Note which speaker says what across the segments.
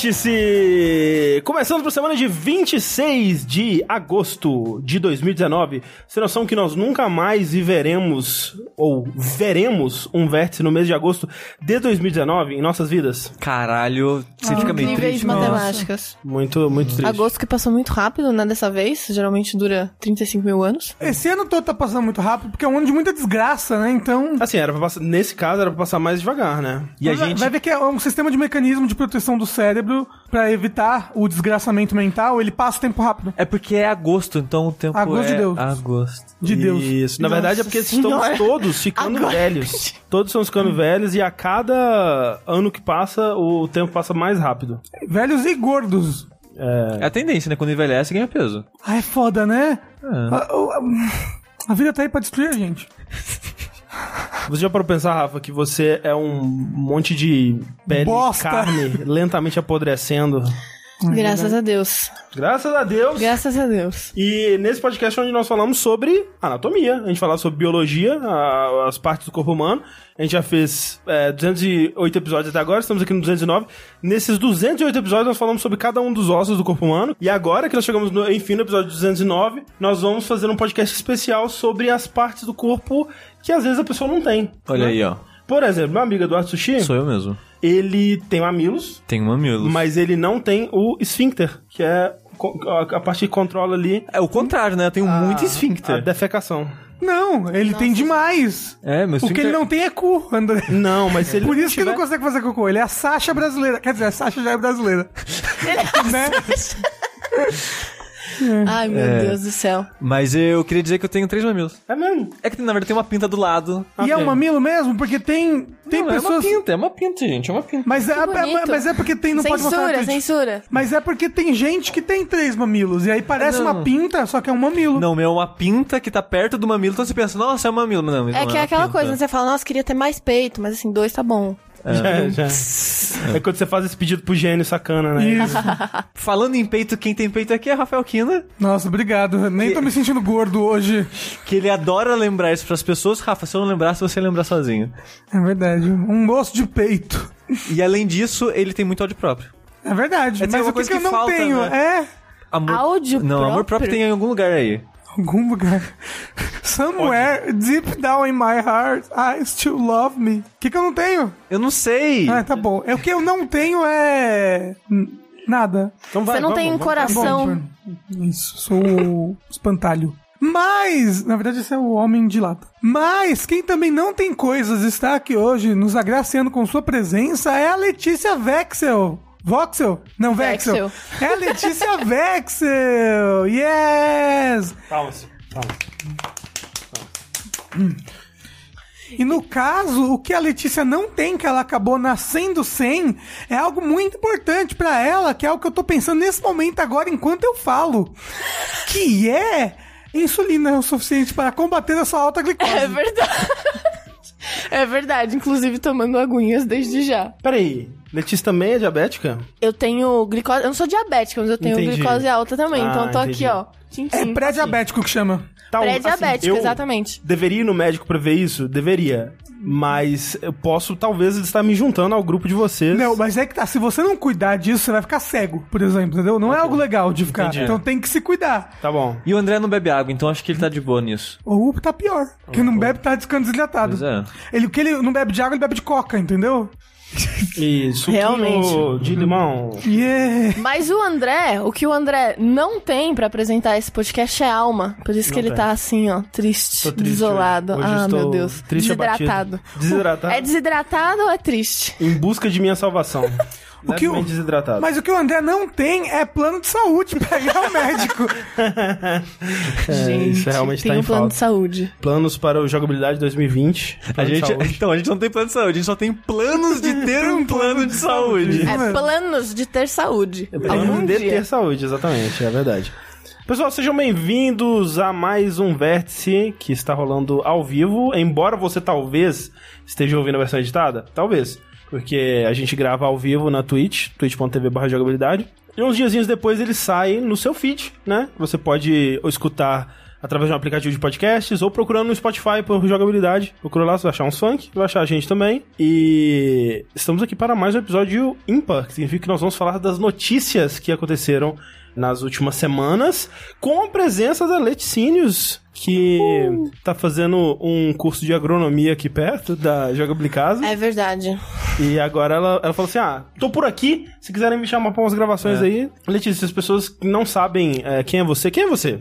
Speaker 1: Vértice! Começando por semana de 26 de agosto de 2019. Sem noção que nós nunca mais viveremos, ou veremos, um vértice no mês de agosto de 2019 em nossas vidas.
Speaker 2: Caralho, você fica meio
Speaker 3: Níveis
Speaker 2: triste.
Speaker 3: matemáticas.
Speaker 1: Muito, muito triste.
Speaker 3: Agosto que passou muito rápido, né, dessa vez. Geralmente dura 35 mil anos.
Speaker 4: Esse ano todo tá passando muito rápido, porque é um ano de muita desgraça, né? Então.
Speaker 1: Assim, era pra passar, nesse caso era pra passar mais devagar, né?
Speaker 2: E a
Speaker 4: vai,
Speaker 2: gente...
Speaker 4: vai ver que é um sistema de mecanismo de proteção do cérebro pra evitar o desgraçamento mental, ele passa o tempo rápido.
Speaker 2: É porque é agosto, então o tempo
Speaker 4: Agosto
Speaker 2: é
Speaker 4: de Deus.
Speaker 2: agosto.
Speaker 4: De Deus.
Speaker 1: Isso. Na
Speaker 4: Nossa
Speaker 1: verdade é porque estamos
Speaker 3: Senhora.
Speaker 1: todos ficando
Speaker 3: Agora.
Speaker 1: velhos. Todos estamos ficando velhos e a cada ano que passa, o tempo passa mais rápido.
Speaker 4: Velhos e gordos.
Speaker 2: É a tendência, né? Quando envelhece, ganha peso.
Speaker 4: Ah, é foda, né?
Speaker 2: É.
Speaker 4: A, a- a vida tá aí pra destruir a gente.
Speaker 1: Você já parou pra pensar, Rafa, que você é um monte de pele
Speaker 4: Bosta.
Speaker 1: carne lentamente apodrecendo?
Speaker 3: Graças a Deus.
Speaker 1: Graças a Deus.
Speaker 3: Graças a Deus.
Speaker 1: E nesse podcast onde nós falamos sobre anatomia, a gente falava sobre biologia, a- as partes do corpo humano. A gente já fez é, 208 episódios até agora, estamos aqui no 209. Nesses 208 episódios nós falamos sobre cada um dos ossos do corpo humano. E agora que nós chegamos, no, enfim, no episódio 209, nós vamos fazer um podcast especial sobre as partes do corpo que às vezes a pessoa não tem.
Speaker 2: Olha
Speaker 1: né?
Speaker 2: aí, ó.
Speaker 1: Por exemplo, meu amigo Eduardo Sushi,
Speaker 2: Sou eu mesmo.
Speaker 1: Ele tem mamilos,
Speaker 2: Tem mamilos.
Speaker 1: mas ele não tem o esfíncter, que é a a parte que controla ali
Speaker 2: É o contrário, né? Eu tenho muito
Speaker 1: a
Speaker 2: esfíncter.
Speaker 1: defecação.
Speaker 4: Não, ele tem demais.
Speaker 2: É, meu
Speaker 4: O que ele não tem é cu, André.
Speaker 1: Não, mas se ele
Speaker 4: Por isso que ele
Speaker 1: tiver...
Speaker 4: não consegue fazer cocô. Ele é a Sasha brasileira. Quer dizer, a Sasha já é brasileira. né?
Speaker 3: Ai, meu
Speaker 2: É.
Speaker 3: Deus do céu.
Speaker 2: Mas eu queria dizer que eu tenho três mamilos.
Speaker 1: É mesmo.
Speaker 2: É que na verdade tem uma pinta do lado.
Speaker 4: E é um mamilo mesmo, porque tem, tem
Speaker 2: Não, É uma
Speaker 4: pessoas.
Speaker 2: pinta, é uma pinta, gente. É uma pinta.
Speaker 4: Mas é, é-
Speaker 3: bonito.
Speaker 4: mas é porque tem. Não pode mostrar
Speaker 3: censura, censura.
Speaker 4: Mas é porque tem gente que tem três mamilos. E aí parece
Speaker 2: Não.
Speaker 4: uma pinta, só que é um mamilo.
Speaker 2: Não, meu, é uma pinta que tá perto do mamilo. Então você pensa, nossa, é um mamilo. Não,
Speaker 3: É que é
Speaker 2: uma
Speaker 3: aquela
Speaker 2: pinta.
Speaker 3: coisa, né? você fala, nossa, queria ter mais peito, mas assim, dois tá bom.
Speaker 1: Já, já. É quando você faz esse pedido pro gênio sacana, né?
Speaker 4: Isso.
Speaker 2: Falando em peito, quem tem peito aqui é Rafael Kina.
Speaker 4: Nossa, obrigado. Nem tô me sentindo gordo hoje.
Speaker 2: Que ele adora lembrar isso pras pessoas. Rafa, se eu não lembrasse, você ia lembrar sozinho.
Speaker 4: É verdade. Um osso de peito.
Speaker 2: E além disso, ele tem muito áudio próprio.
Speaker 4: É verdade.
Speaker 2: É,
Speaker 4: mas
Speaker 2: uma
Speaker 4: o que, que eu
Speaker 2: que
Speaker 4: não
Speaker 2: falta,
Speaker 4: tenho?
Speaker 2: né?
Speaker 4: É.
Speaker 2: Amor...
Speaker 3: Áudio
Speaker 2: Não, amor
Speaker 3: próprio?
Speaker 2: próprio tem em algum lugar aí.
Speaker 4: Algum lugar. Somewhere deep down in my heart, I still love me. O que, que eu não tenho?
Speaker 2: Eu não sei.
Speaker 4: Ah, tá bom. É o que eu não tenho é. Nada.
Speaker 1: Então vai,
Speaker 3: Você não
Speaker 1: vamos,
Speaker 3: tem
Speaker 1: vamos.
Speaker 4: Tá bom,
Speaker 3: coração.
Speaker 4: Isso, sou o espantalho. Mas, na verdade, esse é o homem de lata. Mas, quem também não tem coisas está aqui hoje, nos agraciando com sua presença, é a Letícia Vexel. Voxel? Não, Vexel.
Speaker 3: Vexel.
Speaker 4: É a Letícia Vexel. Yes!
Speaker 1: Palmas. Palmas.
Speaker 4: E no caso, o que a Letícia não tem, que ela acabou nascendo sem, é algo muito importante pra ela, que é o que eu tô pensando nesse momento agora, enquanto eu falo. Que é insulina é o suficiente para combater a sua alta glicose.
Speaker 3: É verdade. É verdade, inclusive tomando aguinhas desde já.
Speaker 1: Peraí, Letícia também é diabética?
Speaker 3: Eu tenho glicose. Eu não sou diabética, mas eu tenho
Speaker 1: Entendi.
Speaker 3: glicose alta também.
Speaker 1: Ah,
Speaker 3: então eu tô
Speaker 1: entendi.
Speaker 3: aqui, ó. Tchim,
Speaker 4: É
Speaker 3: tchim,
Speaker 4: pré-diabético que chama.
Speaker 1: Tá,
Speaker 3: Pré-diabética,
Speaker 1: assim, eu
Speaker 3: exatamente.
Speaker 1: Deveria ir no médico pra ver isso? Deveria. Mas eu posso, talvez, estar me juntando ao grupo de vocês.
Speaker 4: Não, mas é que tá, se você não cuidar disso, você vai ficar cego, por exemplo, entendeu? Não é algo legal de ficar.
Speaker 1: Entendi.
Speaker 4: Então tem que se cuidar.
Speaker 1: Tá bom.
Speaker 2: E o André não bebe água, então acho que ele tá de boa nisso.
Speaker 4: Ou tá pior. Quem não bebe tá ficando desidratado.
Speaker 2: Pois é.
Speaker 4: Ele, o que ele não bebe de água, ele bebe de coca, entendeu?
Speaker 1: E suquinho
Speaker 3: Realmente.
Speaker 1: de limão.
Speaker 4: Yeah.
Speaker 3: Mas o André, o que o André não tem pra apresentar esse podcast é alma. Por isso que
Speaker 1: Não
Speaker 3: ele
Speaker 1: tem.
Speaker 3: tá assim, ó, triste,
Speaker 1: triste
Speaker 3: desolado.
Speaker 1: hoje. Hoje
Speaker 3: ah, meu Deus.
Speaker 1: triste
Speaker 3: desidratado.
Speaker 1: abatido. Desidratado.
Speaker 3: É desidratado ou é triste?
Speaker 1: Em busca de minha salvação.
Speaker 4: O que o-
Speaker 1: desidratado.
Speaker 4: Mas o que o André não tem é plano de saúde pra ir ao médico.
Speaker 1: É, isso realmente
Speaker 3: tem
Speaker 1: tá
Speaker 3: um
Speaker 1: em
Speaker 3: plano
Speaker 1: falta.
Speaker 3: de saúde.
Speaker 1: Planos para o Jogabilidade 2020.
Speaker 2: A gente, então, a gente não tem plano de saúde, a gente só tem planos de ter um plano de saúde.
Speaker 3: É planos de ter saúde.
Speaker 1: Planos
Speaker 3: Algum
Speaker 1: de
Speaker 3: dia.
Speaker 1: ter saúde, exatamente, é verdade. Pessoal, sejam bem-vindos a mais um Vértice que está rolando ao vivo. Embora você talvez esteja ouvindo a versão editada, talvez. Porque a gente grava ao vivo na Twitch, twitch.tv jogabilidade. E uns diazinhos depois ele sai no seu feed, né? Você pode escutar através de um aplicativo de podcasts ou procurando no Spotify por jogabilidade. Procura lá, você vai achar uns funk, vai achar a gente também. E estamos aqui para mais um episódio ímpar, que significa que nós vamos falar das notícias que aconteceram nas últimas semanas, com a presença da Leticínios, que tá fazendo um curso de agronomia aqui perto da Jogabilicasa.
Speaker 3: É verdade.
Speaker 1: E agora ela, ela falou assim: Ah, tô por aqui. Se quiserem me chamar pra umas gravações aí. Letícia, as pessoas que não sabem é, quem é você, quem é você?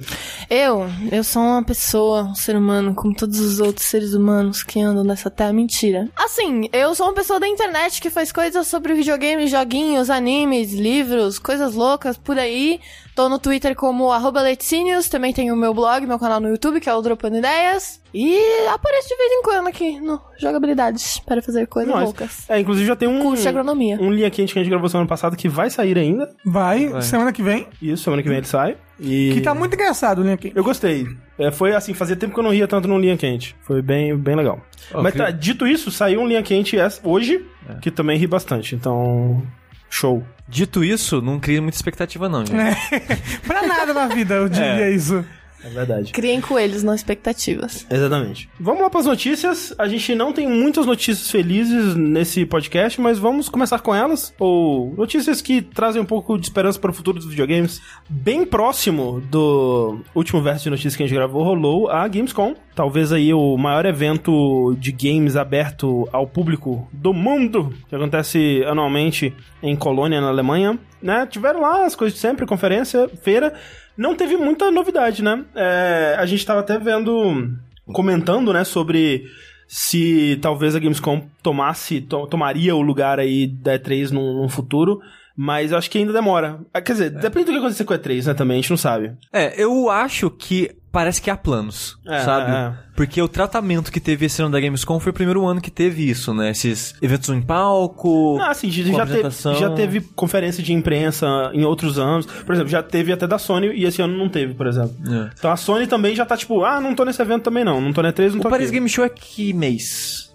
Speaker 3: Eu, eu sou uma pessoa, um ser humano, como todos os outros seres humanos que andam nessa terra. Mentira. Assim, eu sou uma pessoa da internet que faz coisas sobre videogames, joguinhos, animes, livros, coisas loucas por aí. Tô no Twitter como arroba Leticínios, também tenho o meu blog, meu canal no YouTube, que é o Dropando Ideias. E apareço de vez em quando aqui no Jogabilidades para fazer coisas
Speaker 1: Nós.
Speaker 3: loucas.
Speaker 1: É, inclusive já tem um.
Speaker 3: Curso de agronomia.
Speaker 1: Um linha quente que a gente gravou semana passada que vai sair ainda.
Speaker 4: Vai,
Speaker 2: Vai.
Speaker 4: semana que vem.
Speaker 1: Isso, semana que vem ele sai. E.
Speaker 4: Que tá muito engraçado, né, aqui.
Speaker 1: Eu gostei. É, foi assim, fazia tempo que eu não ria tanto num linha quente. Foi bem, bem legal.
Speaker 2: Oh,
Speaker 1: Mas tá, dito isso, saiu um linha quente hoje,
Speaker 2: É.
Speaker 1: que também ri bastante. Então. Show.
Speaker 2: Dito isso, não cria muita expectativa, não, gente.
Speaker 4: pra nada na vida, eu diria isso.
Speaker 1: É verdade.
Speaker 3: Criem coelhos, não expectativas.
Speaker 1: Exatamente. Vamos lá para as notícias. A gente não tem muitas notícias felizes nesse podcast, mas vamos começar com elas. Ou notícias que trazem um pouco de esperança para o futuro dos videogames. Bem próximo do último verso de notícias que a gente gravou, rolou a Gamescom. Talvez aí o maior evento de games aberto ao público do mundo, que acontece anualmente em Colônia, na Alemanha. Né? Tiveram lá as coisas de sempre, conferência, feira. Não teve muita novidade, né? É, a gente tava até vendo, comentando, né, sobre se talvez a Gamescom tomasse, to- tomaria o lugar aí da E3 num, num futuro, mas eu acho que ainda demora. Ah, Quer dizer, depende do que acontecer com a E3, né, também, a gente não sabe.
Speaker 2: É, eu acho que parece que há planos,
Speaker 1: É,
Speaker 2: sabe?
Speaker 1: é.
Speaker 2: Porque o tratamento que teve esse ano da Gamescom foi o primeiro ano que teve isso, né? Esses eventos em palco.
Speaker 1: Ah, sim, já, teve, já teve conferência de imprensa em outros anos. Por exemplo, já teve até da Sony e esse ano não teve, por exemplo.
Speaker 2: É.
Speaker 1: Então a Sony também já tá tipo, ah, não tô nesse evento também não, não tô na E3, não
Speaker 2: O
Speaker 1: tô
Speaker 2: Paris
Speaker 1: aqui.
Speaker 2: Game Show é que mês?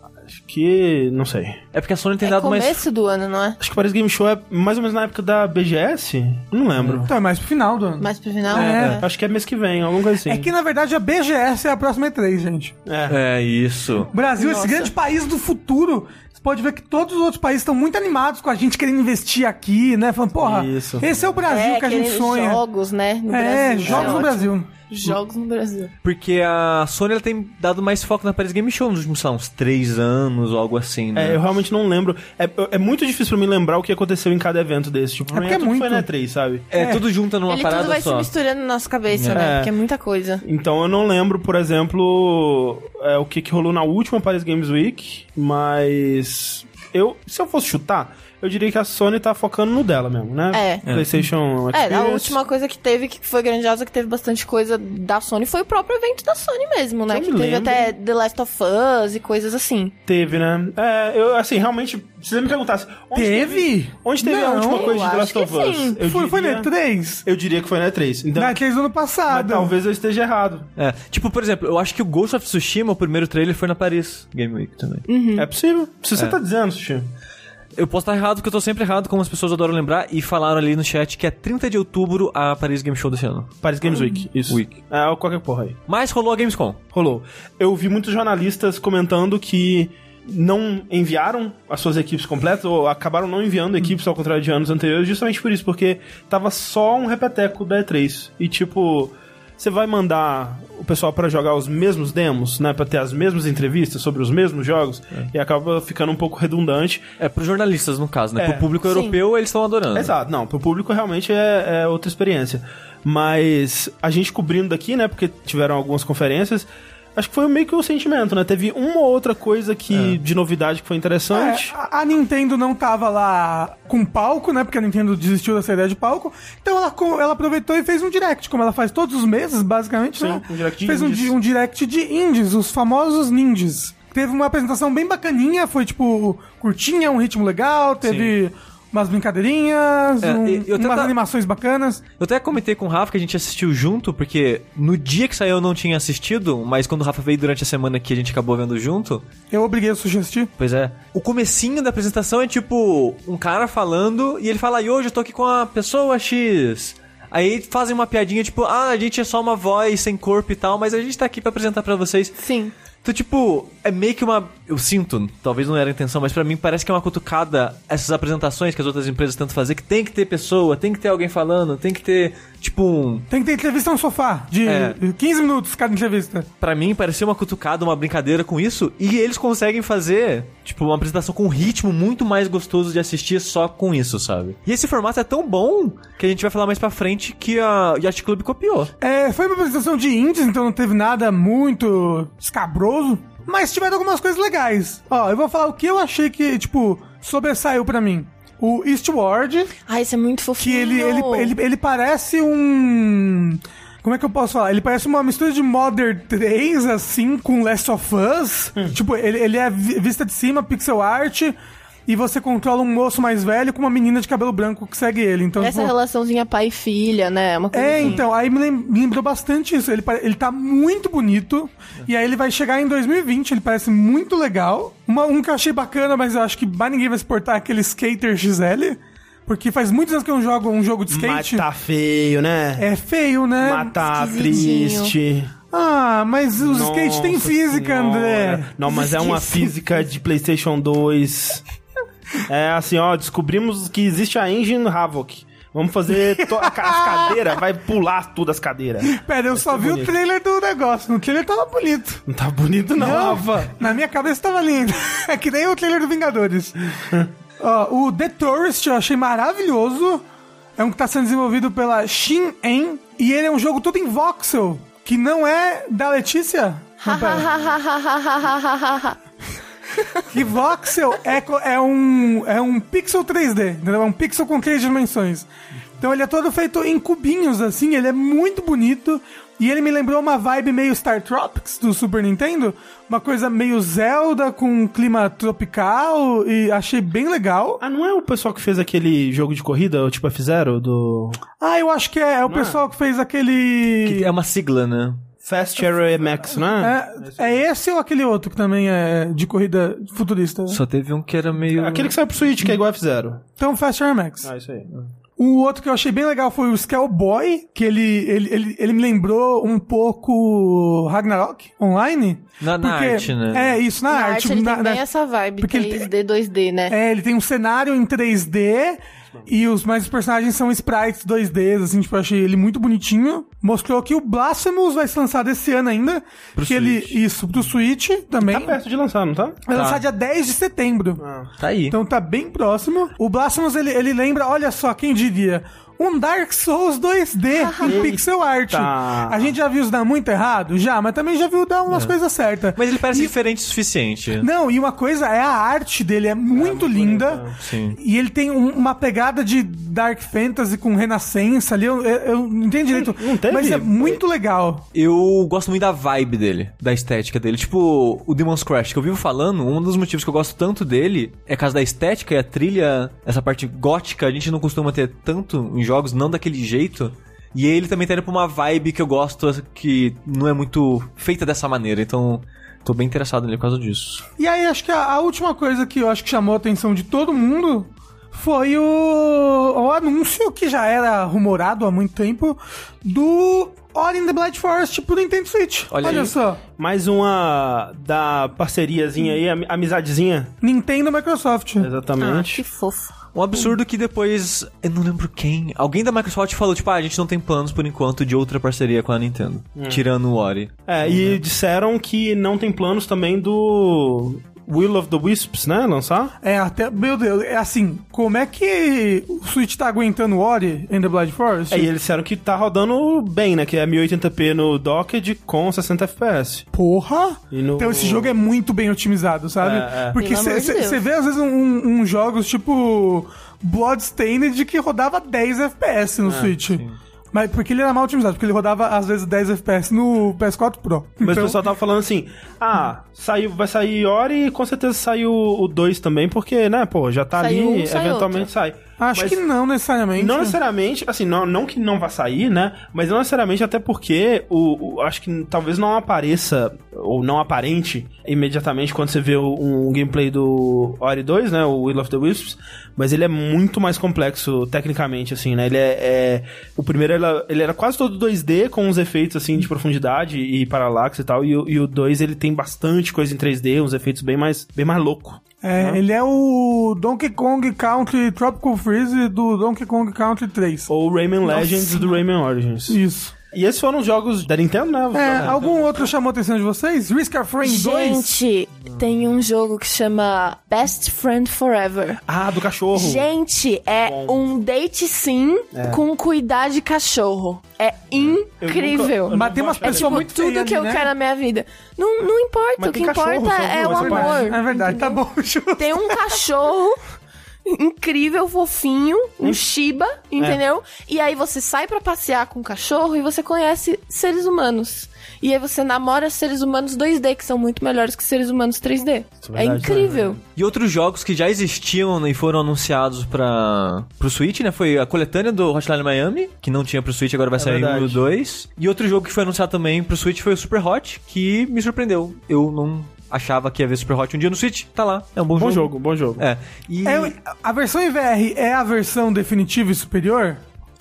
Speaker 1: Que, não sei.
Speaker 2: É porque a Sony tem
Speaker 3: É
Speaker 2: dado mais.
Speaker 3: começo do ano, não é?
Speaker 1: Acho que o Paris Game Show é mais ou menos na época da BGS? Não lembro.
Speaker 4: Então é mais pro final do ano.
Speaker 3: Mais pro final?
Speaker 4: É.
Speaker 1: Acho que é mês que vem, alguma coisa assim.
Speaker 4: É que, na verdade, a BGS é a próxima E3, gente.
Speaker 1: É.
Speaker 2: É isso.
Speaker 4: O Brasil,
Speaker 3: Nossa.
Speaker 4: esse grande país do futuro, você pode ver que todos os outros países estão muito animados com a gente querendo investir aqui, né? Falando, porra,
Speaker 1: Isso.
Speaker 4: esse é o Brasil
Speaker 3: É,
Speaker 4: que a gente sonha.
Speaker 3: Jogos, né? No
Speaker 4: é,
Speaker 3: Brasil.
Speaker 4: jogos
Speaker 3: É
Speaker 4: no
Speaker 3: ótimo.
Speaker 4: Brasil.
Speaker 3: Jogos no Brasil.
Speaker 2: Porque a Sony ela tem dado mais foco na Paris Game Show nos últimos, sei lá, uns três anos ou algo assim, né?
Speaker 1: É, eu realmente não lembro. É, é muito difícil pra mim lembrar o que aconteceu em cada evento desse. Tipo,
Speaker 4: porque é
Speaker 1: tudo foi
Speaker 4: muito.
Speaker 1: na E3, sabe?
Speaker 2: É, tudo junto numa
Speaker 3: Ele
Speaker 2: parada
Speaker 3: tudo vai
Speaker 2: só.
Speaker 3: se misturando na nossa cabeça,
Speaker 1: É.
Speaker 3: né? Porque é muita coisa.
Speaker 1: Então eu não lembro, por exemplo, é, o que, que rolou na última Paris Games Week, mas. Eu, se eu fosse chutar, eu diria que a Sony tá focando no dela mesmo, né?
Speaker 3: É.
Speaker 1: PlayStation
Speaker 3: É, a
Speaker 1: Experience.
Speaker 3: última coisa que teve, que foi grandiosa, que teve bastante coisa da Sony, foi o próprio evento da Sony mesmo, né?
Speaker 1: Eu
Speaker 3: Que
Speaker 1: me
Speaker 3: teve
Speaker 1: lembro.
Speaker 3: até The Last of Us e coisas assim.
Speaker 1: Teve, né? É, eu, assim, realmente, se você me perguntasse. Onde
Speaker 4: Teve?
Speaker 1: Onde teve a
Speaker 4: Não,
Speaker 1: última coisa de The Last
Speaker 3: acho
Speaker 1: of
Speaker 3: que
Speaker 1: Us?
Speaker 3: sim.
Speaker 1: Eu
Speaker 4: Foi, foi
Speaker 1: diria-
Speaker 4: na E3?
Speaker 1: Eu diria que foi na E3. Então,
Speaker 4: Na E3 do ano
Speaker 1: mas
Speaker 4: passado.
Speaker 1: talvez eu esteja errado.
Speaker 2: É, tipo, por exemplo, eu acho que o Ghost of Tsushima, o primeiro trailer, foi na Paris Game Week também.
Speaker 1: É possível. Se você tá dizendo, Sushi.
Speaker 2: Eu posso estar errado, porque eu tô sempre errado, como as pessoas adoram lembrar, e falaram ali no chat que é 30 de outubro a Paris Game Show desse ano.
Speaker 1: Paris Games Week. Isso.
Speaker 2: Week.
Speaker 1: É, ou qualquer porra aí.
Speaker 2: Mas rolou a Gamescom.
Speaker 1: Rolou. Eu vi muitos jornalistas comentando que não enviaram as suas equipes completas, ou acabaram não enviando equipes ao contrário de anos anteriores, justamente por isso, porque tava só um repeteco da E3. E tipo, você vai mandar o pessoal pra jogar os mesmos demos, né, Pra ter as mesmas entrevistas sobre os mesmos jogos, e acaba ficando um pouco redundante.
Speaker 2: É pros jornalistas, no caso, né?
Speaker 1: É,
Speaker 2: Pro público
Speaker 3: sim.
Speaker 2: europeu, eles estão adorando.
Speaker 1: Exato, não, pro público realmente é, é outra experiência. Mas a gente cobrindo daqui, né, porque tiveram algumas conferências, acho que foi meio que o sentimento, né? Teve uma ou outra coisa que de novidade que foi interessante.
Speaker 4: É, a, a Nintendo não tava lá com palco, né? Porque a Nintendo desistiu dessa ideia de palco. Então ela, ela aproveitou e fez um direct, como ela faz todos os meses, basicamente,
Speaker 1: Sim,
Speaker 4: né?
Speaker 1: um direct de
Speaker 4: fez um,
Speaker 1: indies.
Speaker 4: di- um direct de indies, os famosos ninjas. Teve uma apresentação bem bacaninha, foi tipo curtinha, um ritmo legal, teve umas brincadeirinhas,
Speaker 2: É,
Speaker 4: um-
Speaker 2: e- eu
Speaker 4: umas
Speaker 2: tenta-
Speaker 4: animações bacanas.
Speaker 2: Eu até comentei com o Rafa que a gente assistiu junto, porque no dia que saiu eu não tinha assistido, mas quando o Rafa veio durante a semana que a gente acabou vendo junto,
Speaker 4: Eu obriguei a assistir.
Speaker 2: Pois é. O comecinho da apresentação é tipo um cara falando e ele fala: "E hoje eu tô aqui com a pessoa X". Aí fazem uma piadinha tipo, ah, a gente é só uma voz sem corpo e tal, mas a gente tá aqui pra apresentar pra vocês.
Speaker 3: Sim.
Speaker 2: Então, tipo, é meio que uma. Eu sinto, talvez não era a intenção, mas pra mim parece que é uma cutucada essas apresentações que as outras empresas tentam fazer, que tem que ter pessoa, tem que ter alguém falando, tem que ter, tipo, um.
Speaker 4: Tem que ter entrevista no sofá, de
Speaker 2: É.
Speaker 4: 15 minutos cada entrevista.
Speaker 2: Pra mim, parecia uma cutucada, uma brincadeira com isso, e eles conseguem fazer, tipo, uma apresentação com um ritmo muito mais gostoso de assistir só com isso, sabe? E esse formato é tão bom que a gente vai falar mais pra frente que a Yacht Club copiou.
Speaker 4: É, foi uma apresentação de indies, então não teve nada muito escabroso. Mas tiveram algumas coisas legais. Ó, eu vou falar o que eu achei que, tipo, sobressaiu pra mim. O Eastward,
Speaker 3: Ai, isso é muito
Speaker 4: que
Speaker 3: fofinho.
Speaker 4: ele, ele, ele, ele parece um. Como é que eu posso falar? Ele parece uma mistura de Modern 3, assim, com Last of Us. Tipo, ele, ele é vi- vista de cima, pixel art. E você controla um moço mais velho com uma menina de cabelo branco que segue ele. Então,
Speaker 3: Essa
Speaker 4: tipo,
Speaker 3: relaçãozinha pai e filha, né? Uma coisa
Speaker 4: é,
Speaker 3: assim.
Speaker 4: então, aí me lem- me lembrou bastante isso. Ele, ele tá muito bonito. E aí ele vai chegar em 2020, ele parece muito legal. Uma- um que eu achei bacana, mas eu acho que mais ninguém vai suportar é aquele Skater XL. Porque faz muitos anos que eu jogo um jogo de
Speaker 1: Mas
Speaker 4: skate.
Speaker 1: tá feio, né?
Speaker 4: É feio, né?
Speaker 1: Mas tá triste.
Speaker 4: Ah, mas os skate tem
Speaker 1: Nossa
Speaker 4: física,
Speaker 1: senhora.
Speaker 4: André.
Speaker 1: Não, mas é uma física de PlayStation 2. É assim, ó, descobrimos que existe a engine Havoc. Vamos fazer as cadeiras, vai pular tudo as cadeiras.
Speaker 4: Pera, eu só vi
Speaker 1: bonito.
Speaker 4: o trailer do negócio. No trailer tava bonito.
Speaker 1: Não tá bonito não, Rafa.
Speaker 4: Na minha cabeça tava lindo. É que nem o trailer do Vingadores. Ó, o The Tourist eu achei maravilhoso. É um que tá sendo desenvolvido pela Shin-En. E ele é um jogo todo em voxel. Que não é da Letícia. Não, pera. que voxel é, é, um, é um pixel 3D. Entendeu? É um pixel com três dimensões. Então ele é todo feito em cubinhos, assim. Ele é muito bonito. E ele me lembrou uma vibe meio Star Tropics do Super Nintendo. Uma coisa meio Zelda com um clima tropical. E achei bem legal.
Speaker 1: Ah, não é o pessoal que fez aquele jogo de corrida, o tipo F-Zero, do
Speaker 4: Ah, eu acho que é, é o
Speaker 1: Não é?
Speaker 4: pessoal que fez aquele.
Speaker 2: É uma sigla, né?
Speaker 1: Fast Aero MX, não é?
Speaker 4: É, é esse ou aquele outro que também é de corrida futurista?
Speaker 2: Só teve um que era meio.
Speaker 1: Aquele que saiu pro Switch, que é igual F-Zero.
Speaker 4: Então, Fast Air Max.
Speaker 1: Ah, isso aí.
Speaker 4: O outro que eu achei bem legal foi o Skellboy, que ele, ele, ele, ele me lembrou um pouco Ragnarok Online.
Speaker 2: Na- na arte, né?
Speaker 4: É, isso, na,
Speaker 3: Na
Speaker 4: arte.
Speaker 3: arte ele
Speaker 4: na-
Speaker 3: tem
Speaker 4: na-
Speaker 3: bem essa vibe,
Speaker 4: porque ele
Speaker 3: 3D, 2D, né?
Speaker 4: É, ele tem um cenário em 3D e os mais os personagens são sprites 2D, assim, tipo, eu achei ele muito bonitinho. Mostrou que o Blasphemous vai ser lançado esse ano ainda.
Speaker 2: Pro
Speaker 4: que ele,
Speaker 2: Switch.
Speaker 4: isso, pro Switch também.
Speaker 1: Tá perto de lançar, não tá?
Speaker 4: Vai
Speaker 2: Tá.
Speaker 4: lançar dia 10 de setembro.
Speaker 2: Tá aí.
Speaker 4: Então tá bem próximo. O Blasphemous, ele, ele lembra, olha só, quem diria... Um Dark Souls 2D em pixel art. A gente já viu isso dar muito errado? Já, mas também já viu dar umas coisas certas.
Speaker 2: Mas ele parece diferente o suficiente.
Speaker 4: Não, e uma coisa é a arte dele, é muito linda.
Speaker 2: Sim.
Speaker 4: E ele tem um- uma pegada de Dark Fantasy com Renascença ali. Eu, eu- eu não entendo direito.
Speaker 1: não teve?
Speaker 4: Mas é muito legal.
Speaker 2: Eu gosto muito da vibe dele, da estética dele. Tipo, o Demon's Crash, que eu vivo falando, um dos motivos que eu gosto tanto dele é por causa da estética e a trilha, essa parte gótica, a gente não costuma ter tanto em jogos, não daquele jeito. E ele também tá indo pra uma vibe que eu gosto, que não é muito feita dessa maneira. Então, tô bem interessado nele por causa disso.
Speaker 4: E aí, acho que a, a última coisa que eu acho que chamou a atenção de todo mundo foi o, o anúncio, que já era rumorado há muito tempo, do Ori in the Blind Forest pro Nintendo Switch.
Speaker 2: Olha aí.
Speaker 4: só.
Speaker 1: Mais uma da parceriazinha aí, ami- amizadezinha.
Speaker 4: Nintendo e Microsoft.
Speaker 3: Ah,
Speaker 1: Exatamente.
Speaker 3: que fofo.
Speaker 2: Um absurdo que depois, eu não lembro quem, alguém da Microsoft falou, tipo, ah, a gente não tem planos por enquanto de outra parceria com a Nintendo. Tirando o Ori.
Speaker 1: É, e disseram que não tem planos também do Will of the Wisps, né? Lançar?
Speaker 4: É, até. Meu Deus, é assim, como é que o Switch tá aguentando o Ori in the Blind Forest?
Speaker 1: É, e eles disseram que tá rodando bem, né? Que é 1080p no docked com 60 FPS.
Speaker 4: Porra!
Speaker 1: E no-
Speaker 4: Então esse jogo é muito bem otimizado, sabe?
Speaker 1: É, é.
Speaker 4: Porque você vê às vezes uns um, um jogos tipo Bloodstained que rodava 10 FPS
Speaker 1: É,
Speaker 4: no Switch. Mas porque ele era mal otimizado, porque ele rodava às vezes 10 FPS no PS4 Pro.
Speaker 1: Mas
Speaker 4: Então,
Speaker 1: o pessoal tava falando assim: ah, saiu, vai sair Ori e com certeza saiu o 2 também, porque, né, pô, já tá
Speaker 3: Saiu
Speaker 1: ali,
Speaker 3: um, sai
Speaker 1: eventualmente
Speaker 3: outro.
Speaker 1: sai.
Speaker 4: Acho
Speaker 1: Mas-
Speaker 4: que não necessariamente.
Speaker 1: Não necessariamente, assim, não, não que não vá sair, né? Mas não necessariamente até porque o, o- acho que talvez não apareça ou não aparente imediatamente quando você vê o- um gameplay do Ori 2, né? O Will of the Wisps. Mas ele é muito mais complexo tecnicamente, assim, né? Ele é. é- o primeiro ele, ele era quase todo 2D com uns efeitos assim de profundidade e paralaxe e tal. E, o- e o 2 ele tem bastante coisa em 3D, uns efeitos bem mais, bem mais louco.
Speaker 4: É, ele é o Donkey Kong Country Tropical Freeze do Donkey Kong Country 3.
Speaker 1: Ou Rayman Legends do Rayman Origins.
Speaker 4: Isso.
Speaker 1: E esses foram os jogos da Nintendo, né?
Speaker 4: É, algum outro chamou a atenção de vocês? Risk of Rain 2?
Speaker 3: Gente, tem um jogo que chama Best Friend Forever.
Speaker 1: Ah, do cachorro.
Speaker 3: Gente, é um date sim com cuidar de cachorro. É incrível.
Speaker 1: nunca-
Speaker 4: Mas tem umas
Speaker 1: É
Speaker 3: É
Speaker 4: pessoas
Speaker 3: tipo
Speaker 4: muito
Speaker 3: tudo que eu
Speaker 4: né?
Speaker 3: quero na minha vida. Não, não importa,
Speaker 1: Mas
Speaker 3: o que
Speaker 1: cachorro,
Speaker 3: importa é o
Speaker 1: duas
Speaker 3: amor.
Speaker 4: É verdade, tá bom, Ju.
Speaker 3: Tem um cachorro incrível, fofinho, um Shiba, entendeu? E aí você sai pra passear com o cachorro e você conhece seres humanos. E aí você namora seres humanos 2D, que são muito melhores que seres humanos 3D.
Speaker 1: Isso é
Speaker 3: É,
Speaker 1: verdade,
Speaker 3: incrível.
Speaker 2: E outros jogos que já existiam e foram anunciados para pro Switch, né? Foi a coletânea do Hotline Miami, que não tinha pro Switch, agora vai sair
Speaker 1: verdade.
Speaker 2: um e o 2. E outro jogo que foi anunciado também pro Switch foi o Super Hot, que me surpreendeu. Eu não achava que ia ver Super Hot um dia no Switch. Tá lá, é um bom,
Speaker 1: Bom
Speaker 2: jogo.
Speaker 1: jogo, bom jogo.
Speaker 2: É. E
Speaker 4: É, a versão em VR é a versão definitiva e superior?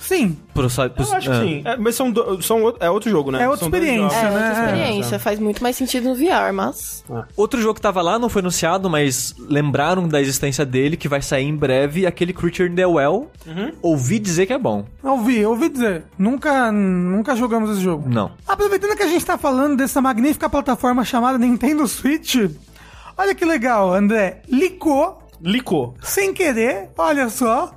Speaker 4: Sim.
Speaker 2: pro, pro,
Speaker 1: Eu acho que
Speaker 2: é.
Speaker 1: sim. É, mas são, do- são é outro jogo, né?
Speaker 4: É outra
Speaker 1: São
Speaker 4: experiência,
Speaker 3: É
Speaker 1: jogos.
Speaker 3: outra
Speaker 4: né?
Speaker 3: experiência. Faz muito mais sentido no VR, mas.
Speaker 2: Outro jogo que tava lá, não foi anunciado, mas lembraram da existência dele, que vai sair em breve, aquele Creature in the Well.
Speaker 1: Uhum.
Speaker 2: Ouvi dizer que é bom.
Speaker 4: Ouvi, ouvi dizer. Nunca, nunca jogamos esse jogo.
Speaker 2: Não.
Speaker 4: Aproveitando que a gente tá falando dessa magnífica plataforma chamada Nintendo Switch, olha que legal, André. Licou,
Speaker 1: Licou.
Speaker 4: sem querer, olha só,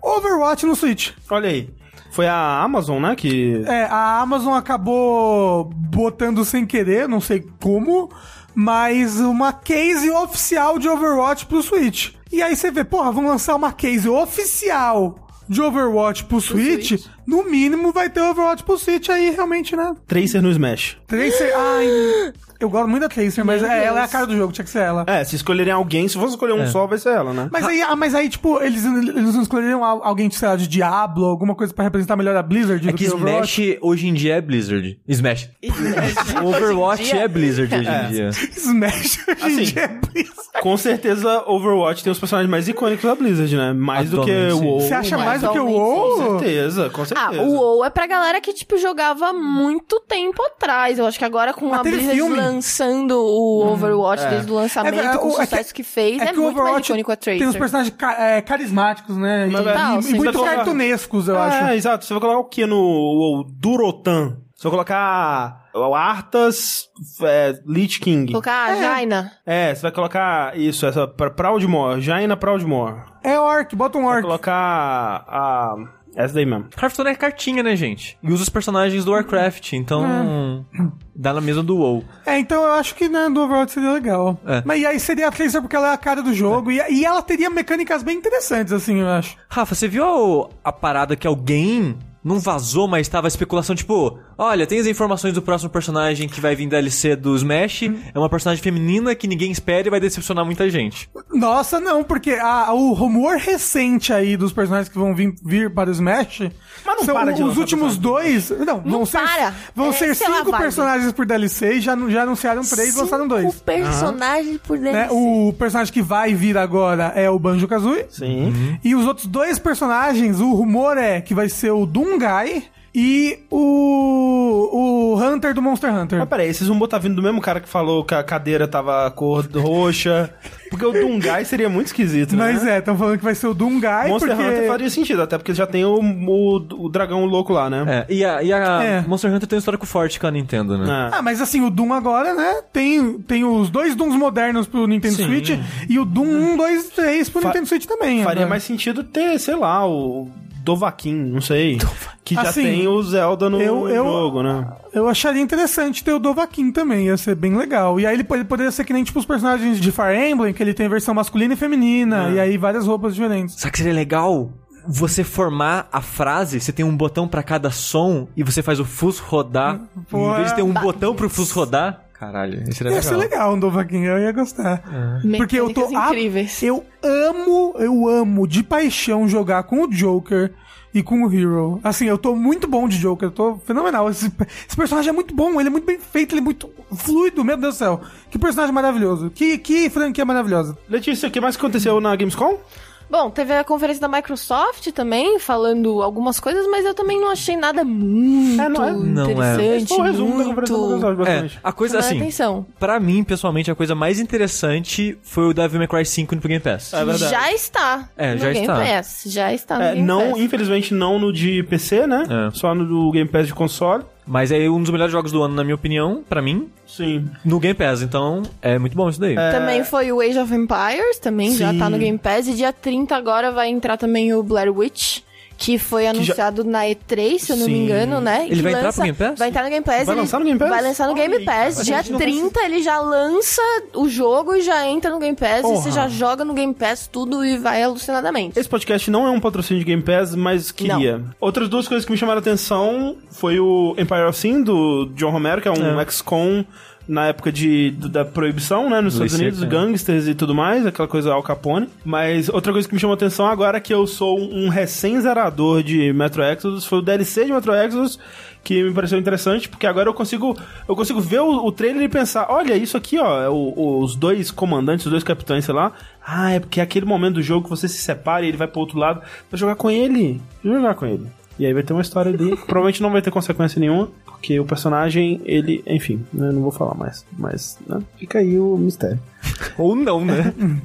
Speaker 4: Overwatch no Switch.
Speaker 1: Olha aí. Foi a Amazon, né? Que.
Speaker 4: É, a Amazon acabou botando sem querer, não sei como, mas uma case oficial de Overwatch pro Switch. E aí você vê, porra, vamos lançar uma case oficial de Overwatch pro Switch,
Speaker 3: Switch.
Speaker 4: no mínimo vai ter Overwatch pro Switch aí, realmente, né?
Speaker 1: Tracer no Smash.
Speaker 4: Tracer, ai, eu gosto muito da Tracer, mas
Speaker 3: Meu
Speaker 4: é, ela é a cara do jogo, tinha que ser ela.
Speaker 1: É, se escolherem alguém, se fosse escolher um só, vai ser ela, né?
Speaker 4: Mas aí, ah, mas aí, tipo, eles, eles não escolheram al- alguém, sei lá, de Diablo, alguma coisa pra representar melhor a Blizzard
Speaker 2: É
Speaker 4: do
Speaker 2: que
Speaker 4: Overwatch?
Speaker 2: Smash hoje em dia é Blizzard. Smash. Overwatch
Speaker 3: dia-
Speaker 2: é Blizzard hoje em dia.
Speaker 4: Smash hoje em
Speaker 1: Assim,
Speaker 4: dia é Blizzard.
Speaker 1: Com certeza, Overwatch tem os personagens mais icônicos da Blizzard, né? Mais do que
Speaker 2: Atualmente,
Speaker 1: o
Speaker 2: sim.
Speaker 1: WoW.
Speaker 4: Você acha mais do que o
Speaker 1: Com
Speaker 4: WoW?
Speaker 1: certeza, com
Speaker 3: Ah,
Speaker 1: certeza.
Speaker 3: o WoW é pra galera que, tipo, jogava muito tempo atrás. Eu acho que agora com
Speaker 4: Mas
Speaker 3: a
Speaker 4: teve
Speaker 3: Blizzard
Speaker 4: filme.
Speaker 3: Lançando o Overwatch desde o lançamento,
Speaker 4: É,
Speaker 3: com o
Speaker 4: é
Speaker 3: sucesso que, fez, é,
Speaker 4: que o
Speaker 3: muito mais
Speaker 4: Overwatch
Speaker 3: icônico a Tracer.
Speaker 4: Tem uns personagens ca- é, carismáticos, né? E,
Speaker 3: Total,
Speaker 4: e
Speaker 3: sim.
Speaker 4: muito
Speaker 1: vai
Speaker 4: cartunescos, eu
Speaker 1: é,
Speaker 4: acho.
Speaker 1: exato. Você vai colocar o que no o Durotan? Você vai colocar o Arthas é, Lich King.
Speaker 3: Colocar a Jaina.
Speaker 1: É, você vai colocar isso, essa Proudmore, Jaina Proudmore.
Speaker 4: É orc, bota um
Speaker 1: Vai
Speaker 4: orc.
Speaker 1: colocar a... Essa daí mesmo.
Speaker 2: Hearthstone é cartinha, né, gente? E usa os personagens do Warcraft, então dá na mesma do WoW.
Speaker 4: É, então eu acho que né, do Overwatch seria legal.
Speaker 2: É.
Speaker 4: Mas e aí seria a Tracer porque ela é a cara do jogo. E, e ela teria mecânicas bem interessantes, assim, eu acho.
Speaker 2: Rafa, você viu a parada que alguém não vazou, mas tava a especulação, tipo, olha, tem as informações do próximo personagem que vai vir DLC do Smash, é uma personagem feminina que ninguém espera e vai decepcionar muita gente.
Speaker 4: Nossa, não, porque a- o rumor recente aí dos personagens que vão vir, vir para o Smash.
Speaker 1: Mas não
Speaker 4: são
Speaker 1: para de
Speaker 4: os últimos dois. Não, vão ser,
Speaker 3: para.
Speaker 4: vão
Speaker 3: É,
Speaker 4: ser
Speaker 3: lá,
Speaker 4: cinco personagens por DLC e já, já anunciaram três e lançaram
Speaker 3: O
Speaker 4: dois.
Speaker 3: personagem por dentro.
Speaker 4: Né? O personagem que vai vir agora é o Banjo Kazooie.
Speaker 1: Sim.
Speaker 4: E os outros dois personagens, o rumor é que vai ser o Dungai e o, o Hunter do Monster Hunter.
Speaker 1: Mas peraí, vocês vão botar vindo do mesmo cara que falou que a cadeira tava cor roxa. Porque o Dungai seria muito esquisito, né?
Speaker 4: Mas é, estão falando que vai ser o Dungai
Speaker 1: Monster
Speaker 4: porque...
Speaker 1: Hunter faria sentido, até porque já tem o, o, o dragão louco lá, né?
Speaker 2: É, e a, e a
Speaker 4: É.
Speaker 2: Monster Hunter tem um histórico forte com a Nintendo, né?
Speaker 1: É.
Speaker 4: Ah, mas assim, o Doom agora, né? Tem, tem os dois Dooms modernos pro Nintendo
Speaker 1: Sim.
Speaker 4: Switch e o Doom 1, 2 e 3 pro
Speaker 1: Fa-
Speaker 4: Nintendo Switch também.
Speaker 1: Faria
Speaker 4: agora.
Speaker 1: mais sentido ter, sei lá, o Dovahkiin, não sei. Que já
Speaker 4: Assim,
Speaker 1: tem o Zelda no
Speaker 4: eu- eu-
Speaker 1: jogo, né?
Speaker 4: Eu acharia interessante ter o Dovahkiin também, ia ser bem legal. E aí ele, pode- poderia ser que nem tipo os personagens de Fire Emblem, que ele tem versão masculina e feminina,
Speaker 1: É.
Speaker 4: e aí várias roupas diferentes.
Speaker 2: Sabe que seria legal? Você formar a frase, você tem um botão pra cada som e você faz o fuzz rodar.
Speaker 4: Pô,
Speaker 2: em vez de ter um botão pro fuzz rodar, Caralho, esse era
Speaker 4: Ia
Speaker 2: legal.
Speaker 4: ser legal um Dovahkiin, eu ia gostar. Porque eu tô.
Speaker 3: Incríveis.
Speaker 4: Eu amo, eu amo de paixão jogar com o Joker e com o Hero. Assim, eu tô muito bom de Joker, eu tô fenomenal. Esse, esse personagem é muito bom, ele é muito bem feito, ele é muito fluido, meu Deus do céu. Que personagem maravilhoso. Que, que franquia maravilhosa.
Speaker 1: Letícia, o que mais aconteceu na Gamescom?
Speaker 3: Bom, teve a conferência da Microsoft também, falando algumas coisas, mas eu também não achei nada muito
Speaker 1: É, não é-
Speaker 2: não é.
Speaker 3: interessante,
Speaker 1: Foi o resumo da conferência da
Speaker 3: muito...
Speaker 1: Microsoft,
Speaker 2: É,
Speaker 1: basicamente.
Speaker 2: a coisa assim,
Speaker 3: atenção.
Speaker 2: pra mim, pessoalmente, a coisa mais interessante foi o Devil May Cry 5 no Game Pass.
Speaker 1: É verdade.
Speaker 3: Já está
Speaker 2: É,
Speaker 3: no
Speaker 2: já
Speaker 3: Game
Speaker 2: está.
Speaker 3: Pass. Já está no
Speaker 1: É,
Speaker 3: Game
Speaker 1: não,
Speaker 3: Pass.
Speaker 1: infelizmente não no de PC, né?
Speaker 2: É.
Speaker 1: Só no do Game Pass de console.
Speaker 2: Mas é um dos melhores jogos do ano, na minha opinião, pra mim,
Speaker 1: Sim.
Speaker 2: no Game Pass. Então, é muito bom isso daí.
Speaker 3: Também foi o Age of Empires, também já
Speaker 1: Sim.
Speaker 3: tá no Game Pass. E dia 30 agora vai entrar também o Blair Witch. Que foi anunciado na E3, se eu não me engano, né?
Speaker 2: Ele
Speaker 3: Que
Speaker 2: vai entrar pro Game Pass?
Speaker 3: Vai entrar no Game Pass.
Speaker 1: Vai
Speaker 3: ele
Speaker 1: lançar no Game Pass?
Speaker 3: Vai lançar no Game Pass. Dia
Speaker 1: A gente não vai
Speaker 3: 30 ele já lança o jogo e já entra no Game Pass. E
Speaker 1: Porra.
Speaker 3: você já joga no Game Pass tudo e vai alucinadamente.
Speaker 1: Esse podcast não é um patrocínio de Game Pass, mas queria. Outras duas coisas que me chamaram a atenção foi o Empire of Sin, do John Romero, que é um XCOM na época de, da proibição, né, nos
Speaker 2: Do
Speaker 1: Estados Unidos,
Speaker 2: IC, é.
Speaker 1: gangsters e tudo mais, aquela coisa Al Capone. Mas outra coisa que me chamou atenção agora é que eu sou um recém-zerador de Metro Exodus, foi o DLC de Metro Exodus que me pareceu interessante, porque agora eu consigo eu consigo ver o, o trailer e pensar, olha, isso aqui, ó, é o- os dois comandantes, os dois capitães, sei lá. Ah, é porque é aquele momento do jogo que você se separa e ele vai pro outro lado pra jogar com ele. Jogar com ele. E aí vai ter uma história ali. Provavelmente não vai ter consequência nenhuma, porque o personagem, ele. Enfim, né, não vou falar mais. Mas, né, fica aí o mistério.
Speaker 2: Ou não, né?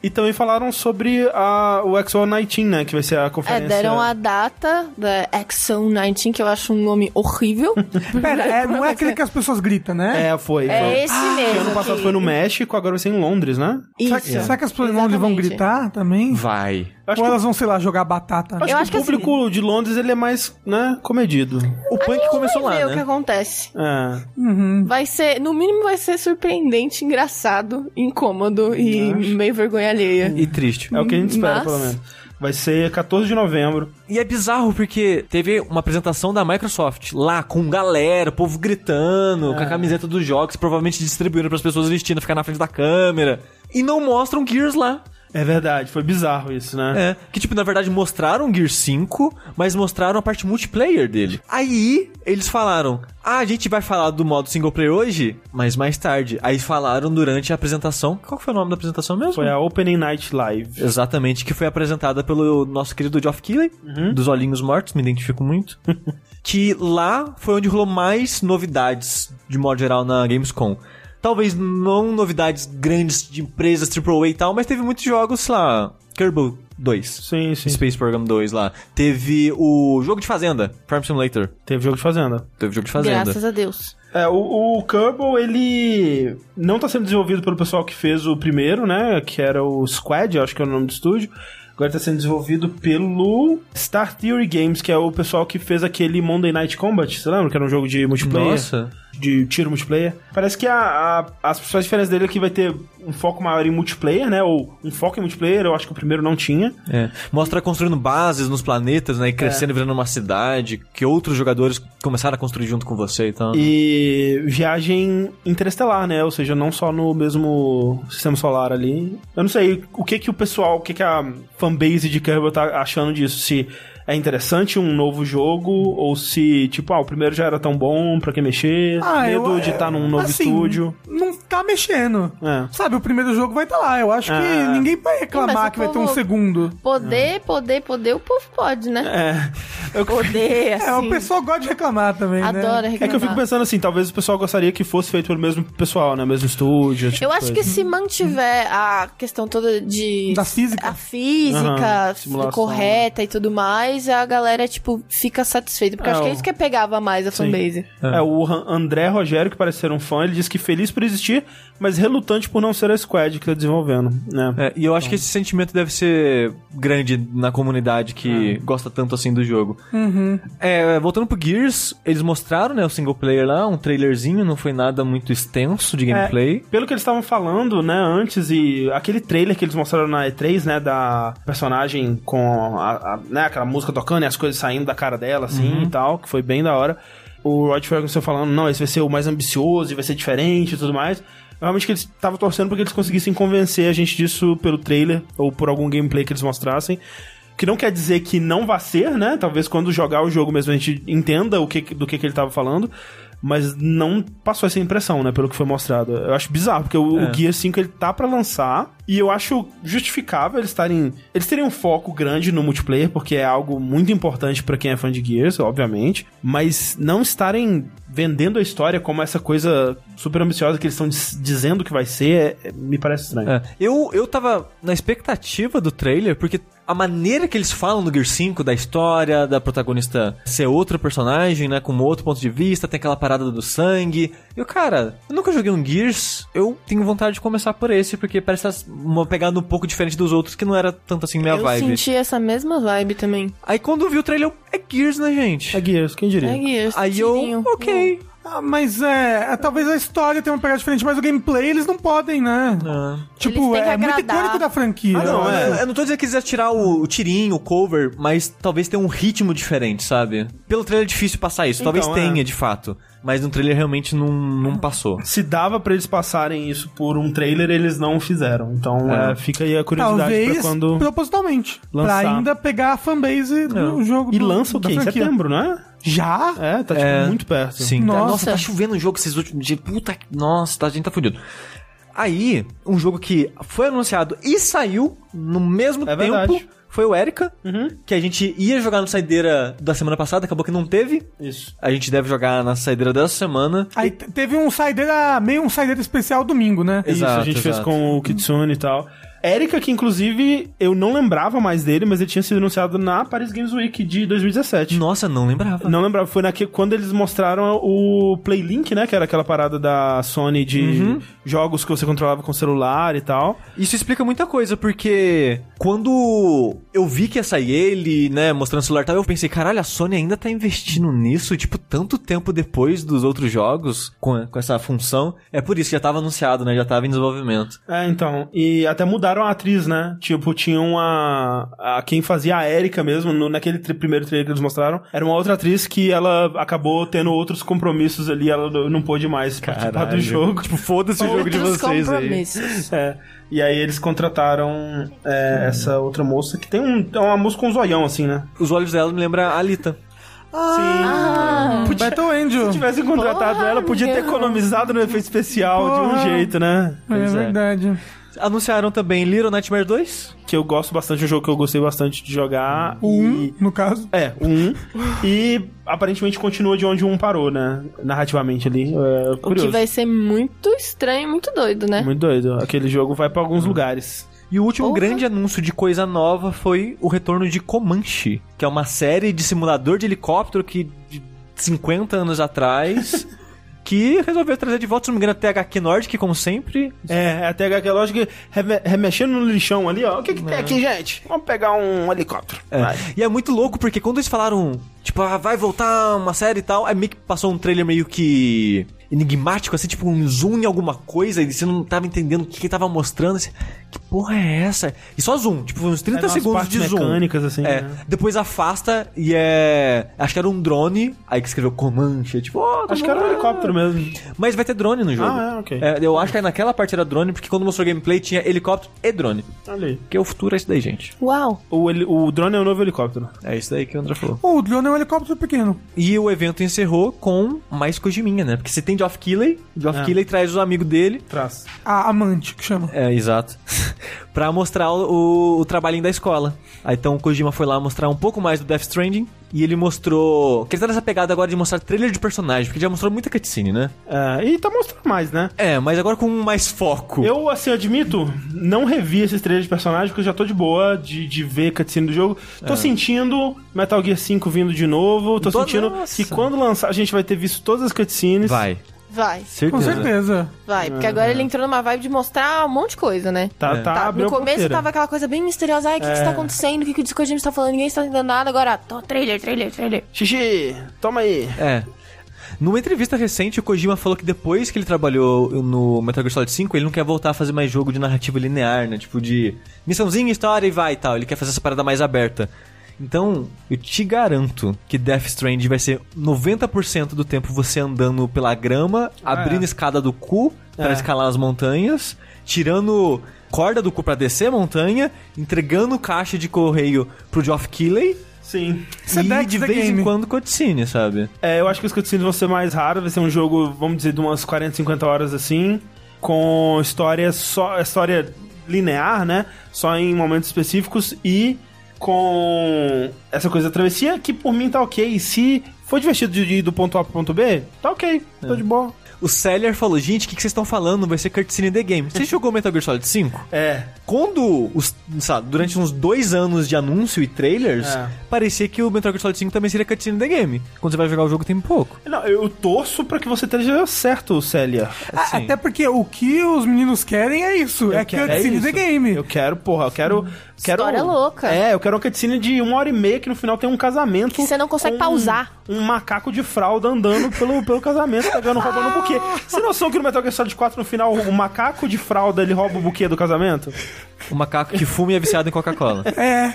Speaker 1: E também falaram sobre a, o XO19, né? Que vai ser a
Speaker 3: É,
Speaker 1: conferência.
Speaker 3: deram a data da Exxon 19, que eu acho um nome horrível.
Speaker 4: Pera, é, não é aquele que as pessoas gritam, né?
Speaker 1: É, foi.
Speaker 3: É
Speaker 1: foi.
Speaker 3: esse
Speaker 1: Que
Speaker 3: mesmo.
Speaker 1: ano passado
Speaker 3: que-
Speaker 1: foi no México, agora vai ser em Londres, né?
Speaker 4: Será,
Speaker 3: Isso.
Speaker 4: será que as pessoas em Londres vão gritar também?
Speaker 2: Vai.
Speaker 1: Acho
Speaker 4: Ou
Speaker 1: que,
Speaker 4: elas vão, sei lá, jogar batata?
Speaker 1: acho
Speaker 3: Eu
Speaker 1: que
Speaker 3: acho
Speaker 1: o
Speaker 3: que
Speaker 1: público de Londres ele é mais, né, comedido.
Speaker 2: O punk começou
Speaker 3: Vamos ver
Speaker 2: lá,
Speaker 3: o que
Speaker 2: né?
Speaker 3: acontece.
Speaker 1: É.
Speaker 3: Vai ser, no mínimo vai ser surpreendente, engraçado, incômodo e meio vergonha alheia.
Speaker 2: E triste.
Speaker 1: É o que a gente espera,
Speaker 3: Mas-
Speaker 1: pelo menos. Vai ser 14 de novembro.
Speaker 2: E é bizarro porque teve uma apresentação da Microsoft lá com galera, o povo gritando, com a camiseta dos jogos, provavelmente distribuindo pras pessoas vestindo, ficar na frente da câmera. E não mostram Gears lá.
Speaker 1: É verdade, foi bizarro isso, né?
Speaker 2: É. Que, tipo, na verdade mostraram Gears 5, mas mostraram a parte multiplayer dele. Aí, eles falaram: Ah, a gente vai falar do modo single player hoje, mas mais tarde. Aí falaram durante a apresentação. Qual foi o nome da apresentação mesmo?
Speaker 1: Foi a Opening Night Live.
Speaker 2: Exatamente, que foi apresentada pelo nosso querido Geoff Keighley, dos Olhinhos Mortos, me identifico muito. que lá foi onde rolou mais novidades, de modo geral, na Gamescom. Talvez não novidades grandes de empresas AAA e tal, mas teve muitos jogos, sei lá, Kerbal 2.
Speaker 1: Sim, sim.
Speaker 2: Space Program 2 lá. Teve o jogo de fazenda, Farm Simulator.
Speaker 1: Teve jogo de fazenda.
Speaker 2: Teve jogo de fazenda.
Speaker 3: Graças a Deus.
Speaker 1: É, o, o Kerbal, ele não tá sendo desenvolvido pelo pessoal que fez o primeiro, né? Que era o Squad, acho que é o nome do estúdio. Agora tá sendo desenvolvido pelo Star Theory Games, que é o pessoal que fez aquele Monday Night Combat, você lembra? Que era um jogo de multiplayer.
Speaker 2: Nossa.
Speaker 1: De tiro multiplayer. Parece que a, a- as principais diferenças dele é que vai ter um foco maior em multiplayer, né? Ou um foco em multiplayer, eu acho que o primeiro não tinha.
Speaker 2: É. Mostra construindo bases nos planetas, né? E crescendo e virando uma cidade. Que outros jogadores começaram a construir junto com você e tal.
Speaker 1: E viagem interestelar, né? Ou seja, não só no mesmo sistema solar ali. Eu não sei o que que o pessoal, o que que a fanbase de Kerbal tá achando disso. Se é interessante um novo jogo ou se, tipo, ah, o primeiro já era tão bom, pra que mexer? Medo
Speaker 4: eu-
Speaker 1: de estar num novo
Speaker 4: assim,
Speaker 1: estúdio.
Speaker 4: Não tá mexendo.
Speaker 1: É.
Speaker 4: Sabe, o primeiro jogo vai estar lá. Eu acho que
Speaker 1: É.
Speaker 4: ninguém vai
Speaker 3: Sim,
Speaker 4: reclamar
Speaker 3: o
Speaker 4: que vai ter um segundo.
Speaker 3: Poder, poder, poder, o povo pode, né?
Speaker 1: É. Eu,
Speaker 3: Poder, assim.
Speaker 4: É, o pessoal gosta de reclamar também, né?
Speaker 3: Adora
Speaker 1: é
Speaker 3: reclamar.
Speaker 1: que eu fico pensando assim, talvez o pessoal gostaria que fosse feito pelo mesmo pessoal, né? Mesmo estúdio. tipo
Speaker 3: Eu acho que
Speaker 1: coisa.
Speaker 3: se mantiver a questão toda de.
Speaker 4: Da física.
Speaker 3: A física
Speaker 1: simulação.
Speaker 3: correta e tudo mais, a galera, tipo, fica satisfeita. Porque
Speaker 1: É,
Speaker 3: acho que é
Speaker 1: o-
Speaker 3: isso que pegava mais a fanbase.
Speaker 1: É, o Han- André Rogério, que parece ser um fã, ele diz que feliz por existir, mas relutante por não ser a Squad que tá desenvolvendo, né?
Speaker 2: É, e eu acho que esse sentimento deve ser grande na comunidade que gosta tanto assim do jogo. É, voltando pro Gears, eles mostraram, né, o single player lá, um trailerzinho, não foi nada muito extenso de gameplay.
Speaker 1: Pelo que eles estavam falando, né, antes, e aquele trailer que eles mostraram na E3, né, da personagem com a, a- né, aquela música tocando e as coisas saindo da cara dela, assim, e tal, que foi bem da hora. o Rod Ferguson falando, não, esse vai ser o mais ambicioso e vai ser diferente e tudo mais. Realmente que eles estavam torcendo para que eles conseguissem convencer a gente disso pelo trailer ou por algum gameplay que eles mostrassem. Que não quer dizer que não vá ser, né? Talvez quando jogar o jogo mesmo a gente entenda o que, do que, que ele estava falando. Mas não passou essa impressão, né? Pelo que foi mostrado. Eu acho bizarro, porque o,
Speaker 2: É.
Speaker 1: o Gear 5 ele tá pra lançar. E eu acho justificável eles estarem. Eles terem um foco grande no multiplayer, porque é algo muito importante pra quem é fã de Gears, obviamente. Mas não estarem vendendo a história como essa coisa super ambiciosa que eles estão diz- dizendo que vai ser, é- é- me parece estranho.
Speaker 2: É. Eu, eu tava na expectativa do trailer, porque a maneira que eles falam no Gear 5, da história, da protagonista ser outro personagem, né, com um outro ponto de vista, tem aquela parada do sangue. Eu, cara, eu nunca joguei um Gears, eu tenho vontade de começar por esse, porque parece estar uma pegada um pouco diferente dos outros, que não era tanto assim minha
Speaker 3: eu
Speaker 2: vibe.
Speaker 3: senti essa mesma vibe também.
Speaker 2: Aí quando eu vi o trailer, eu, é Gears, né, gente?
Speaker 1: É Gears, quem diria?
Speaker 3: É Gears,
Speaker 2: Aí
Speaker 3: tirinho.
Speaker 2: eu, ok.
Speaker 4: Ah, mas é, é, Talvez a história tenha uma pegada diferente, mas o gameplay eles não podem, né?
Speaker 2: Ah.
Speaker 4: Tipo,
Speaker 3: Eles têm que
Speaker 4: é muito icônico da franquia.
Speaker 2: Ah, não, é, eu não tô dizendo que eles iam tirar o, o tirinho, o cover, mas talvez tenha um ritmo diferente, sabe? Pelo trailer é difícil passar isso, talvez
Speaker 1: Então, é.
Speaker 2: tenha de fato, mas no trailer realmente não, não passou.
Speaker 1: Se dava pra eles passarem isso por um trailer, eles não fizeram. Então
Speaker 2: É.
Speaker 1: é, fica aí a curiosidade
Speaker 4: Talvez
Speaker 1: pra quando.
Speaker 4: propositalmente.
Speaker 1: lançar.
Speaker 4: Pra ainda pegar a fanbase do jogo.
Speaker 1: E
Speaker 4: do-
Speaker 1: lança o quê? Em setembro, não é?
Speaker 4: Já?
Speaker 1: É, tá tipo
Speaker 2: É.
Speaker 1: muito perto.
Speaker 2: Sim.
Speaker 4: Nossa.
Speaker 2: Nossa, tá chovendo um jogo esses últimos dias. Puta que. Nossa, a gente tá fudido. Aí, um jogo que foi anunciado e saiu no mesmo
Speaker 1: É
Speaker 2: tempo
Speaker 1: verdade.
Speaker 2: Foi o Erika,
Speaker 1: Uhum.
Speaker 2: que a gente ia jogar no saideira da semana passada, acabou que não teve.
Speaker 1: Isso.
Speaker 2: A gente deve jogar na saideira dessa semana.
Speaker 4: Aí te- teve um saideira, meio um saideira especial domingo, né?
Speaker 1: Isso, a
Speaker 2: Exato,
Speaker 1: gente fez
Speaker 2: exato.
Speaker 1: com o Kitsune e tal. Erika, que inclusive eu não lembrava mais dele, mas ele tinha sido anunciado na Paris Games Week de 2017.
Speaker 2: Nossa, não lembrava.
Speaker 1: Não lembrava, foi naquele, quando eles mostraram o Playlink, né? Que era aquela parada da Sony de
Speaker 2: Uhum.
Speaker 1: jogos que você controlava com celular e tal.
Speaker 2: Isso explica muita coisa, porque quando eu vi que ia sair ele, né, mostrando o celular e tal, eu pensei, caralho, a Sony ainda tá investindo nisso, tipo, tanto tempo depois dos outros jogos com, com essa função. É por isso que já tava anunciado, né, já tava em desenvolvimento.
Speaker 1: É, então. E até mudaram a atriz, né? Tipo, tinham a. a quem fazia a Erika mesmo, no, naquele tri- primeiro trailer que eles mostraram, era uma outra atriz que ela acabou tendo outros compromissos ali, ela não- pôde mais participar do jogo.
Speaker 2: Tipo, foda-se o jogo de vocês aí.
Speaker 1: É. E aí eles contrataram é, essa outra moça que tem um, é uma moça com um zoião, assim, né?
Speaker 2: Os olhos dela me lembram a Alita.
Speaker 3: Ah,
Speaker 4: Battle Angel.
Speaker 1: Se tivesse contratado
Speaker 3: Porra,
Speaker 1: ela, podia ter economizado no efeito especial de um
Speaker 4: Porra.
Speaker 1: jeito, né?
Speaker 4: É
Speaker 2: é.
Speaker 4: verdade.
Speaker 2: Anunciaram também Little Nightmares 2.
Speaker 1: Que eu gosto bastante, um jogo que eu gostei bastante de jogar.
Speaker 4: O 1,
Speaker 1: e-
Speaker 4: no caso.
Speaker 1: É, o 1. e aparentemente continua de onde o 1 parou, né? Narrativamente ali. É
Speaker 3: o que vai ser muito estranho e muito doido, né?
Speaker 1: Muito doido. Aquele jogo vai pra alguns lugares.
Speaker 2: E o último
Speaker 3: Porra.
Speaker 2: grande anúncio de coisa nova foi o retorno de Comanche, que é uma série de simulador de helicóptero que de 50 anos atrás que resolveu trazer de volta, se não me engano, até HQ Nordic, como sempre.
Speaker 1: É, aquela lógica reme- remexendo no lixão ali, ó. O que que tem aqui, gente? Vamos pegar um helicóptero.
Speaker 2: É. E é muito louco porque quando eles falaram, tipo, ah, vai voltar uma série e tal, aí meio que passou um trailer meio que enigmático, assim, tipo um zoom em alguma coisa, e você não tava entendendo o que que tava mostrando. Assim, que porra é essa? E só zoom, tipo, uns 30
Speaker 1: É,
Speaker 2: segundos de zoom.
Speaker 1: mecânicas, assim,
Speaker 2: É.
Speaker 1: né?
Speaker 2: Depois afasta e é. Acho que era um drone, aí que escreveu Comanche, tipo, ó, tá
Speaker 1: Acho que era um helicóptero mesmo.
Speaker 2: Mas vai ter drone no jogo.
Speaker 1: Ah, é, ok.
Speaker 2: eu acho que aí naquela parte era drone, porque quando mostrou gameplay tinha helicóptero e drone.
Speaker 1: Olha aí.
Speaker 2: Porque o futuro é isso daí, gente.
Speaker 3: Uau.
Speaker 1: O, o drone é o novo helicóptero.
Speaker 2: É isso daí que o André falou.
Speaker 4: O drone é um helicóptero pequeno.
Speaker 2: E o evento encerrou com mais Kojiminha, né? Porque você tem Geoff Keighley, Geoff
Speaker 1: É.
Speaker 2: Keighley traz o amigo dele.
Speaker 1: Traz.
Speaker 4: A amante, que chama.
Speaker 2: É, exato. pra mostrar o, o, o trabalhinho da escola. Aí então o Kojima foi lá mostrar um pouco mais do Death Stranding. E ele mostrou. Que ele tá nessa pegada agora de mostrar trailer de personagem, porque já mostrou muita cutscene, né?
Speaker 1: É, e tá mostrando mais, né?
Speaker 2: É, mas agora com mais foco.
Speaker 1: Eu, assim, admito, não revi esses trailers de personagem, porque eu já tô de boa de, de ver cutscene do jogo. Tô sentindo Metal Gear 5 vindo de novo. Tô sentindo que quando lançar a gente vai ter visto todas as cutscenes.
Speaker 2: Vai.
Speaker 3: Vai,
Speaker 4: Com
Speaker 2: Certeza.
Speaker 4: certeza.
Speaker 3: vai. Porque agora ele entrou numa vibe de mostrar um monte de coisa, né?
Speaker 1: Tá,
Speaker 2: É.
Speaker 1: tá,
Speaker 3: Tá, no começo
Speaker 1: porteira.
Speaker 3: tava aquela coisa bem misteriosa. Ai, o que, que
Speaker 1: É.
Speaker 3: está acontecendo? O que, que o Disco James tá falando? Ninguém está entendendo nada. Agora, tô, trailer, trailer, trailer.
Speaker 1: Xixi, toma aí.
Speaker 2: É. Numa entrevista recente, o Kojima falou que depois que ele trabalhou no Metal Gear Solid 5, ele não quer voltar a fazer mais jogo de narrativa linear, né? Tipo de missãozinha, história e vai e tal. Ele quer fazer essa parada mais aberta. Então, eu te garanto que Death Stranding vai ser 90% do tempo você andando pela grama, abrindo
Speaker 1: é.
Speaker 2: escada do cu pra
Speaker 1: É.
Speaker 2: escalar as montanhas, tirando corda do cu pra descer a montanha, entregando caixa de correio pro Geoff Keighley
Speaker 1: Sim.
Speaker 4: Isso é
Speaker 2: e
Speaker 4: Death
Speaker 2: de vez em
Speaker 4: Game.
Speaker 2: quando cutscene, sabe?
Speaker 1: É, eu acho que os cutscenes vão ser mais raros, vai ser um jogo, vamos dizer, de umas 40, 50 horas assim, com história só história linear, né? Só em momentos específicos e com essa coisa da travessia que por mim tá ok. Se for divertido de ir do ponto A pro ponto B, tá ok, tô de boa.
Speaker 2: O Seller falou, gente, o que, que vocês estão falando? Vai ser cutscene The Game. Você jogou Metal Gear Solid 5?
Speaker 1: É,
Speaker 2: Quando, os, sabe, durante uns dois anos de anúncio e trailers,
Speaker 1: É.
Speaker 2: parecia que o Metal Gear Solid 5 também seria cutscene The Game. Quando você vai jogar o jogo tem pouco.
Speaker 1: não, eu torço pra que você esteja certo, Célia.
Speaker 2: Assim.
Speaker 4: Até porque o que os meninos querem é isso. é
Speaker 1: quero-
Speaker 4: cutscene
Speaker 1: isso.
Speaker 4: the game.
Speaker 1: Eu quero, porra, eu quero. Quero
Speaker 3: História louca.
Speaker 1: É, eu quero uma cutscene de uma hora e meia que no final tem um casamento.
Speaker 3: Que você não consegue pausar.
Speaker 1: Um macaco de fralda andando pelo, pelo casamento, pegando, roubando o buquê. Você tem noção que no Metal Gear Solid 4 no final o macaco de fralda ele rouba o buquê do casamento?
Speaker 2: O macaco que fuma e é viciado em Coca-Cola.
Speaker 4: É.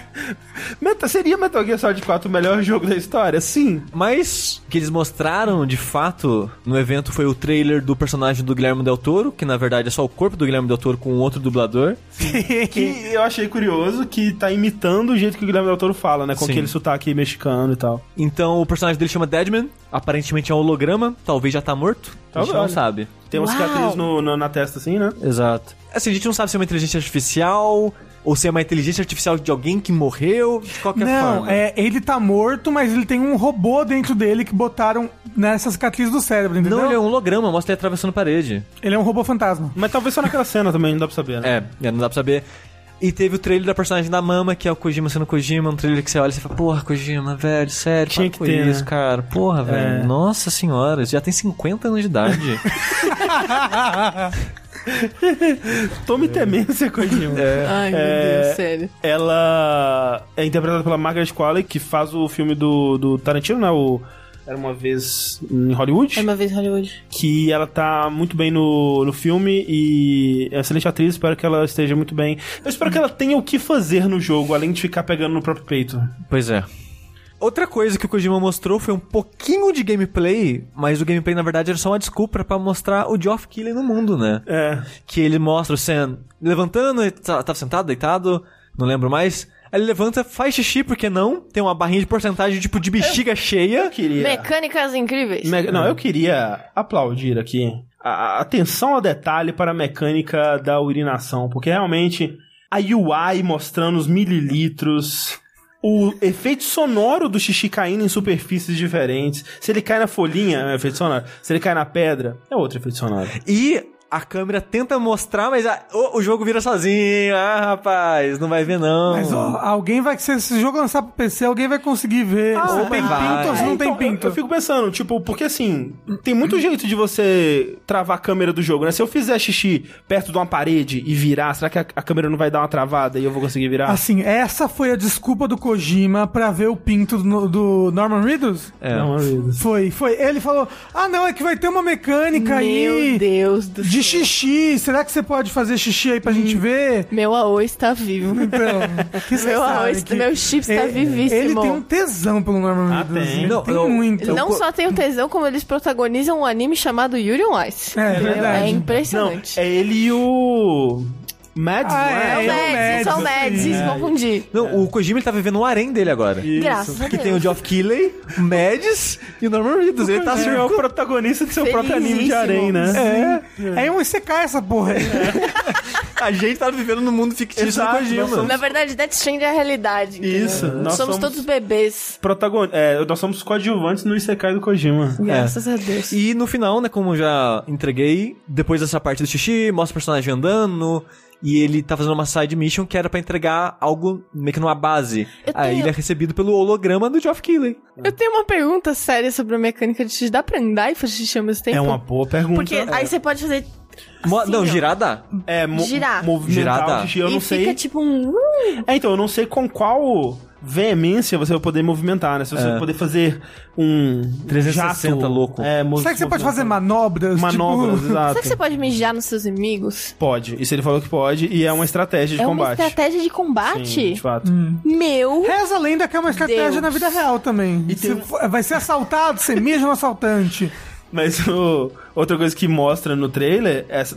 Speaker 1: Meta, seria Metal Gear Solid 4 o melhor jogo da história? Sim.
Speaker 2: Mas o que eles mostraram, de fato, no evento foi o trailer do personagem do Guilherme Del Toro, que na verdade é só o corpo do Guilherme Del Toro com outro dublador.
Speaker 1: Que eu achei curioso que tá imitando o jeito que o Guilherme Del Toro fala, né? Com
Speaker 2: Sim.
Speaker 1: aquele sotaque mexicano e tal.
Speaker 2: Então o personagem dele chama Deadman, aparentemente é um holograma, talvez já tá morto. A gente não
Speaker 1: Talvez.
Speaker 2: sabe.
Speaker 1: Tem uma
Speaker 3: Uau.
Speaker 1: cicatriz no, no- na testa assim, né?
Speaker 2: Exato. Assim, a gente não sabe se é uma inteligência artificial ou se é uma inteligência artificial de alguém que morreu, de qualquer
Speaker 4: Não,
Speaker 2: forma.
Speaker 4: é, ele tá morto, mas ele tem um robô dentro dele que botaram nessa cicatriz do cérebro, entendeu?
Speaker 2: Não, ele é um holograma, mostra ele atravessando parede.
Speaker 4: Ele é um robô fantasma.
Speaker 1: Mas talvez só naquela cena também, não dá pra saber, né?
Speaker 2: É, é, não dá pra saber. E teve o trailer da personagem da Mama, que é o Kojima sendo Kojima, um trailer que você olha e você fala, porra, Kojima, velho, sério,
Speaker 1: Tinha que ter,
Speaker 2: isso,
Speaker 1: né?
Speaker 2: cara. Porra, velho, nossa senhora, já tem 50 anos de idade.
Speaker 1: Tome temência, Kojima.
Speaker 3: Ai, meu
Speaker 1: É,
Speaker 3: Deus, sério.
Speaker 1: Ela é interpretada pela Margaret Qualley, que faz o filme do, do Tarantino, né? O Era Uma Vez em Hollywood.
Speaker 3: É uma vez em Hollywood.
Speaker 1: Que ela tá muito bem no, no filme e é uma excelente atriz, espero que ela esteja muito bem. Eu espero que ela tenha o que fazer no jogo, além de ficar pegando no próprio peito.
Speaker 2: pois é. Outra coisa que o Kojima mostrou foi um pouquinho de gameplay, mas o gameplay na verdade era só uma desculpa pra mostrar o Geoff Keighley no mundo, né?
Speaker 1: É.
Speaker 2: que ele mostra o Sam levantando, tá- tava sentado, deitado, não lembro mais. Aí ele levanta, faz xixi, porque não? Tem uma barrinha de porcentagem tipo de bexiga cheia.
Speaker 1: Eu queria.
Speaker 3: Mecânicas incríveis.
Speaker 1: Me- Não, eu queria aplaudir aqui a a atenção ao detalhe para a mecânica da urinação, porque realmente a UI mostrando os mililitros, o efeito sonoro do xixi caindo em superfícies diferentes. Se ele cai na folhinha, é um efeito sonoro. Se ele cai na pedra, é outro efeito sonoro.
Speaker 2: E a câmera tenta mostrar, mas a- o, o jogo vira sozinho. Ah, rapaz, não vai ver não.
Speaker 4: Mas ó, alguém vai. Se esse jogo lançar pro PC, alguém vai conseguir ver
Speaker 1: Ah,
Speaker 4: se tem
Speaker 2: vai.
Speaker 4: pinto ou se não
Speaker 1: É,
Speaker 4: tem
Speaker 1: então,
Speaker 4: pinto.
Speaker 1: Eu, eu fico pensando, tipo, porque assim, tem muito jeito de você travar a câmera do jogo, né? Se eu fizer xixi perto de uma parede e virar, será que a, a câmera não vai dar uma travada e eu vou conseguir virar?
Speaker 4: Assim, essa foi a desculpa do Kojima pra ver o pinto do, do Norman Reedus?
Speaker 2: É.
Speaker 1: Uma vez.
Speaker 4: Foi, foi. Ele falou: Ah, não, é que vai ter uma mecânica
Speaker 3: Meu
Speaker 4: aí
Speaker 3: Deus do
Speaker 4: de xixi. Será que você pode fazer xixi aí pra gente ver?
Speaker 3: Meu Aô está vivo.
Speaker 4: Então,
Speaker 3: Meu arroz-
Speaker 4: que
Speaker 3: meu chip está
Speaker 4: é-
Speaker 3: vivíssimo.
Speaker 4: Ele tem um tesão pelo Norman
Speaker 1: Ah,
Speaker 4: Reedus.
Speaker 1: tem.
Speaker 4: Ele
Speaker 2: Não,
Speaker 4: tem
Speaker 2: eu-
Speaker 4: muito.
Speaker 2: eu-
Speaker 3: Não
Speaker 2: co-
Speaker 3: só tem o tesão, como eles protagonizam um anime chamado Yuri on Ice.
Speaker 4: É,
Speaker 3: Entendeu?
Speaker 4: verdade.
Speaker 3: É
Speaker 1: Não,
Speaker 3: impressionante.
Speaker 1: é ele e o. Mads,
Speaker 4: Ah,
Speaker 3: É
Speaker 1: é?
Speaker 3: o
Speaker 4: é o
Speaker 3: Mads, são
Speaker 4: Mads,
Speaker 3: Mads,
Speaker 4: sim.
Speaker 3: se confundi.
Speaker 2: Não, o Kojima ele tá vivendo o harém dele agora.
Speaker 3: Graças a
Speaker 2: Que
Speaker 3: Deus.
Speaker 2: tem o Geoff Keighley, o Mads e o Norman Reedus. Ele tá
Speaker 1: Ele é o
Speaker 2: surco.
Speaker 1: protagonista de seu próprio anime de harém, né?
Speaker 4: É, é um ICK essa porra aí.
Speaker 2: A gente tá vivendo no mundo fictício
Speaker 1: Exato,
Speaker 2: do Kojima.
Speaker 1: somos-
Speaker 3: Na verdade, Death Stranding é a realidade. entendeu?
Speaker 1: Isso, nós
Speaker 3: somos,
Speaker 1: somos-
Speaker 3: todos bebês.
Speaker 1: Protagon... É, nós somos coadjuvantes no Isekai do Kojima.
Speaker 3: Graças a Deus.
Speaker 2: E no final, né, como eu já entreguei, depois dessa parte do xixi, mostra o personagem andando. E ele tá fazendo uma side mission que era pra entregar algo meio que numa base.
Speaker 3: Eu
Speaker 2: Aí
Speaker 3: tenho-
Speaker 2: ele é recebido pelo holograma do Geoff Keighley.
Speaker 3: Eu tenho uma pergunta séria sobre a mecânica de xixi. Dá pra andar e fazer xixi ao mesmo tempo?
Speaker 1: É uma boa pergunta.
Speaker 3: Porque aí você pode fazer...
Speaker 2: Mo-
Speaker 3: assim,
Speaker 2: não, girar dá.
Speaker 1: É, mo
Speaker 3: Girar.
Speaker 1: movimentar
Speaker 2: Girar dá.
Speaker 1: o xixi, eu
Speaker 3: e
Speaker 1: não
Speaker 3: fica
Speaker 1: sei.
Speaker 3: tipo um...
Speaker 1: É, então, eu não sei com qual veemência você vai poder movimentar, né? Se você
Speaker 2: É.
Speaker 1: vai poder fazer um
Speaker 2: 360
Speaker 1: jato,
Speaker 2: louco.
Speaker 1: É,
Speaker 4: Será que você pode fazer manobras?
Speaker 1: manobras,
Speaker 4: Tipo...
Speaker 1: exato.
Speaker 3: Será que você pode mijar nos seus inimigos?
Speaker 1: Pode. Isso ele falou que pode e é uma estratégia de
Speaker 3: é uma
Speaker 1: combate.
Speaker 3: estratégia de
Speaker 1: Sim,
Speaker 3: combate?
Speaker 1: de fato.
Speaker 3: Meu.
Speaker 4: Reza a lenda que é uma estratégia
Speaker 3: Deus.
Speaker 4: na vida real também.
Speaker 1: E
Speaker 4: Você
Speaker 1: tem-
Speaker 4: vai ser assaltado, você mija no assaltante.
Speaker 1: Mas o- outra coisa que mostra no trailer, essa-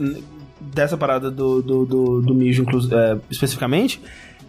Speaker 1: dessa parada do, do, do, do mijo inclu- é, especificamente,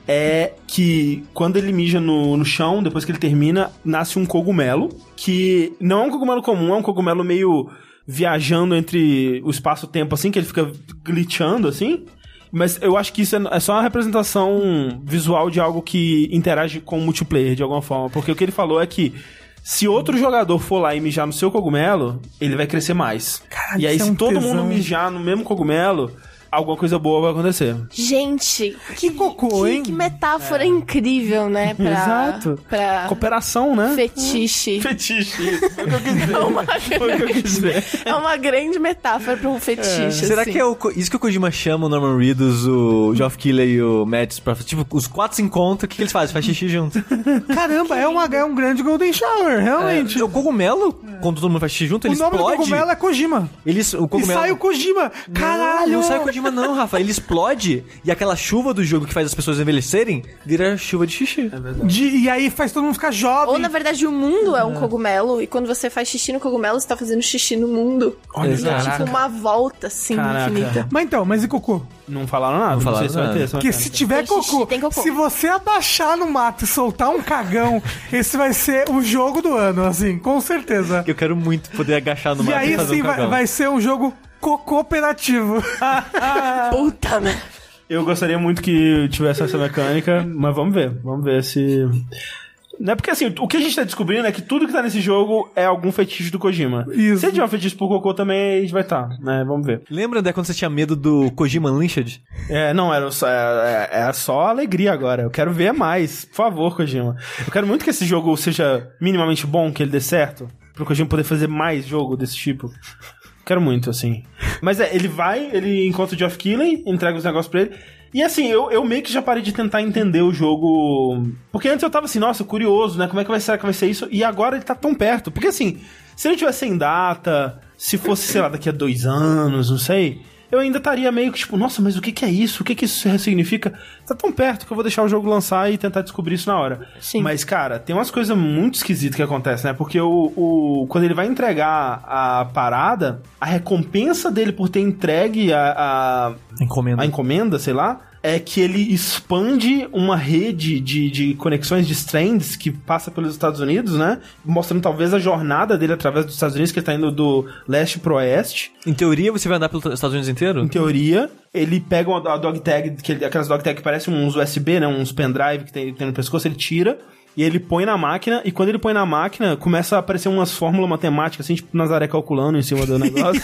Speaker 1: é que quando ele mija no, no chão, depois que ele termina, nasce um cogumelo, que não é um cogumelo comum, é um cogumelo meio viajando entre o espaço-tempo, assim, que ele fica glitchando, assim. Mas eu acho que isso é é só uma representação visual de algo que interage com o multiplayer, de alguma forma. Porque o que ele falou é que se outro jogador for lá e mijar no seu cogumelo, ele vai crescer mais.
Speaker 4: Caralho,
Speaker 1: e aí,
Speaker 4: isso é
Speaker 1: se
Speaker 4: um
Speaker 1: todo
Speaker 4: tesão.
Speaker 1: mundo mijar no mesmo cogumelo, alguma coisa boa vai acontecer.
Speaker 3: Gente,
Speaker 4: Que cocô,
Speaker 3: que,
Speaker 4: hein?
Speaker 3: que metáfora incrível, né? Pra,
Speaker 1: Exato.
Speaker 3: Pra
Speaker 1: Cooperação, né?
Speaker 3: fetiche.
Speaker 1: Fetiche. Foi o que eu quis dizer.
Speaker 3: É uma,
Speaker 1: Foi o que eu quis dizer.
Speaker 3: é uma grande metáfora pra um fetiche.
Speaker 2: Será
Speaker 3: assim.
Speaker 2: que é o, isso que o Kojima chama o Norman Reedus, o Geoff Keighley e o Mads pra... Tipo, os quatro se encontram, o que, que eles fazem? Faz xixi junto.
Speaker 4: Caramba, é, uma, é um grande Golden Shower, realmente.
Speaker 2: É, o cogumelo, quando todo mundo faz xixi junto,
Speaker 4: o
Speaker 2: ele
Speaker 4: nome
Speaker 2: explode.
Speaker 4: do cogumelo é Kojima.
Speaker 2: Eles, o
Speaker 4: E
Speaker 2: cogumelo...
Speaker 4: sai o Kojima. Caralho!
Speaker 2: Não, não sai Kojima não, Rafa. Ele explode e aquela chuva do jogo que faz as pessoas envelhecerem vira chuva de xixi.
Speaker 4: De- e aí faz todo mundo ficar jovem.
Speaker 3: Ou na verdade o mundo é um cogumelo e quando você faz xixi no cogumelo, você tá fazendo xixi no mundo.
Speaker 1: Olha,
Speaker 3: E é tipo uma volta assim
Speaker 1: Caraca.
Speaker 3: infinita.
Speaker 4: Mas então, mas e cocô?
Speaker 1: Não falaram nada. Não,
Speaker 2: falaram
Speaker 1: sei se vai
Speaker 2: nada.
Speaker 4: Porque se tiver
Speaker 3: Tem xixi,
Speaker 4: cocô,
Speaker 3: tem cocô.
Speaker 4: se você abaixar no mato e soltar um cagão, esse vai ser o jogo do ano, assim, com certeza.
Speaker 2: Eu quero muito poder agachar no
Speaker 4: E
Speaker 2: mato e
Speaker 4: aí
Speaker 2: fazer
Speaker 4: sim
Speaker 2: um
Speaker 4: vai,
Speaker 2: cagão.
Speaker 4: vai ser um jogo cooperativo.
Speaker 3: Puta, né?
Speaker 1: Eu gostaria muito que tivesse essa mecânica, mas vamos ver. Vamos ver se. Não é porque assim, o que a gente tá descobrindo é que tudo que tá nesse jogo é algum fetiche do Kojima.
Speaker 4: Isso.
Speaker 1: Se ele tiver um fetiche por cocô também, a gente vai estar, né? Vamos ver.
Speaker 2: Lembra, André, quando você tinha medo do Kojima Unleashed?
Speaker 1: É, não, era só, é, é só alegria agora. Eu quero ver mais. Por favor, Kojima. Eu quero muito que esse jogo seja minimamente bom, que ele dê certo. Pro Kojima poder fazer mais jogo desse tipo. Quero muito, assim. Mas é, ele vai, ele encontra o Geoff Keighley, entrega os negócios pra ele. E assim, eu, eu meio que já parei de tentar entender o jogo. Porque antes eu tava assim, nossa, curioso, né? Como é que vai ser, que vai ser isso? E agora ele tá tão perto. Porque assim, se ele tivesse sem data, se fosse, sei lá, daqui a dois anos, não sei. Eu ainda estaria meio que tipo, nossa, mas o que, que é isso? O que, que isso significa? Tá tão perto que eu vou deixar o jogo lançar e tentar descobrir isso na hora.
Speaker 3: Sim.
Speaker 1: Mas, cara, tem umas coisas muito esquisitas que acontecem, né? Porque o, o, quando ele vai entregar a parada, a recompensa dele por ter entregue a, a,
Speaker 2: Encomenda.
Speaker 1: a encomenda, sei lá, é que ele expande uma rede de, de conexões de strands que passa pelos Estados Unidos, né? Mostrando talvez a jornada dele através dos Estados Unidos, que ele tá indo do leste pro oeste.
Speaker 2: Em teoria, você vai andar pelos Estados Unidos inteiro?
Speaker 1: Em teoria, ele pega uma a dog tag, que ele- aquelas dog tag que parecem uns USB, né? Uns pendrive que tem, tem no pescoço, ele tira. E ele põe na máquina, e quando ele põe na máquina, começa a aparecer umas fórmulas matemáticas, assim, tipo Nazaré calculando em cima do negócio.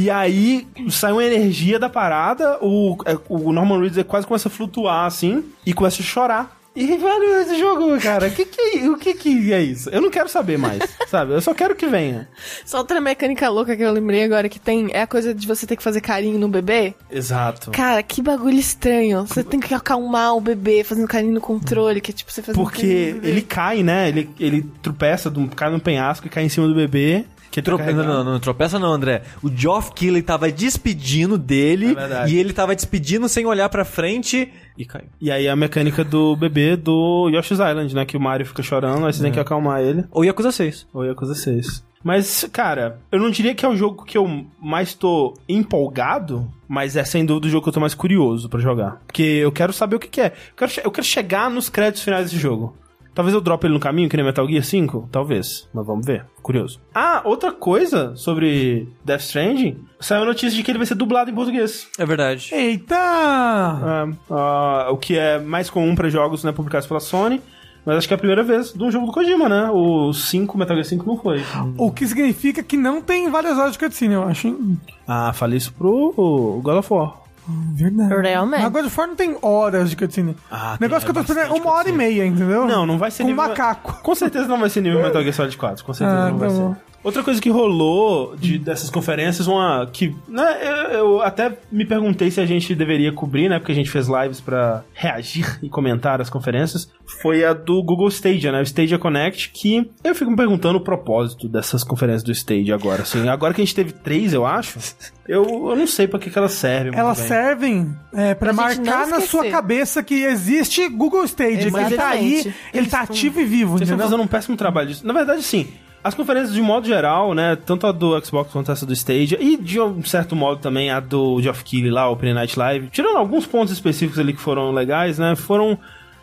Speaker 1: E aí sai uma energia da parada, o, é, o Norman Reedus quase começa a flutuar assim e começa a chorar. E, velho, esse jogo, cara, que que, o que que é isso? Eu não quero saber mais, sabe? Eu só quero que venha.
Speaker 3: Só outra mecânica louca que eu lembrei agora que tem é a coisa de você ter que fazer carinho no bebê.
Speaker 1: Exato.
Speaker 3: Cara, que bagulho estranho. Você tem que acalmar o bebê fazendo carinho no controle, que é tipo você fazendo
Speaker 1: Porque ele cai, né? Ele, ele tropeça, cai no penhasco e cai em cima do bebê. Que tá
Speaker 2: Trope... Não, não, não, tropeça não, André. O Geoff Keighley tava despedindo dele
Speaker 1: É
Speaker 2: e ele tava despedindo sem olhar pra frente e caiu.
Speaker 1: E aí a mecânica do bebê do Yoshi's Island, né? Que o Mario fica chorando, aí você tem que acalmar ele.
Speaker 2: Ou Yakuza 6.
Speaker 1: Ou Yakuza 6. Mas, cara, eu não diria que é o jogo que eu mais tô empolgado, mas é sem dúvida o jogo que eu tô mais curioso pra jogar. Porque eu quero saber o que, que é. Eu quero, eu quero chegar nos créditos finais desse jogo. Talvez eu drope ele no caminho, que nem Metal Gear 5? Talvez. Mas vamos ver. Curioso. Ah, outra coisa sobre Death Stranding. Saiu a notícia de que ele vai ser dublado em português.
Speaker 2: É verdade.
Speaker 4: Eita!
Speaker 1: É, ah, o que é mais comum pra jogos né, publicados pela Sony. Mas acho que é a primeira vez de um jogo do Kojima, né? O 5, Metal Gear 5 não foi.
Speaker 4: O que significa que não tem várias horas de cutscene, eu acho. hein?
Speaker 1: Ah, falei isso pro God of War.
Speaker 4: Verdade.
Speaker 3: Realmente.
Speaker 4: God of War não tem horas de cutscene.
Speaker 1: Ah,
Speaker 4: O negócio
Speaker 1: tem,
Speaker 4: que eu tô
Speaker 1: é
Speaker 4: esperando é uma hora e meia, entendeu?
Speaker 1: Não, não vai ser
Speaker 4: Com
Speaker 1: nível...
Speaker 4: macaco.
Speaker 1: Com certeza não vai ser nível Metal Gear Solid 4. Com certeza
Speaker 4: Ah,
Speaker 1: não vai
Speaker 4: bom.
Speaker 1: ser. Outra coisa que rolou de, dessas conferências, uma que né, eu, eu até me perguntei se a gente deveria cobrir, né? Porque a gente fez lives pra reagir e comentar as conferências. Foi a do Google Stadia, né? O Stadia Connect, que eu fico me perguntando o propósito dessas conferências do Stadia agora. Assim, agora que a gente teve três, eu acho, eu, eu não sei pra que, que elas servem.
Speaker 4: Elas
Speaker 1: bem.
Speaker 4: servem é,
Speaker 3: gente
Speaker 4: marcar na sua cabeça que existe Google Stadia, que ele tá aí, ele tá ativo e vivo,
Speaker 1: Vocês estão
Speaker 4: entendeu?
Speaker 1: fazendo um péssimo trabalho disso. Na verdade, sim. As conferências, de modo geral, né? Tanto a do Xbox quanto essa do Stadia, e de um certo modo também a do Geoff Keighley lá, o Open Night Live, tirando alguns pontos específicos ali que foram legais, né? Foram.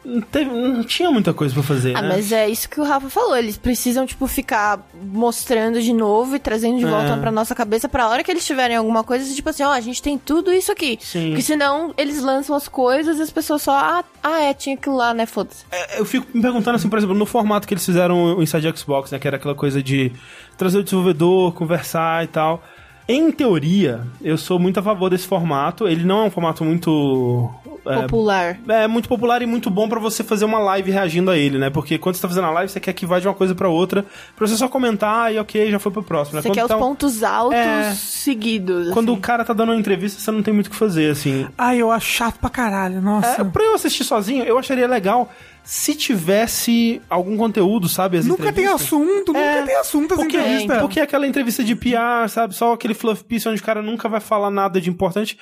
Speaker 1: Não, teve- não tinha muita coisa pra fazer,
Speaker 3: Ah,
Speaker 1: né?
Speaker 3: mas é isso que o Rafa falou. Eles precisam, tipo, ficar mostrando de novo e trazendo de volta
Speaker 1: É.
Speaker 3: pra nossa cabeça pra hora que eles tiverem alguma coisa, tipo assim, ó, a gente tem tudo isso aqui.
Speaker 1: Sim.
Speaker 3: Porque senão eles lançam as coisas e as pessoas só, ah, ah é, tinha aquilo lá, né, foda-se.
Speaker 1: É, eu fico me perguntando assim, por exemplo, no formato que eles fizeram o Inside Xbox, né? Que era aquela coisa de trazer o desenvolvedor, conversar e tal. Em teoria, eu sou muito a favor desse formato. Ele não é um formato muito. É,
Speaker 3: Popular.
Speaker 1: É muito popular e muito bom pra você fazer uma live reagindo a ele, né? Porque quando você tá fazendo a live, você quer que vá de uma coisa pra outra, pra você só comentar e ok, já foi pro próximo. né?
Speaker 3: Você
Speaker 1: Quando
Speaker 3: quer os
Speaker 1: tá um-
Speaker 3: pontos altos
Speaker 1: É.
Speaker 3: seguidos.
Speaker 1: Quando o
Speaker 3: assim.
Speaker 1: cara tá dando uma entrevista, você não tem muito o que fazer, assim.
Speaker 4: Ai, eu acho chato pra caralho, nossa.
Speaker 1: É, pra eu assistir sozinho, eu acharia legal se tivesse algum conteúdo, sabe? as
Speaker 4: nunca tem assunto, nunca
Speaker 1: É,
Speaker 4: tem assunto as
Speaker 1: Porque,
Speaker 4: entrevistas.
Speaker 1: porque aquela entrevista de PR, sabe? Só aquele fluff piece onde o cara nunca vai falar nada de importante.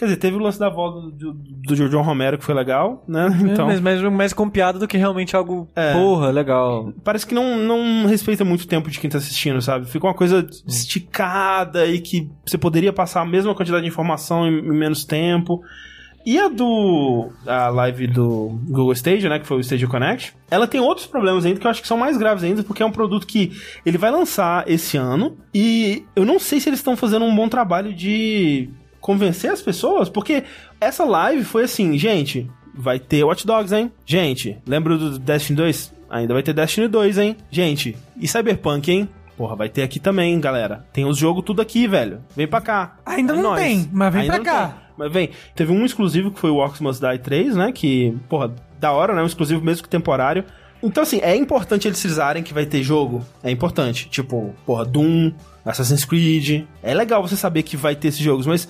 Speaker 1: Quer dizer, teve o lance da avó do, do, do John Romero que foi legal, né? Então,
Speaker 2: Mas mais, mais com piada do que realmente algo,
Speaker 1: É.
Speaker 2: porra, legal.
Speaker 1: parece que não, não respeita muito o tempo de quem tá assistindo, sabe? Fica uma coisa esticada e que você poderia passar a mesma quantidade de informação em, em menos tempo. E a do. A live do Google Stage, né? Que foi o Stage Connect. Ela tem outros problemas ainda que eu acho que são mais graves ainda, porque é um produto que ele vai lançar esse ano. E eu não sei se eles estão fazendo um bom trabalho de convencer as pessoas, porque essa live foi assim, gente. Vai ter Watch Dogs, hein? Gente, lembra do Destiny 2? Ainda vai ter Destiny 2, hein? Gente, e Cyberpunk, hein? Porra, vai ter aqui também, galera. Tem os jogos tudo aqui, velho. Vem pra cá.
Speaker 4: Ainda
Speaker 1: É
Speaker 4: não
Speaker 1: nóis.
Speaker 4: tem, mas vem
Speaker 1: Ainda
Speaker 4: pra cá.
Speaker 1: tem. Mas vem, teve um exclusivo que foi o Orcs Must Die 3, né? Que, porra, da hora, né? Um exclusivo mesmo que temporário. Então, assim, é importante eles frisarem que vai ter jogo. É importante. Tipo, porra, Doom, Assassin's Creed. É legal você saber que vai ter esses jogos, mas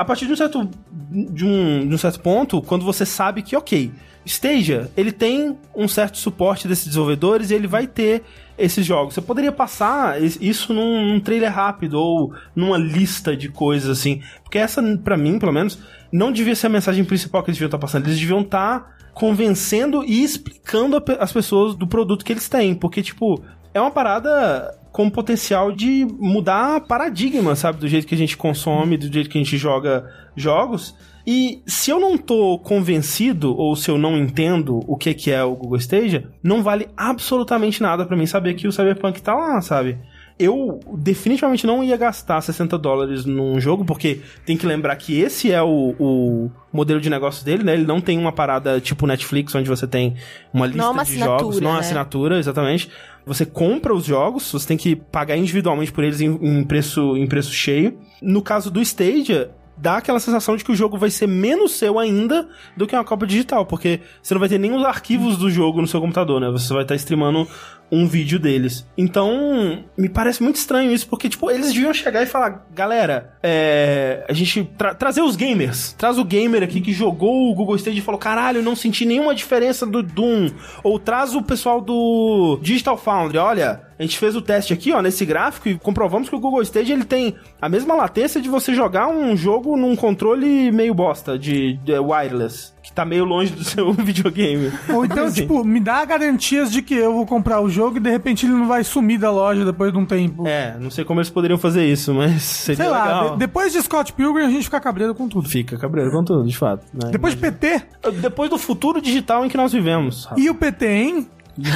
Speaker 1: a partir de um certo, de um, de um certo ponto, quando você sabe que, ok, Stadia, ele tem um certo suporte desses desenvolvedores e ele vai ter esses jogos. Você poderia passar isso num, num trailer rápido ou numa lista de coisas assim. Porque essa, pra mim, pelo menos, não devia ser a mensagem principal que eles deviam estar passando. Eles deviam estar convencendo e explicando as pessoas do produto que eles têm. Porque, tipo, é uma parada com potencial de mudar paradigma, sabe? Do jeito que a gente consome, do jeito que a gente joga jogos. E se eu não tô convencido, ou se eu não entendo o que, que é o Google Stadia, não vale absolutamente nada pra mim saber que o Cyberpunk tá lá, sabe? Eu definitivamente não ia gastar 60 dólares num jogo, porque tem que lembrar que esse é o, o modelo de negócio dele, né? Ele não tem uma parada tipo Netflix, onde você tem uma lista
Speaker 3: é uma
Speaker 1: de jogos, não é uma
Speaker 3: né?
Speaker 1: assinatura, exatamente. Você compra os jogos, você tem que pagar individualmente por eles em, em preço, em preço cheio. No caso do Stadia, dá aquela sensação de que o jogo vai ser menos seu ainda do que uma cópia digital, porque você não vai ter nem os arquivos do jogo no seu computador, né? Você vai estar streamando um vídeo deles. Então, me parece muito estranho isso, porque, tipo, eles deviam chegar e falar, galera, é, a gente tra- trazer os gamers, traz o gamer aqui que jogou o Google Stage e falou, caralho, não senti nenhuma diferença do Doom, ou traz o pessoal do Digital Foundry, olha, a gente fez o teste aqui, ó, nesse gráfico e comprovamos que o Google Stage ele tem a mesma latência de você jogar um jogo num controle meio bosta de, de wireless, que tá meio longe do seu videogame.
Speaker 4: Ou então,
Speaker 1: Assim.
Speaker 4: tipo, me dá garantias de que eu vou comprar o jogo e de repente ele não vai sumir da loja depois de um tempo.
Speaker 1: É, não sei como eles poderiam fazer isso, mas seria
Speaker 4: Sei lá,
Speaker 1: legal.
Speaker 4: de- depois de Scott Pilgrim a gente fica cabreiro com tudo.
Speaker 1: Fica cabreiro com tudo, de fato. né?
Speaker 4: Depois de PT,
Speaker 1: Depois do futuro digital em que nós vivemos.
Speaker 4: E o PT, hein?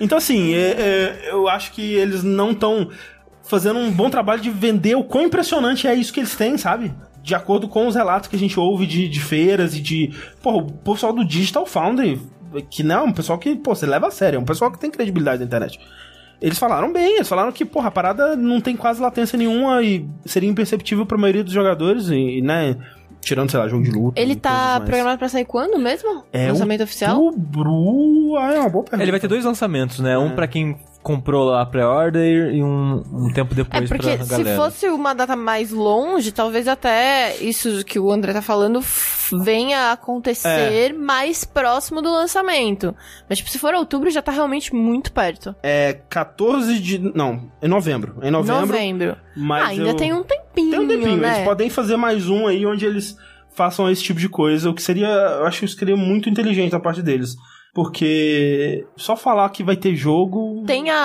Speaker 1: Então, assim, é- é, eu acho que eles não estão fazendo um bom trabalho de vender o quão impressionante é isso que eles têm, sabe? De acordo com os relatos que a gente ouve de, de feiras e de. Pô, o pessoal do Digital Foundry, que não é um pessoal que, pô, você leva a sério, é um pessoal que tem credibilidade na internet. Eles falaram bem, eles falaram que, porra, a parada não tem quase latência nenhuma e seria imperceptível pra maioria dos jogadores, e, né? Tirando, sei lá, jogo de luta.
Speaker 3: Ele tá programado pra sair quando mesmo?
Speaker 1: É
Speaker 3: Lançamento oficial?
Speaker 1: Outubro. Ah, é uma boa pergunta.
Speaker 2: Ele vai ter dois lançamentos, né? Um
Speaker 1: É.
Speaker 2: pra quem comprou a pré-order e um, um tempo
Speaker 3: É
Speaker 2: depois
Speaker 3: porque
Speaker 2: pra
Speaker 3: se
Speaker 2: galera.
Speaker 3: fosse uma data mais longe, talvez até isso que o André tá falando venha a acontecer
Speaker 2: É.
Speaker 3: mais próximo do lançamento. Mas, tipo, se for outubro, já tá realmente muito perto.
Speaker 1: É 14 de. Não, é novembro. É em novembro.
Speaker 3: Novembro.
Speaker 1: Mas
Speaker 3: ah, ainda
Speaker 1: eu-
Speaker 3: tem um tempinho,
Speaker 1: Tem um tempinho.
Speaker 3: né?
Speaker 1: Eles podem fazer mais um aí onde eles façam esse tipo de coisa, o que seria. Eu acho que seria muito inteligente da parte deles. Porque só falar que vai ter jogo.
Speaker 3: Tem a,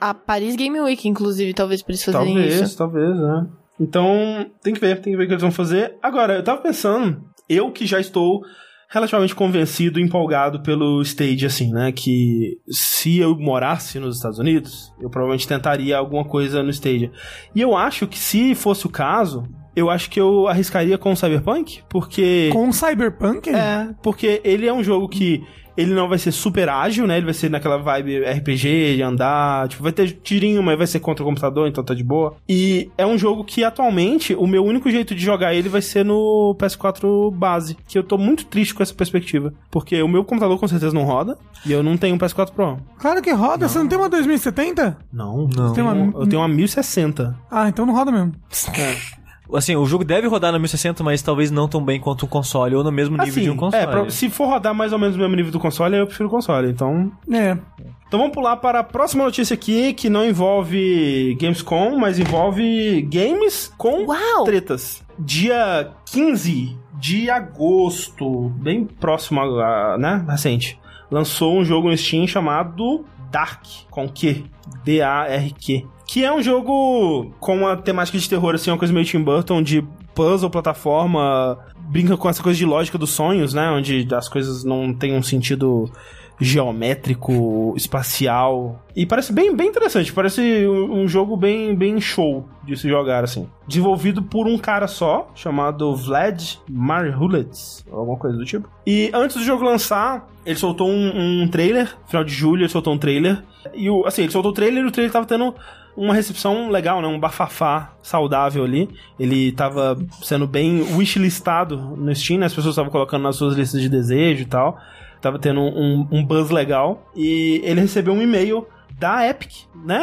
Speaker 3: a, a- Paris Game Week, inclusive, talvez pra eles fazerem
Speaker 1: Talvez,
Speaker 3: isso.
Speaker 1: talvez, né? Então, tem que ver, tem que ver o que eles vão fazer. Agora, eu tava pensando, eu que já estou relativamente convencido e empolgado pelo Stage, assim, né? Que se eu morasse nos Estados Unidos, eu provavelmente tentaria alguma coisa no Stage. E eu acho que se fosse o caso, eu acho que eu arriscaria com o Cyberpunk, porque.
Speaker 4: Com o Cyberpunk?
Speaker 1: É, porque ele é um jogo que ele não vai ser super ágil, né? Ele vai ser naquela vibe RPG de andar, tipo, vai ter tirinho, mas vai ser contra o computador, então tá de boa. E é um jogo que atualmente o meu único jeito de jogar ele vai ser no PS4 base, que eu tô muito triste com essa perspectiva, porque o meu computador com certeza não roda e eu não tenho um PS4 Pro.
Speaker 4: Claro que roda. Você não tem uma 2070?
Speaker 1: Não,
Speaker 2: Não.
Speaker 1: Tem uma, eu tenho uma 1060.
Speaker 4: Ah, então não roda mesmo.
Speaker 2: Assim, o jogo deve rodar no 1060, mas talvez não tão bem quanto um console, ou no mesmo nível de um console.
Speaker 1: é, pra- se for rodar mais ou menos o mesmo nível do console, eu prefiro o console, então
Speaker 4: É.
Speaker 1: Então vamos pular para a próxima notícia aqui, que não envolve Gamescom, mas envolve games com
Speaker 3: Uau!
Speaker 1: tretas. Dia 15 de agosto, bem próximo, a, né, recente, lançou um jogo no Steam chamado Dark, com Q, D-A-R-Q. Que é um jogo com uma temática de terror, assim, uma coisa meio Tim Burton, de puzzle, plataforma, brinca com essa coisa de lógica dos sonhos, né, onde as coisas não têm um sentido geométrico, espacial. E parece bem, bem interessante. Parece um, jogo bem, bem show de se jogar, assim. Desenvolvido por um cara só, chamado Vlad Marhulets, alguma coisa do tipo. E antes do jogo lançar, ele soltou um, um trailer. Final de julho, ele soltou um trailer. E o, assim, ele soltou o trailer e o trailer tava tendo uma recepção legal, né? Um bafafá saudável ali. Ele tava sendo bem wishlistado no Steam, né? As pessoas estavam colocando nas suas listas de desejo e tal. Tava tendo um, um buzz legal. E ele recebeu um e-mail da Epic, né?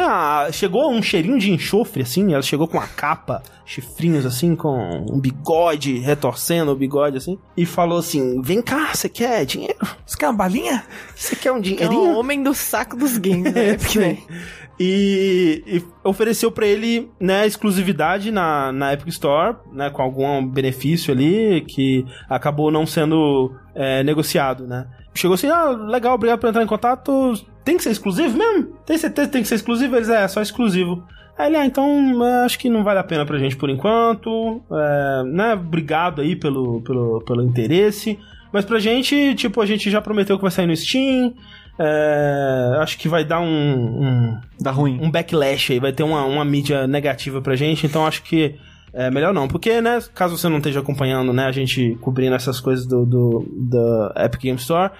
Speaker 1: Chegou um cheirinho de enxofre, assim. Ela chegou com a capa, chifrinhos, assim, com um bigode, retorcendo o bigode, assim. E falou assim: Vem cá, você quer dinheiro?
Speaker 4: Você quer uma balinha?
Speaker 1: Você quer um
Speaker 3: É
Speaker 1: dinheirinho?
Speaker 3: o homem do saco dos games, né? Epic, né?
Speaker 1: E, e ofereceu pra ele, né, exclusividade na, na Epic Store, né, com algum benefício ali que acabou não sendo é, negociado, né. Chegou assim, ah, legal, obrigado por entrar em contato. Tem que ser exclusivo mesmo? Tem certeza que tem que ser exclusivo? Eles, é, só exclusivo. Aí ele, ah, então é, acho que não vale a pena pra gente por enquanto. É, né, obrigado aí pelo, pelo, pelo interesse. Mas pra gente, tipo, a gente já prometeu que vai sair no Steam. É, acho que vai dar um, um,
Speaker 2: Dá ruim.
Speaker 1: um backlash aí, vai ter uma, uma mídia negativa pra gente, então acho que é melhor não. Porque, né, caso você não esteja acompanhando, né, a gente cobrindo essas coisas do, do da Epic Game Store,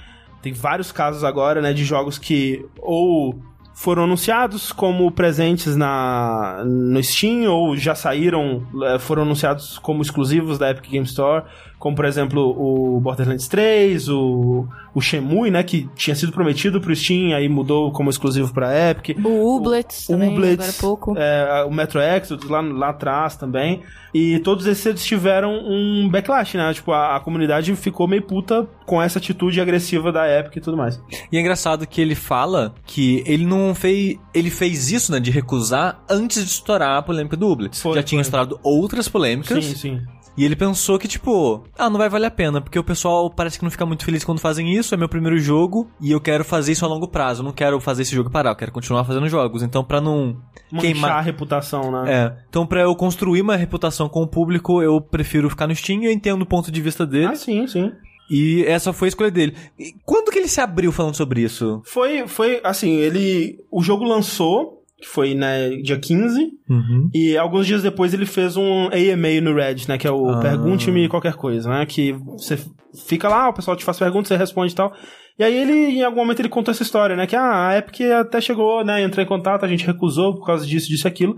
Speaker 1: tem vários casos agora, né, de jogos que ou foram anunciados como presentes na, no Steam ou já saíram, eh, foram anunciados como exclusivos da Epic Game Store, como por exemplo o Borderlands 3, o, o Shenmue, né, que tinha sido prometido pro Steam, aí mudou como exclusivo pra Epic.
Speaker 3: O Ublets também,
Speaker 1: Ublets,
Speaker 3: agora há pouco.
Speaker 1: é, o Metro Exodus lá, lá atrás também. E todos esses tiveram um backlash, né? Tipo, a, a comunidade ficou meio puta com essa atitude agressiva da Epic e tudo mais.
Speaker 2: E é engraçado que ele fala que ele não fez. Ele fez isso, né, de recusar antes de estourar a polêmica do Ublets.
Speaker 1: Foi,
Speaker 2: Já tinha
Speaker 1: foi.
Speaker 2: estourado outras polêmicas.
Speaker 1: Sim, sim.
Speaker 2: E ele pensou que, tipo, ah, não vai valer a pena, porque o pessoal parece que não fica muito feliz quando fazem isso, é meu primeiro jogo, e eu quero fazer isso a longo prazo. Eu não quero fazer esse jogo parar, eu quero continuar fazendo jogos. Então, pra não
Speaker 1: Manchar a
Speaker 2: queimar.
Speaker 1: reputação, né?
Speaker 2: É. Então, pra eu construir uma reputação com o público, eu prefiro ficar no Steam e eu entendo o ponto de vista dele.
Speaker 1: Ah, sim, sim.
Speaker 2: E essa foi a escolha dele. E quando que ele se abriu falando sobre isso?
Speaker 1: Foi, foi assim, ele. O jogo lançou, que foi, né, dia 15,
Speaker 2: Uhum.
Speaker 1: e alguns dias depois ele fez um AMA no Reddit, né? Que é o
Speaker 2: Ah.
Speaker 1: Pergunte-me qualquer coisa, né? Que você fica lá, o pessoal te faz perguntas, você responde e tal. E aí ele, em algum momento, ele contou essa história, né? Que ah, a Epic até chegou, né? Entrou em contato, a gente recusou por causa disso, disso e aquilo.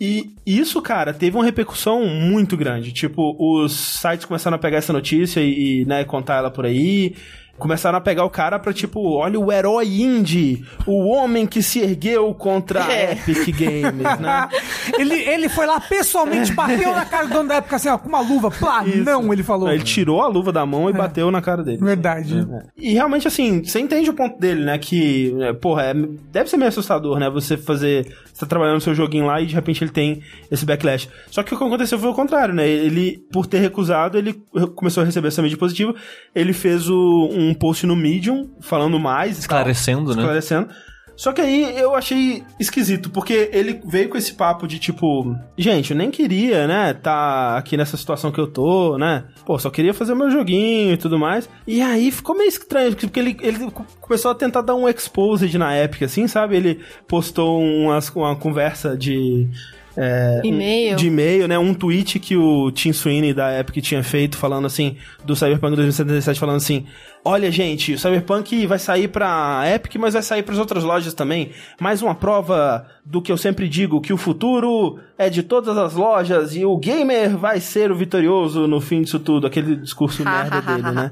Speaker 1: E isso, cara, teve uma repercussão muito grande. Tipo, os sites começaram a pegar essa notícia e, e, né, contar ela por aí. Começaram a pegar o cara pra, tipo, olha o herói indie, o homem que se ergueu contra a
Speaker 3: É.
Speaker 1: Epic Games, né?
Speaker 4: ele, ele foi lá pessoalmente, bateu na cara do dono da época assim, ó, com uma luva. Plá, não, ele falou.
Speaker 1: Ele tirou a luva da mão e bateu na cara dele.
Speaker 4: Verdade.
Speaker 1: E realmente, assim, você entende o ponto dele, né? Que, é, porra, é- deve ser meio assustador, né? Você fazer. Você tá trabalhando no seu joguinho lá e de repente ele tem esse backlash. Só que o que aconteceu foi o contrário, né? Ele, por ter recusado, ele começou a receber essa mídia positiva. Ele fez o- um post no Medium falando mais. e tal,
Speaker 2: Esclarecendo, né?
Speaker 1: esclarecendo. Só que aí eu achei esquisito, porque ele veio com esse papo de tipo, gente, eu nem queria, né, tá aqui nessa situação que eu tô, né? Pô, só queria fazer meu joguinho e tudo mais. E aí ficou meio estranho, porque ele, ele começou a tentar dar um exposed na Epic, assim, sabe? Ele postou umas, uma conversa de. É, um-
Speaker 3: E-mail.
Speaker 1: de e-mail, né? Um tweet que o Tim Sweeney da Epic tinha feito, falando assim, do Cyberpunk 2077, falando assim: Olha, gente, o Cyberpunk vai sair pra Epic, mas vai sair pras outras lojas também. Mais uma prova do que eu sempre digo, que o futuro é de todas as lojas e o gamer vai ser o vitorioso no fim disso tudo. Aquele discurso merda dele, né?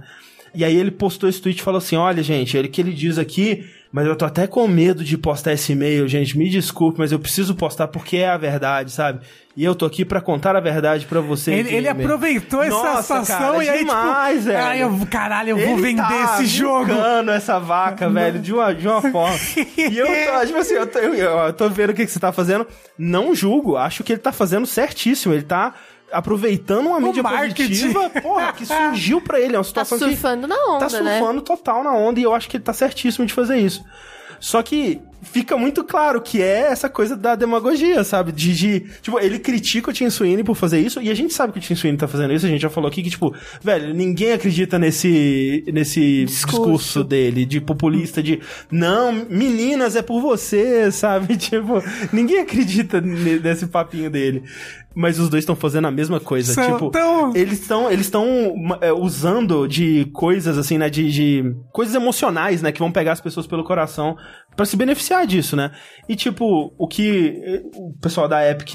Speaker 1: E aí ele postou esse tweet e falou assim: olha, gente, ele que ele diz aqui, mas eu tô até com medo de postar esse e-mail, gente. Me desculpe, mas eu preciso postar porque é a verdade, sabe? E eu tô aqui pra contar a verdade pra você.
Speaker 4: Ele, ele
Speaker 1: gamer."
Speaker 4: aproveitou essa
Speaker 1: Nossa,
Speaker 4: situação
Speaker 1: cara,
Speaker 4: e aí,
Speaker 1: demais,
Speaker 4: tipo,
Speaker 1: velho.
Speaker 4: ai, eu, caralho, eu vou
Speaker 1: Ele
Speaker 4: vender
Speaker 1: tá
Speaker 4: esse jogo.
Speaker 1: essa vaca, velho, de uma, de uma forma. e eu tô, tipo assim, eu tô, eu- eu tô vendo o que, que você tá fazendo. Não julgo, acho que ele tá fazendo certíssimo. Ele tá aproveitando uma mídia
Speaker 4: marketing.
Speaker 1: positiva, porra, que surgiu pra ele. É uma
Speaker 3: Tá
Speaker 1: situação que
Speaker 3: surfando na onda,
Speaker 1: tá
Speaker 3: né?
Speaker 1: surfando total na onda e eu acho que ele tá certíssimo de fazer isso. Só que fica muito claro que é essa coisa da demagogia, sabe? De, de- tipo, ele critica o Tim Sweeney por fazer isso, e a gente sabe que o Tim Sweeney tá fazendo isso, a gente já falou aqui que, tipo, velho, ninguém acredita nesse, nesse discurso.
Speaker 3: Discurso.
Speaker 1: dele, de populista, de não, meninas, é por você, sabe? Tipo, ninguém acredita ne- nesse papinho dele. Mas os dois estão fazendo a mesma coisa.
Speaker 4: São
Speaker 1: tipo,
Speaker 4: tão-
Speaker 1: eles estão eles estão é, usando de coisas assim, né, de, de coisas emocionais, né, que vão pegar as pessoas pelo coração pra se beneficiar disso, né? E tipo, o que eh, o pessoal da Epic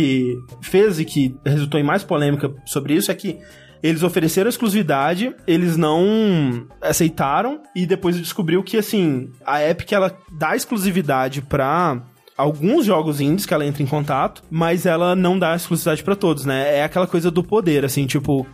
Speaker 1: fez e que resultou em mais polêmica sobre isso é que eles ofereceram exclusividade, eles não aceitaram e depois descobriu que assim, a Epic ela dá exclusividade pra alguns jogos indies que ela entra em contato, mas ela não dá exclusividade pra todos, né? É aquela coisa do poder, assim, tipo,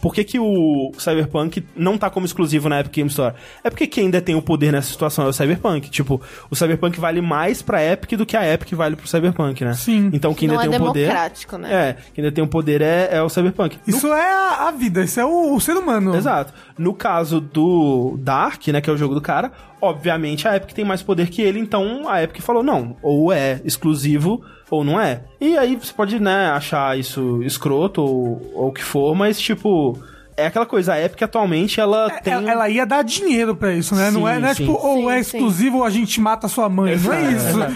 Speaker 1: por que que o Cyberpunk não tá como exclusivo na Epic Game Store? É porque quem detém o poder nessa situação é o Cyberpunk. Tipo, o Cyberpunk vale mais pra Epic do que a Epic vale pro Cyberpunk, né?
Speaker 4: Sim.
Speaker 1: Então quem
Speaker 3: Não é
Speaker 1: detém o poder...
Speaker 3: democrático, né?
Speaker 1: É, quem detém o poder é, é o Cyberpunk. No
Speaker 4: Isso é a, a vida, isso é o, o ser humano.
Speaker 1: Exato. No caso do Dark, né, que é o jogo do cara, obviamente a Epic tem mais poder que ele, então a Epic falou, não, ou é exclusivo ou não é. E aí você pode, né, achar isso escroto ou, ou o que for, mas tipo, é aquela coisa, a Epic atualmente ela tem...
Speaker 4: Ela, ela ia dar dinheiro pra isso, né? não é,
Speaker 1: Sim,
Speaker 4: não é
Speaker 1: sim.
Speaker 4: tipo, ou
Speaker 3: Sim,
Speaker 4: é
Speaker 3: sim.
Speaker 4: exclusivo ou a gente mata sua mãe. não é
Speaker 1: Exato,
Speaker 4: isso.
Speaker 1: exato.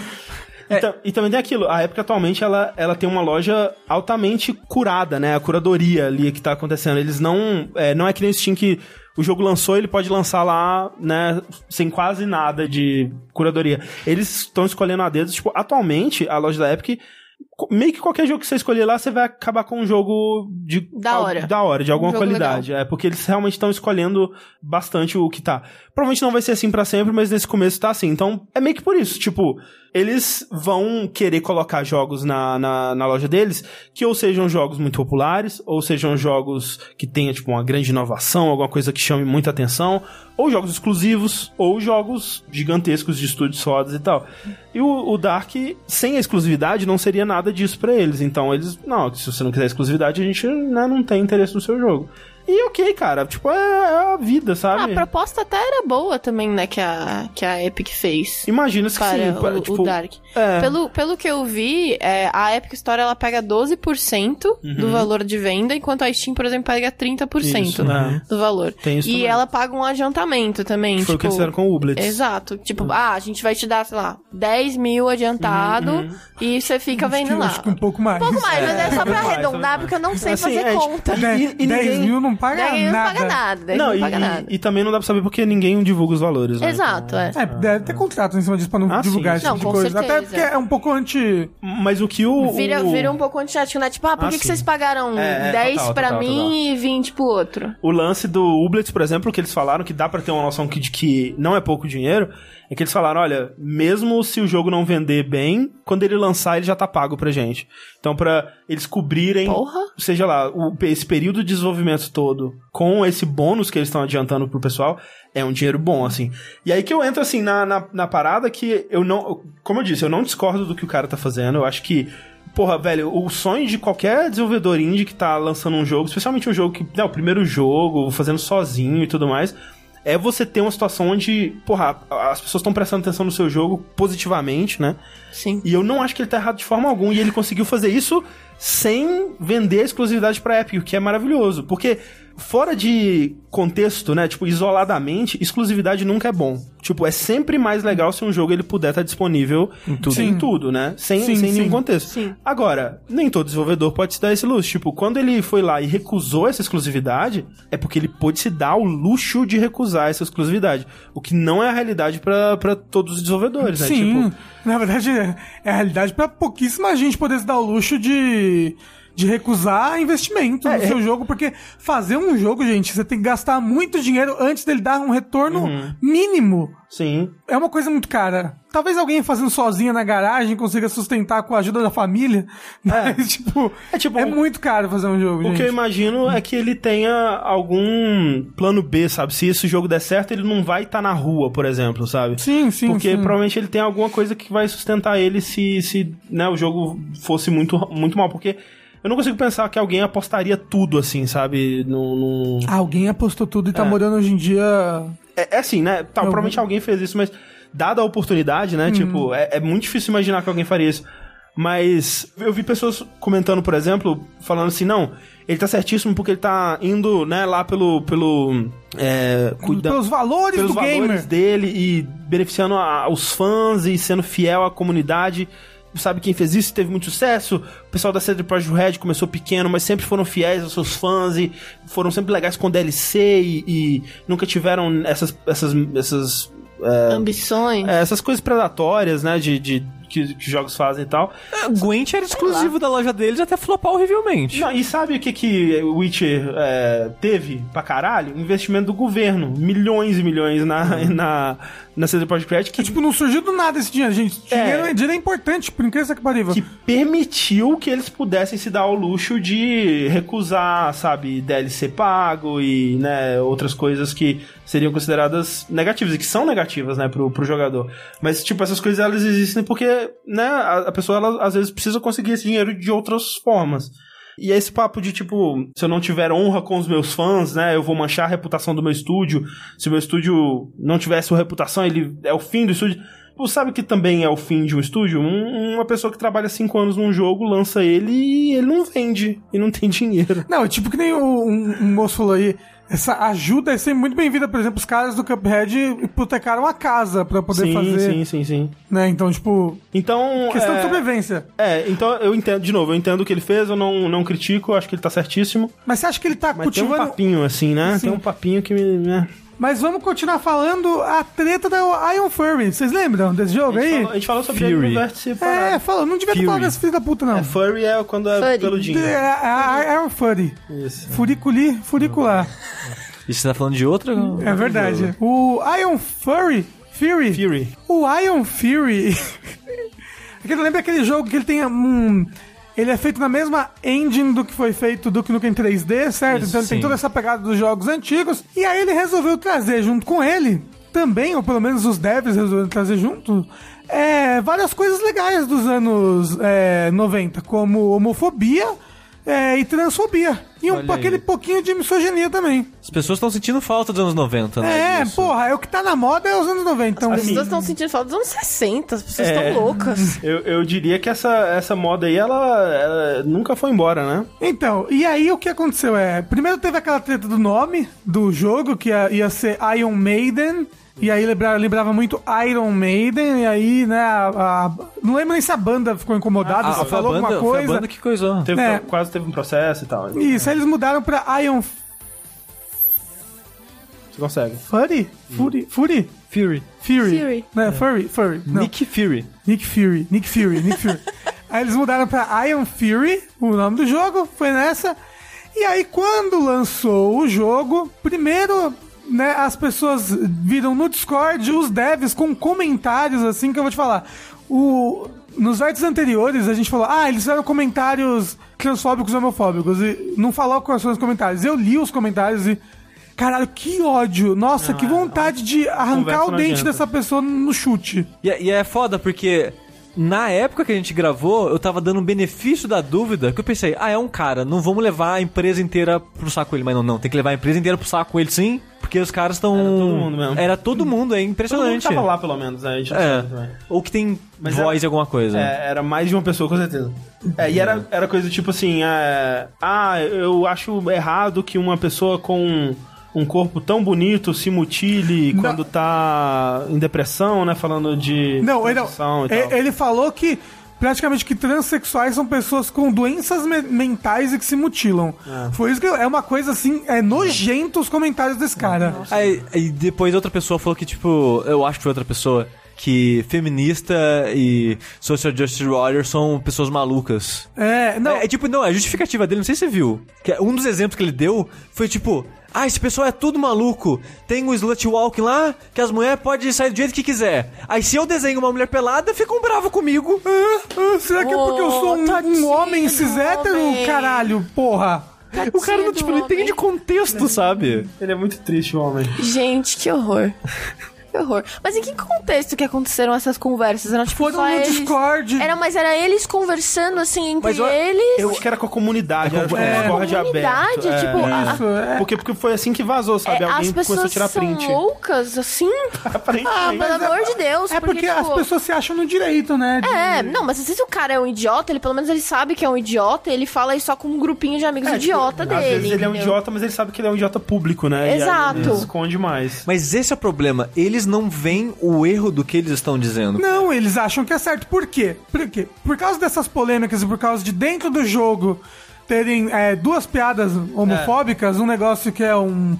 Speaker 1: E, ta- e também tem aquilo, a Epic atualmente ela, ela tem uma loja altamente curada, né? A curadoria ali que tá acontecendo. Eles não. É, não é que nem o Steam que o jogo lançou, ele pode lançar lá, né, sem quase nada de curadoria. Eles estão escolhendo a dedo, tipo, atualmente a loja da Epic. Meio que qualquer jogo que você escolher lá, você vai acabar com um jogo de
Speaker 3: Da hora.
Speaker 1: da hora, de alguma
Speaker 3: Um
Speaker 1: qualidade. É, porque eles realmente estão escolhendo bastante o que tá. Provavelmente não vai ser assim pra sempre, mas nesse começo tá assim. Então, é meio que por isso. Tipo, eles vão querer colocar jogos na, na, na loja deles que ou sejam jogos muito populares, ou sejam jogos que tenha, tipo, uma grande inovação, alguma coisa que chame muita atenção, ou jogos exclusivos, ou jogos gigantescos de estúdios fodas e tal. E o, o Dark, sem a exclusividade, não seria nada disso pra eles. Então, eles, não, se você não quiser exclusividade, a gente né, não tem interesse no seu jogo. E ok, cara, tipo, é, é a vida,
Speaker 3: Ah,
Speaker 1: sabe?
Speaker 3: a proposta até era boa também, né, que a, que a Epic fez.
Speaker 1: Imagina se
Speaker 3: Para
Speaker 1: sim,
Speaker 3: o,
Speaker 1: para,
Speaker 3: o
Speaker 1: tipo,
Speaker 3: Dark.
Speaker 1: é.
Speaker 3: Pelo, pelo que eu vi, é, a Epic Store ela pega 12%
Speaker 1: Uhum.
Speaker 3: do valor de venda, enquanto a Steam, por exemplo, pega 30%
Speaker 1: Isso, né?
Speaker 3: do valor.
Speaker 1: Tem isso
Speaker 3: e
Speaker 1: também.
Speaker 3: ela paga um adiantamento também.
Speaker 1: Foi
Speaker 3: tipo,
Speaker 1: o que eles fizeram com o Ublitz.
Speaker 3: Exato. Tipo, ah, a gente vai te dar, sei lá, 10 mil adiantado
Speaker 1: Uhum,
Speaker 3: e você fica
Speaker 4: Acho que-
Speaker 3: vendo lá.
Speaker 4: Acho que um pouco mais.
Speaker 3: Um pouco mais, mas é só pra
Speaker 1: mais,
Speaker 3: arredondar, porque eu não sei
Speaker 1: Assim,
Speaker 3: fazer
Speaker 1: é, tipo,
Speaker 3: conta.
Speaker 1: e-
Speaker 4: Dez-
Speaker 1: e
Speaker 4: 10
Speaker 1: ninguém-
Speaker 4: mil não, paga
Speaker 3: Daí não
Speaker 4: nada.
Speaker 3: paga nada. Daí não,
Speaker 1: Não, e,
Speaker 3: paga nada.
Speaker 1: e também não dá pra saber porque ninguém divulga os valores, né?
Speaker 3: Exato, é.
Speaker 4: É, deve ter contrato em cima disso pra não
Speaker 1: Ah,
Speaker 4: divulgar
Speaker 1: sim.
Speaker 4: esse
Speaker 3: Não,
Speaker 4: tipo de coisa. Até
Speaker 3: certeza.
Speaker 4: porque é um pouco anti.
Speaker 1: Mas o que o...
Speaker 3: Vira,
Speaker 1: o...
Speaker 3: vira um pouco antiético, né? Tipo, ah, por
Speaker 1: Ah,
Speaker 3: que, que vocês pagaram
Speaker 1: É, é,
Speaker 3: 10
Speaker 1: total,
Speaker 3: pra
Speaker 1: total,
Speaker 3: mim
Speaker 1: total.
Speaker 3: e 20 pro outro?
Speaker 1: O lance do Ublets, por exemplo, que eles falaram que dá pra ter uma noção que, de que não é pouco dinheiro, é que eles falaram, olha, mesmo se o jogo não vender bem, quando ele lançar ele já tá pago pra gente. Então pra eles cobrirem,
Speaker 3: Porra.
Speaker 1: seja lá, o- esse período de desenvolvimento todo, com esse bônus que eles estão adiantando pro pessoal, é um dinheiro bom, assim. E aí que eu entro, assim, na, na, na parada que eu não, como eu disse, eu não discordo do que o cara tá fazendo, eu acho que Porra, velho, o sonho de qualquer desenvolvedor indie que tá lançando um jogo, especialmente um jogo que, né, o primeiro jogo, fazendo sozinho e tudo mais, é você ter uma situação onde, porra, as pessoas estão prestando atenção no seu jogo positivamente, né?
Speaker 3: Sim.
Speaker 1: E eu não acho que ele tá errado de forma alguma. E ele conseguiu fazer isso sem vender a exclusividade pra Epic, o que é maravilhoso. Porque, fora de contexto, né? Tipo, isoladamente, exclusividade nunca é bom. Tipo, é sempre mais legal se um jogo ele puder estar disponível em tudo, em tudo né? Sem,
Speaker 4: Sim,
Speaker 1: sem nenhum
Speaker 4: sim.
Speaker 1: contexto.
Speaker 3: Sim.
Speaker 1: Agora, nem todo desenvolvedor pode se dar esse luxo. Tipo, quando ele foi lá e recusou essa exclusividade, é porque ele pôde se dar o luxo de recusar essa exclusividade. O que não é a realidade pra pra todos os desenvolvedores, né?
Speaker 4: Sim.
Speaker 1: Tipo,
Speaker 4: Na verdade, é é a realidade pra pouquíssima gente poder se dar o luxo de. De recusar investimento
Speaker 1: É,
Speaker 4: no seu jogo, porque fazer um jogo, gente, você tem que gastar muito dinheiro antes dele dar um retorno
Speaker 1: Uhum.
Speaker 4: mínimo.
Speaker 1: sim.
Speaker 4: É uma coisa muito cara. Talvez alguém fazendo sozinho na garagem consiga sustentar com a ajuda da família. Mas, tipo,
Speaker 1: É
Speaker 4: é,
Speaker 1: tipo,
Speaker 4: muito caro fazer um jogo,
Speaker 1: O
Speaker 4: gente.
Speaker 1: que eu imagino é que ele tenha algum plano B, sabe? Se esse jogo der certo, ele não vai estar na rua, por exemplo, sabe?
Speaker 4: Sim, sim,
Speaker 1: Porque
Speaker 4: sim.
Speaker 1: provavelmente ele tem alguma coisa que vai sustentar ele se, se né, o jogo fosse muito, muito mal. Porque eu não consigo pensar que alguém apostaria tudo assim, sabe? No,
Speaker 4: Alguém apostou tudo e tá
Speaker 1: É.
Speaker 4: morando hoje em dia.
Speaker 1: É, é assim, né? Tá, provavelmente alguém fez isso, mas dada a oportunidade, né? Tipo, é, é muito difícil imaginar que alguém faria isso. Mas eu vi pessoas comentando, por exemplo, falando assim, não, ele tá certíssimo porque ele tá indo, né, lá pelo. pelo é, cuida-
Speaker 4: Pelos valores
Speaker 1: pelos
Speaker 4: do
Speaker 1: valores
Speaker 4: gamer.
Speaker 1: dele e beneficiando a- os fãs e sendo fiel à comunidade. Sabe quem fez isso? Teve muito sucesso. O pessoal da CD Projekt Red começou pequeno, mas sempre foram fiéis aos seus fãs e foram sempre legais com DLC e, e nunca tiveram essas essas essas é,
Speaker 3: Ambições.
Speaker 1: é, essas coisas predatórias, né, de, de que, que jogos fazem e tal.
Speaker 2: Gwent era exclusivo da loja deles até flopar horrivelmente.
Speaker 1: Não, e sabe o que que o Witcher é, teve pra caralho? Investimento do governo, milhões e milhões na na na CD Projekt Red que
Speaker 4: Tipo, não surgiu do nada esse dinheiro, gente.
Speaker 1: É.
Speaker 4: Dinheiro é, dinheiro é importante, por incrível que parível.
Speaker 1: que permitiu que eles pudessem se dar ao luxo de recusar, sabe, DLC pago e, né, outras coisas que seriam consideradas negativas e que são negativas, né, pro, pro jogador. Mas, tipo, essas coisas elas existem porque, né, a, a pessoa, ela, às vezes, precisa conseguir esse dinheiro de outras formas. E esse papo de, tipo, se eu não tiver honra com os meus fãs, né, eu vou manchar a reputação do meu estúdio. Se o meu estúdio não tivesse uma reputação, ele é o fim do estúdio. Você sabe que também é o fim de um estúdio? Um- uma pessoa que trabalha cinco anos num jogo, lança ele e ele não vende. E não tem dinheiro.
Speaker 4: Não, é tipo que nem o- um, um moço falou aí. Essa ajuda é sempre muito bem-vinda. Por exemplo, os caras do Cuphead hipotecaram a casa pra poder
Speaker 1: sim,
Speaker 4: fazer.
Speaker 1: sim, sim, sim.
Speaker 4: Né? Então, tipo,
Speaker 1: Então.
Speaker 4: questão
Speaker 1: é...
Speaker 4: de sobrevivência.
Speaker 1: É, então eu entendo, de novo, eu entendo o que ele fez, eu não, não critico, acho que ele tá certíssimo.
Speaker 4: Mas você acha que ele tá
Speaker 1: Mas
Speaker 4: cultivando.
Speaker 1: tem um papinho, assim, né?
Speaker 4: Sim.
Speaker 1: Tem um papinho que me. né?
Speaker 4: Mas vamos continuar falando a treta da Iron Furry. Vocês lembram desse jogo
Speaker 1: A
Speaker 4: aí?
Speaker 1: falou, a gente falou sobre
Speaker 2: Fury.
Speaker 1: ele no vértice
Speaker 4: É, falou. Não devia ter
Speaker 2: Fury.
Speaker 4: falado desse filho da puta, não.
Speaker 1: É, furry é quando é peludinho.
Speaker 4: É, a a Iron Furry.
Speaker 1: Isso.
Speaker 4: Furiculi, furicular.
Speaker 2: E você tá falando de outra?
Speaker 4: É verdade. O Iron Furry. Fury.
Speaker 1: Fury.
Speaker 4: O Iron Fury. é que eu lembro aquele jogo que ele tem um. Ele é feito na mesma engine do que foi feito do Nukem 3D, certo?
Speaker 2: Isso,
Speaker 4: então ele tem toda essa pegada dos jogos antigos. E aí ele resolveu trazer junto com ele, também, ou pelo menos os devs resolveram trazer junto, é, várias coisas legais dos anos é, 90, como homofobia é, e transfobia. E um, aquele pouquinho de misoginia também.
Speaker 2: As pessoas estão sentindo falta dos anos 90, né?
Speaker 4: É,
Speaker 2: disso.
Speaker 4: porra, é o que tá na moda é os anos 90. Então,
Speaker 3: As pessoas estão sentindo falta dos anos 60, as pessoas estão
Speaker 1: É.
Speaker 3: loucas.
Speaker 1: Eu, eu diria que essa, essa moda aí, ela, ela nunca foi embora, né?
Speaker 4: Então, e aí o que aconteceu é. Primeiro teve aquela treta do nome do jogo, que ia, ia ser Iron Maiden. E aí lembrava, lembrava muito Iron Maiden, e aí, né, a, a- não lembro nem se a banda ficou incomodada,
Speaker 2: Ah,
Speaker 4: se falou
Speaker 2: banda,
Speaker 4: alguma
Speaker 2: foi a
Speaker 4: coisa.
Speaker 2: banda que coisou.
Speaker 1: Teve-
Speaker 4: É.
Speaker 1: Quase teve um processo e tal.
Speaker 4: Isso, aí eles mudaram pra Iron
Speaker 1: Você consegue.
Speaker 4: Furry? Fury? Fury?
Speaker 2: Fury.
Speaker 4: Fury.
Speaker 3: Fury.
Speaker 4: Não, Furry, Furry. Não.
Speaker 2: Nick Fury.
Speaker 4: Nick Fury, Nick Fury, Nick Fury. aí eles mudaram pra Iron Fury, o nome do jogo, foi nessa. E aí quando lançou o jogo, primeiro, né, as pessoas viram no Discord os devs com comentários assim que eu vou te falar. O nos artes anteriores a gente falou: "Ah, eles fizeram comentários transfóbicos e homofóbicos" e não falou quais são os comentários. Eu li os comentários e Caralho, que ódio! Nossa, que vontade de arrancar o dente dessa pessoa no chute.
Speaker 2: E, é- e é foda porque na época que a gente gravou, eu tava dando um benefício da dúvida, que eu pensei, ah, é um cara, não vamos levar a empresa inteira pro saco ele. Mas não, não, tem que levar a empresa inteira pro saco ele sim, porque os caras estão...
Speaker 1: Era todo mundo mesmo.
Speaker 2: Era todo mundo, é
Speaker 1: Todo mundo
Speaker 2: impressionante.
Speaker 1: tava lá, pelo menos, né? A gente não
Speaker 2: É. Ou que tem
Speaker 1: Mas
Speaker 2: voz em alguma coisa.
Speaker 1: É, era mais de uma pessoa, com certeza. É, e era, era coisa tipo assim: é, ah, eu acho errado que uma pessoa com um corpo tão bonito se mutile
Speaker 4: Não.
Speaker 1: quando tá em depressão, né? Falando de.
Speaker 4: Não, ele, não.
Speaker 1: e tal.
Speaker 4: É- ele falou que praticamente que transexuais são pessoas com doenças me- mentais e que se mutilam. Foi isso que é uma coisa assim, é nojento os comentários desse cara.
Speaker 2: Aí, aí depois outra pessoa falou que, tipo, eu acho que foi outra pessoa, que feminista e social justice warrior são pessoas malucas.
Speaker 4: É, não,
Speaker 2: É, é tipo, não, a justificativa dele, não sei se você viu. Que é- um dos exemplos que ele deu foi tipo. Ah, esse pessoal é tudo maluco. Tem o slut walking lá, que as mulheres podem sair do jeito que quiser. Aí se eu desenho uma mulher pelada, ficam bravos comigo.
Speaker 4: Ah, ah, será que é porque eu sou um,
Speaker 3: Oh,
Speaker 4: um
Speaker 3: tadinho
Speaker 4: homem cis hétero,
Speaker 3: homem.
Speaker 4: caralho, porra?
Speaker 2: O cara não,
Speaker 3: Tadinho
Speaker 2: tipo, não entende contexto, sabe?
Speaker 1: Ele é muito triste, o homem.
Speaker 3: Gente, que horror. Mas em que contexto que aconteceram essas conversas? Era tipo
Speaker 4: Foram no
Speaker 3: eles...
Speaker 4: Discord.
Speaker 3: Era, mas era eles conversando assim entre
Speaker 1: Mas eu-
Speaker 3: eles.
Speaker 1: Eu acho que era com a comunidade, era tipo
Speaker 4: É,
Speaker 1: Discord
Speaker 3: comunidade,
Speaker 1: aberto.
Speaker 3: tipo, a-
Speaker 4: Isso, é.
Speaker 1: Porque, porque foi assim que vazou, sabe?
Speaker 3: É,
Speaker 1: Alguém
Speaker 3: as
Speaker 1: começou a
Speaker 3: pessoas
Speaker 1: tirar
Speaker 3: são
Speaker 1: print.
Speaker 3: loucas, assim?
Speaker 1: Aparentemente.
Speaker 3: Ah, pelo amor de Deus.
Speaker 4: É porque, as
Speaker 3: tipo,
Speaker 4: pessoas se acham no direito, né? de-
Speaker 3: É, não, mas às vezes o cara é um idiota, ele pelo menos ele sabe que é um idiota, ele fala isso só com um grupinho de amigos
Speaker 1: É, tipo,
Speaker 3: idiota
Speaker 1: Às
Speaker 3: dele.
Speaker 1: vezes ele é um
Speaker 3: entendeu?
Speaker 1: idiota, mas ele sabe que ele é um idiota público, né? E aí
Speaker 3: Exato.
Speaker 1: ele esconde mais.
Speaker 2: Mas esse é o problema. Eles não veem o erro do que eles estão dizendo.
Speaker 4: Não, eles acham que é certo. Por quê? Por quê? Por causa dessas polêmicas e por causa de dentro do jogo terem é, duas piadas homofóbicas, um negócio que é um,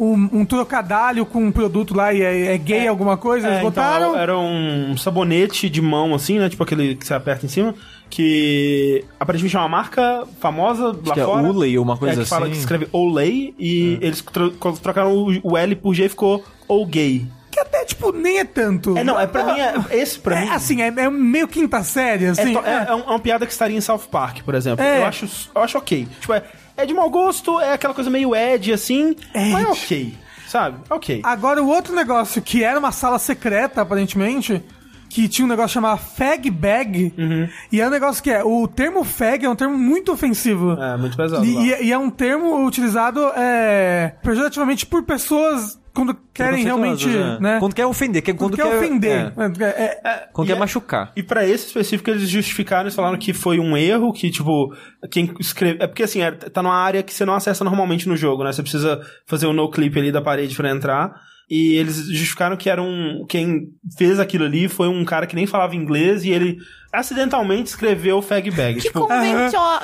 Speaker 4: um, um trocadalho com um produto lá e é, é gay alguma coisa, eles
Speaker 1: É, então,
Speaker 4: botaram.
Speaker 1: era um sabonete de mão, assim, né? Tipo aquele que você aperta em cima. Que aparentemente é uma marca famosa lá
Speaker 2: que é
Speaker 1: fora.
Speaker 2: Olay ou uma coisa
Speaker 1: é, que fala
Speaker 2: assim.
Speaker 1: que escreve Olay. E eles tro- trocaram o, o L por G e ficou Ou Gay.
Speaker 4: Que até, tipo, nem é tanto.
Speaker 1: É, não, é pra mim, é, esse pra
Speaker 4: É,
Speaker 1: mim...
Speaker 4: assim, é, é meio quinta série,
Speaker 1: É,
Speaker 4: assim.
Speaker 1: é- é um- é uma piada que estaria em South Park, por exemplo.
Speaker 4: É.
Speaker 1: Eu, acho, eu acho ok. Tipo, é, é de mau gosto, é aquela coisa meio Ed, assim. Mas é ok. Sabe? Ok.
Speaker 4: Agora, o outro negócio, que era uma sala secreta, aparentemente, que tinha um negócio chamado fag bag,
Speaker 1: Uhum.
Speaker 4: e é um negócio que é, o termo fag é um termo muito ofensivo.
Speaker 1: É, muito pesado.
Speaker 4: E, e é um termo utilizado é, pejorativamente por pessoas quando querem realmente,
Speaker 2: é.
Speaker 4: né?
Speaker 2: Quando quer ofender, que-
Speaker 4: Quando
Speaker 2: quando,
Speaker 4: quer ofender.
Speaker 2: é.
Speaker 4: É, é,
Speaker 2: Quando
Speaker 1: E
Speaker 2: quer
Speaker 1: é-
Speaker 2: machucar.
Speaker 1: E pra esse específico, eles justificaram, eles falaram que foi um erro, que, tipo, quem escreve. É porque assim, é- tá numa área que você não acessa normalmente no jogo, né? Você precisa fazer o no clip ali da parede pra entrar. E eles justificaram que era um. Quem fez aquilo ali foi um cara que nem falava inglês e ele acidentalmente escreveu fag bag.
Speaker 3: Que
Speaker 1: tipo,
Speaker 3: convento... Que...
Speaker 4: Não,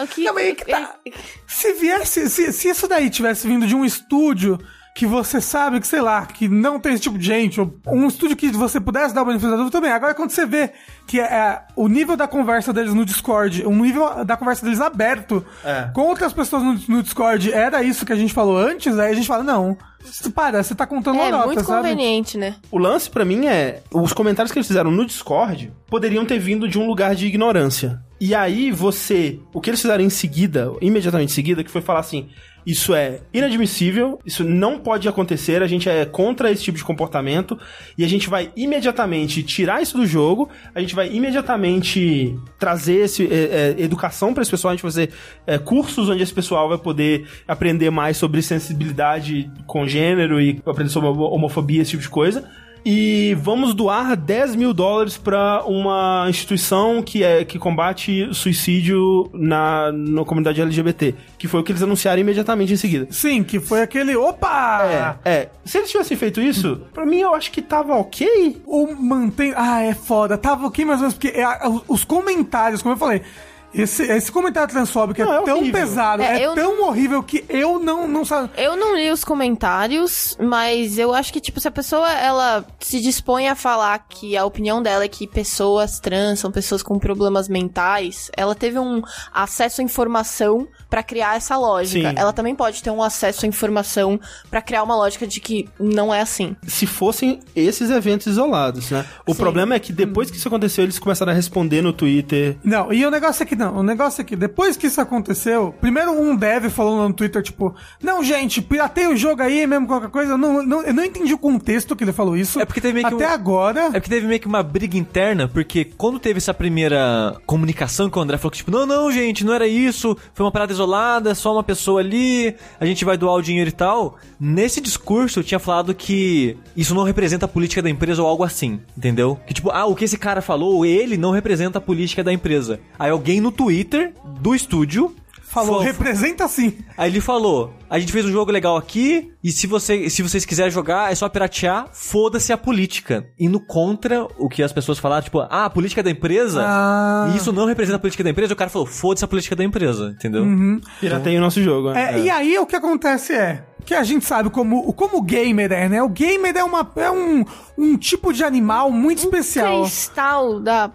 Speaker 4: que tá. Se viesse, se, se isso daí tivesse vindo de um estúdio que você sabe que, sei lá, que não tem esse tipo de gente, ou um estúdio que você pudesse dar o benefício da dúvida também. Agora, quando você vê que é, é, o nível da conversa deles no Discord, o nível da conversa deles aberto
Speaker 1: É.
Speaker 4: com outras pessoas no, no Discord era isso que a gente falou antes, aí a gente fala, não, para, você tá contando uma
Speaker 3: É
Speaker 4: nota,
Speaker 3: muito
Speaker 4: sabe?
Speaker 3: conveniente, né?
Speaker 1: O lance pra mim é os comentários que eles fizeram no Discord poderiam ter vindo de um lugar de ignorância. E aí você, o que eles fizeram em seguida, imediatamente em seguida, que foi falar assim: isso é inadmissível, isso não pode acontecer, a gente é contra esse tipo de comportamento e a gente vai imediatamente tirar isso do jogo, a gente vai imediatamente trazer esse, é, é, educação para esse pessoal, a gente vai fazer é, cursos onde esse pessoal vai poder aprender mais sobre sensibilidade com gênero e aprender sobre homofobia, esse tipo de coisa. E vamos doar 10 mil dólares pra uma instituição que, é, que combate suicídio na, na comunidade LGBT. Que foi o que eles anunciaram imediatamente em seguida.
Speaker 4: Sim, que foi aquele, opa!
Speaker 1: É, é. Se eles tivessem feito isso, pra mim eu acho que tava ok.
Speaker 4: O mantém. Ah, é foda. Tava ok mais ou menos, porque é, os comentários, como eu falei. Esse, esse comentário transfóbico
Speaker 1: Não,
Speaker 4: é,
Speaker 1: é
Speaker 4: tão pesado, é,
Speaker 3: É,
Speaker 4: tão horrível que eu não, não sa-
Speaker 3: Eu não li os comentários, mas eu acho que, tipo, se a pessoa, ela se dispõe a falar que a opinião dela é que pessoas trans são pessoas com problemas mentais, ela teve um acesso à informação pra criar essa lógica.
Speaker 1: Sim.
Speaker 3: Ela também pode ter um acesso à informação pra criar uma lógica de que não é assim.
Speaker 1: Se fossem esses eventos isolados, né? O
Speaker 3: Sim.
Speaker 1: problema é que depois que isso aconteceu, eles começaram a responder no Twitter.
Speaker 4: Não, e o negócio é que não. O negócio é que depois que isso aconteceu, primeiro um dev falou no Twitter, tipo, não, gente, piratei o jogo aí, mesmo qualquer coisa. Não, não- eu não entendi o contexto que ele falou isso.
Speaker 2: É porque teve meio que
Speaker 4: Até
Speaker 2: um-
Speaker 4: agora.
Speaker 2: É porque teve meio que uma briga interna, porque quando teve essa primeira comunicação que o André falou que, tipo, não, não, gente, não era isso, foi uma parada isolada, só uma pessoa ali, a gente vai doar o dinheiro e tal. Nesse discurso eu tinha falado que isso não representa a política da empresa ou algo assim, entendeu? Que tipo, ah, o que esse cara falou, ele não representa a política da empresa. Aí alguém no Twitter do estúdio
Speaker 4: Falou,
Speaker 2: Fofo.
Speaker 4: representa sim.
Speaker 2: Aí ele falou: a gente fez um jogo legal aqui, e se, você, se vocês quiserem jogar, é só piratear, foda-se a política. Indo contra o que as pessoas falaram, tipo, ah, a política da empresa,
Speaker 4: Ah.
Speaker 2: e isso não representa a política da empresa, o cara falou, foda-se a política da empresa, entendeu?
Speaker 1: Pirateia o nosso jogo. né?
Speaker 4: É, E aí o que acontece é que a gente sabe como, como o gamer é, né? O gamer é, uma, é um, um tipo de animal muito especial.
Speaker 3: Cristal da,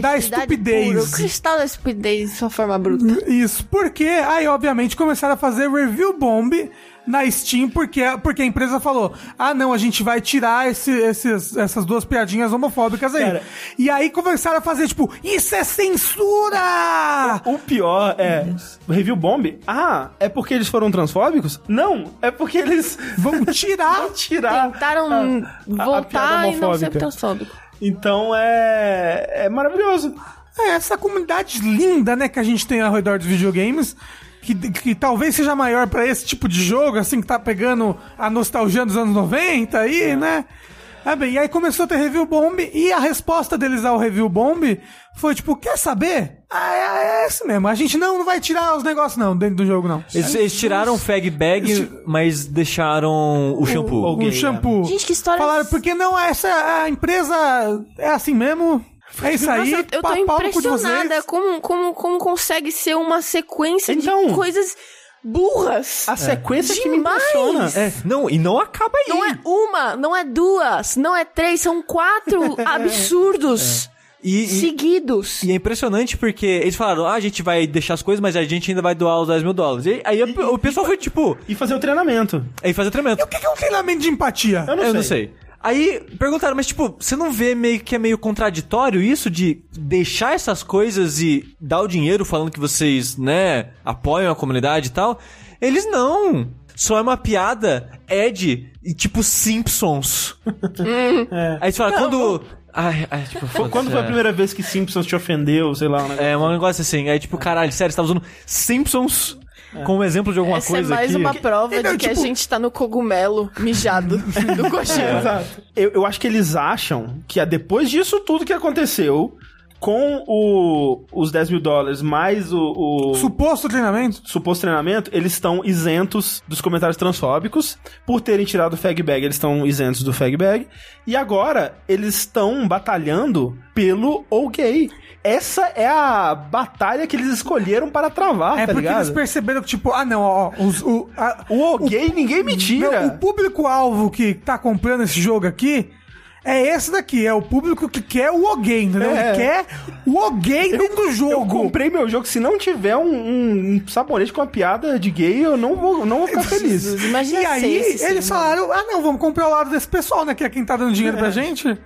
Speaker 3: da,
Speaker 4: estupidez.
Speaker 3: pura. O cristal da estupidez de sua forma bruta.
Speaker 4: Isso, porque aí, obviamente, começaram a fazer review bomb na Steam, porque, porque a empresa falou: ah, não, a gente vai tirar esse- esses, essas duas piadinhas homofóbicas aí.
Speaker 1: Cara.
Speaker 4: E aí começaram a fazer, tipo, isso é censura!
Speaker 1: O pior é. Review Bomb? Ah, é porque eles foram transfóbicos? Não, é porque eles
Speaker 4: Vão tirar.
Speaker 1: vão tirar.
Speaker 3: Tentaram
Speaker 1: a- a- a piada
Speaker 3: voltar e não ser transfóbico.
Speaker 1: Então é. É maravilhoso.
Speaker 4: É, essa comunidade linda, né, que a gente tem ao redor dos videogames. Que, que talvez seja maior pra esse tipo de jogo, assim, que tá pegando a nostalgia dos anos 90 aí, né? É bem, e aí começou a ter review bomb e a resposta deles ao review bomb foi tipo, quer saber? Ah, é, é esse mesmo. A gente não, não vai tirar os negócios não, dentro do jogo não.
Speaker 2: Eles, eles tiraram o fag bag, mas deixaram o shampoo.
Speaker 1: o-
Speaker 4: O
Speaker 1: gay,
Speaker 4: shampoo.
Speaker 3: Gente, que história-
Speaker 4: Falaram, porque não, essa, a empresa é assim mesmo. É isso aí,
Speaker 3: Nossa, eu, eu tô impressionada como, como, como consegue ser uma sequência
Speaker 1: Então.
Speaker 3: de coisas burras.
Speaker 1: A sequência que me impressiona.
Speaker 2: É, não, e não acaba aí.
Speaker 3: Não é uma, não é duas, não é três, são quatro absurdos
Speaker 2: E, e-
Speaker 3: seguidos.
Speaker 2: e é impressionante porque eles falaram, ah, a gente vai deixar as coisas, mas a gente ainda vai doar os 10 mil dólares. E aí o- o pessoal foi tipo,
Speaker 1: E fazer o treinamento.
Speaker 2: aí fazer treinamento.
Speaker 4: O que que é um treinamento de empatia?
Speaker 1: Eu não
Speaker 2: Eu
Speaker 1: sei.
Speaker 2: não sei. Aí perguntaram, mas tipo, você não vê meio que é meio contraditório isso de deixar essas coisas e dar o dinheiro falando que vocês, né, apoiam a comunidade e tal? Eles não. Só é uma piada Ed e tipo Simpsons. Aí você fala, quando. Ai, ai, tipo,
Speaker 1: Quando foi a
Speaker 2: é.
Speaker 1: primeira vez que Simpsons te ofendeu, sei lá, um negócio?
Speaker 2: É, um negócio assim. Aí, tipo, caralho, sério, você tá usando Simpsons como exemplo de alguma
Speaker 3: Essa
Speaker 2: coisa
Speaker 3: é mais
Speaker 2: aqui?
Speaker 3: uma prova
Speaker 4: Então,
Speaker 3: de que
Speaker 4: tipo-
Speaker 3: a gente tá no cogumelo mijado do Kojima.
Speaker 1: Exato. Eu, eu acho que eles acham que é depois disso tudo que aconteceu, com o, os 10 mil dólares mais o, o
Speaker 4: Suposto treinamento?
Speaker 1: suposto treinamento, eles estão isentos dos comentários transfóbicos. Por terem tirado o fag bag, eles estão isentos do fag bag. E agora, eles estão batalhando pelo ou gay. Essa é a batalha que eles escolheram para travar,
Speaker 4: é
Speaker 1: tá
Speaker 4: porque
Speaker 1: ligado?
Speaker 4: eles perceberam que, tipo, ah, não, ó, os, o, a-
Speaker 1: O ou gay ninguém me tira.
Speaker 4: Não, o público-alvo que tá comprando esse jogo aqui é esse daqui, é o público que quer o O-Gay, entendeu?
Speaker 1: É.
Speaker 4: Ele quer o dentro do
Speaker 1: Eu
Speaker 4: jogo.
Speaker 1: comprei meu jogo, se não tiver um, um- sabonete com uma piada de gay, eu não vou, não vou ficar feliz.
Speaker 3: Imagina
Speaker 4: E
Speaker 3: ser
Speaker 4: aí,
Speaker 3: esse
Speaker 4: eles falaram, ah, não, vamos comprar o lado desse pessoal, né? Que é quem tá dando dinheiro pra gente.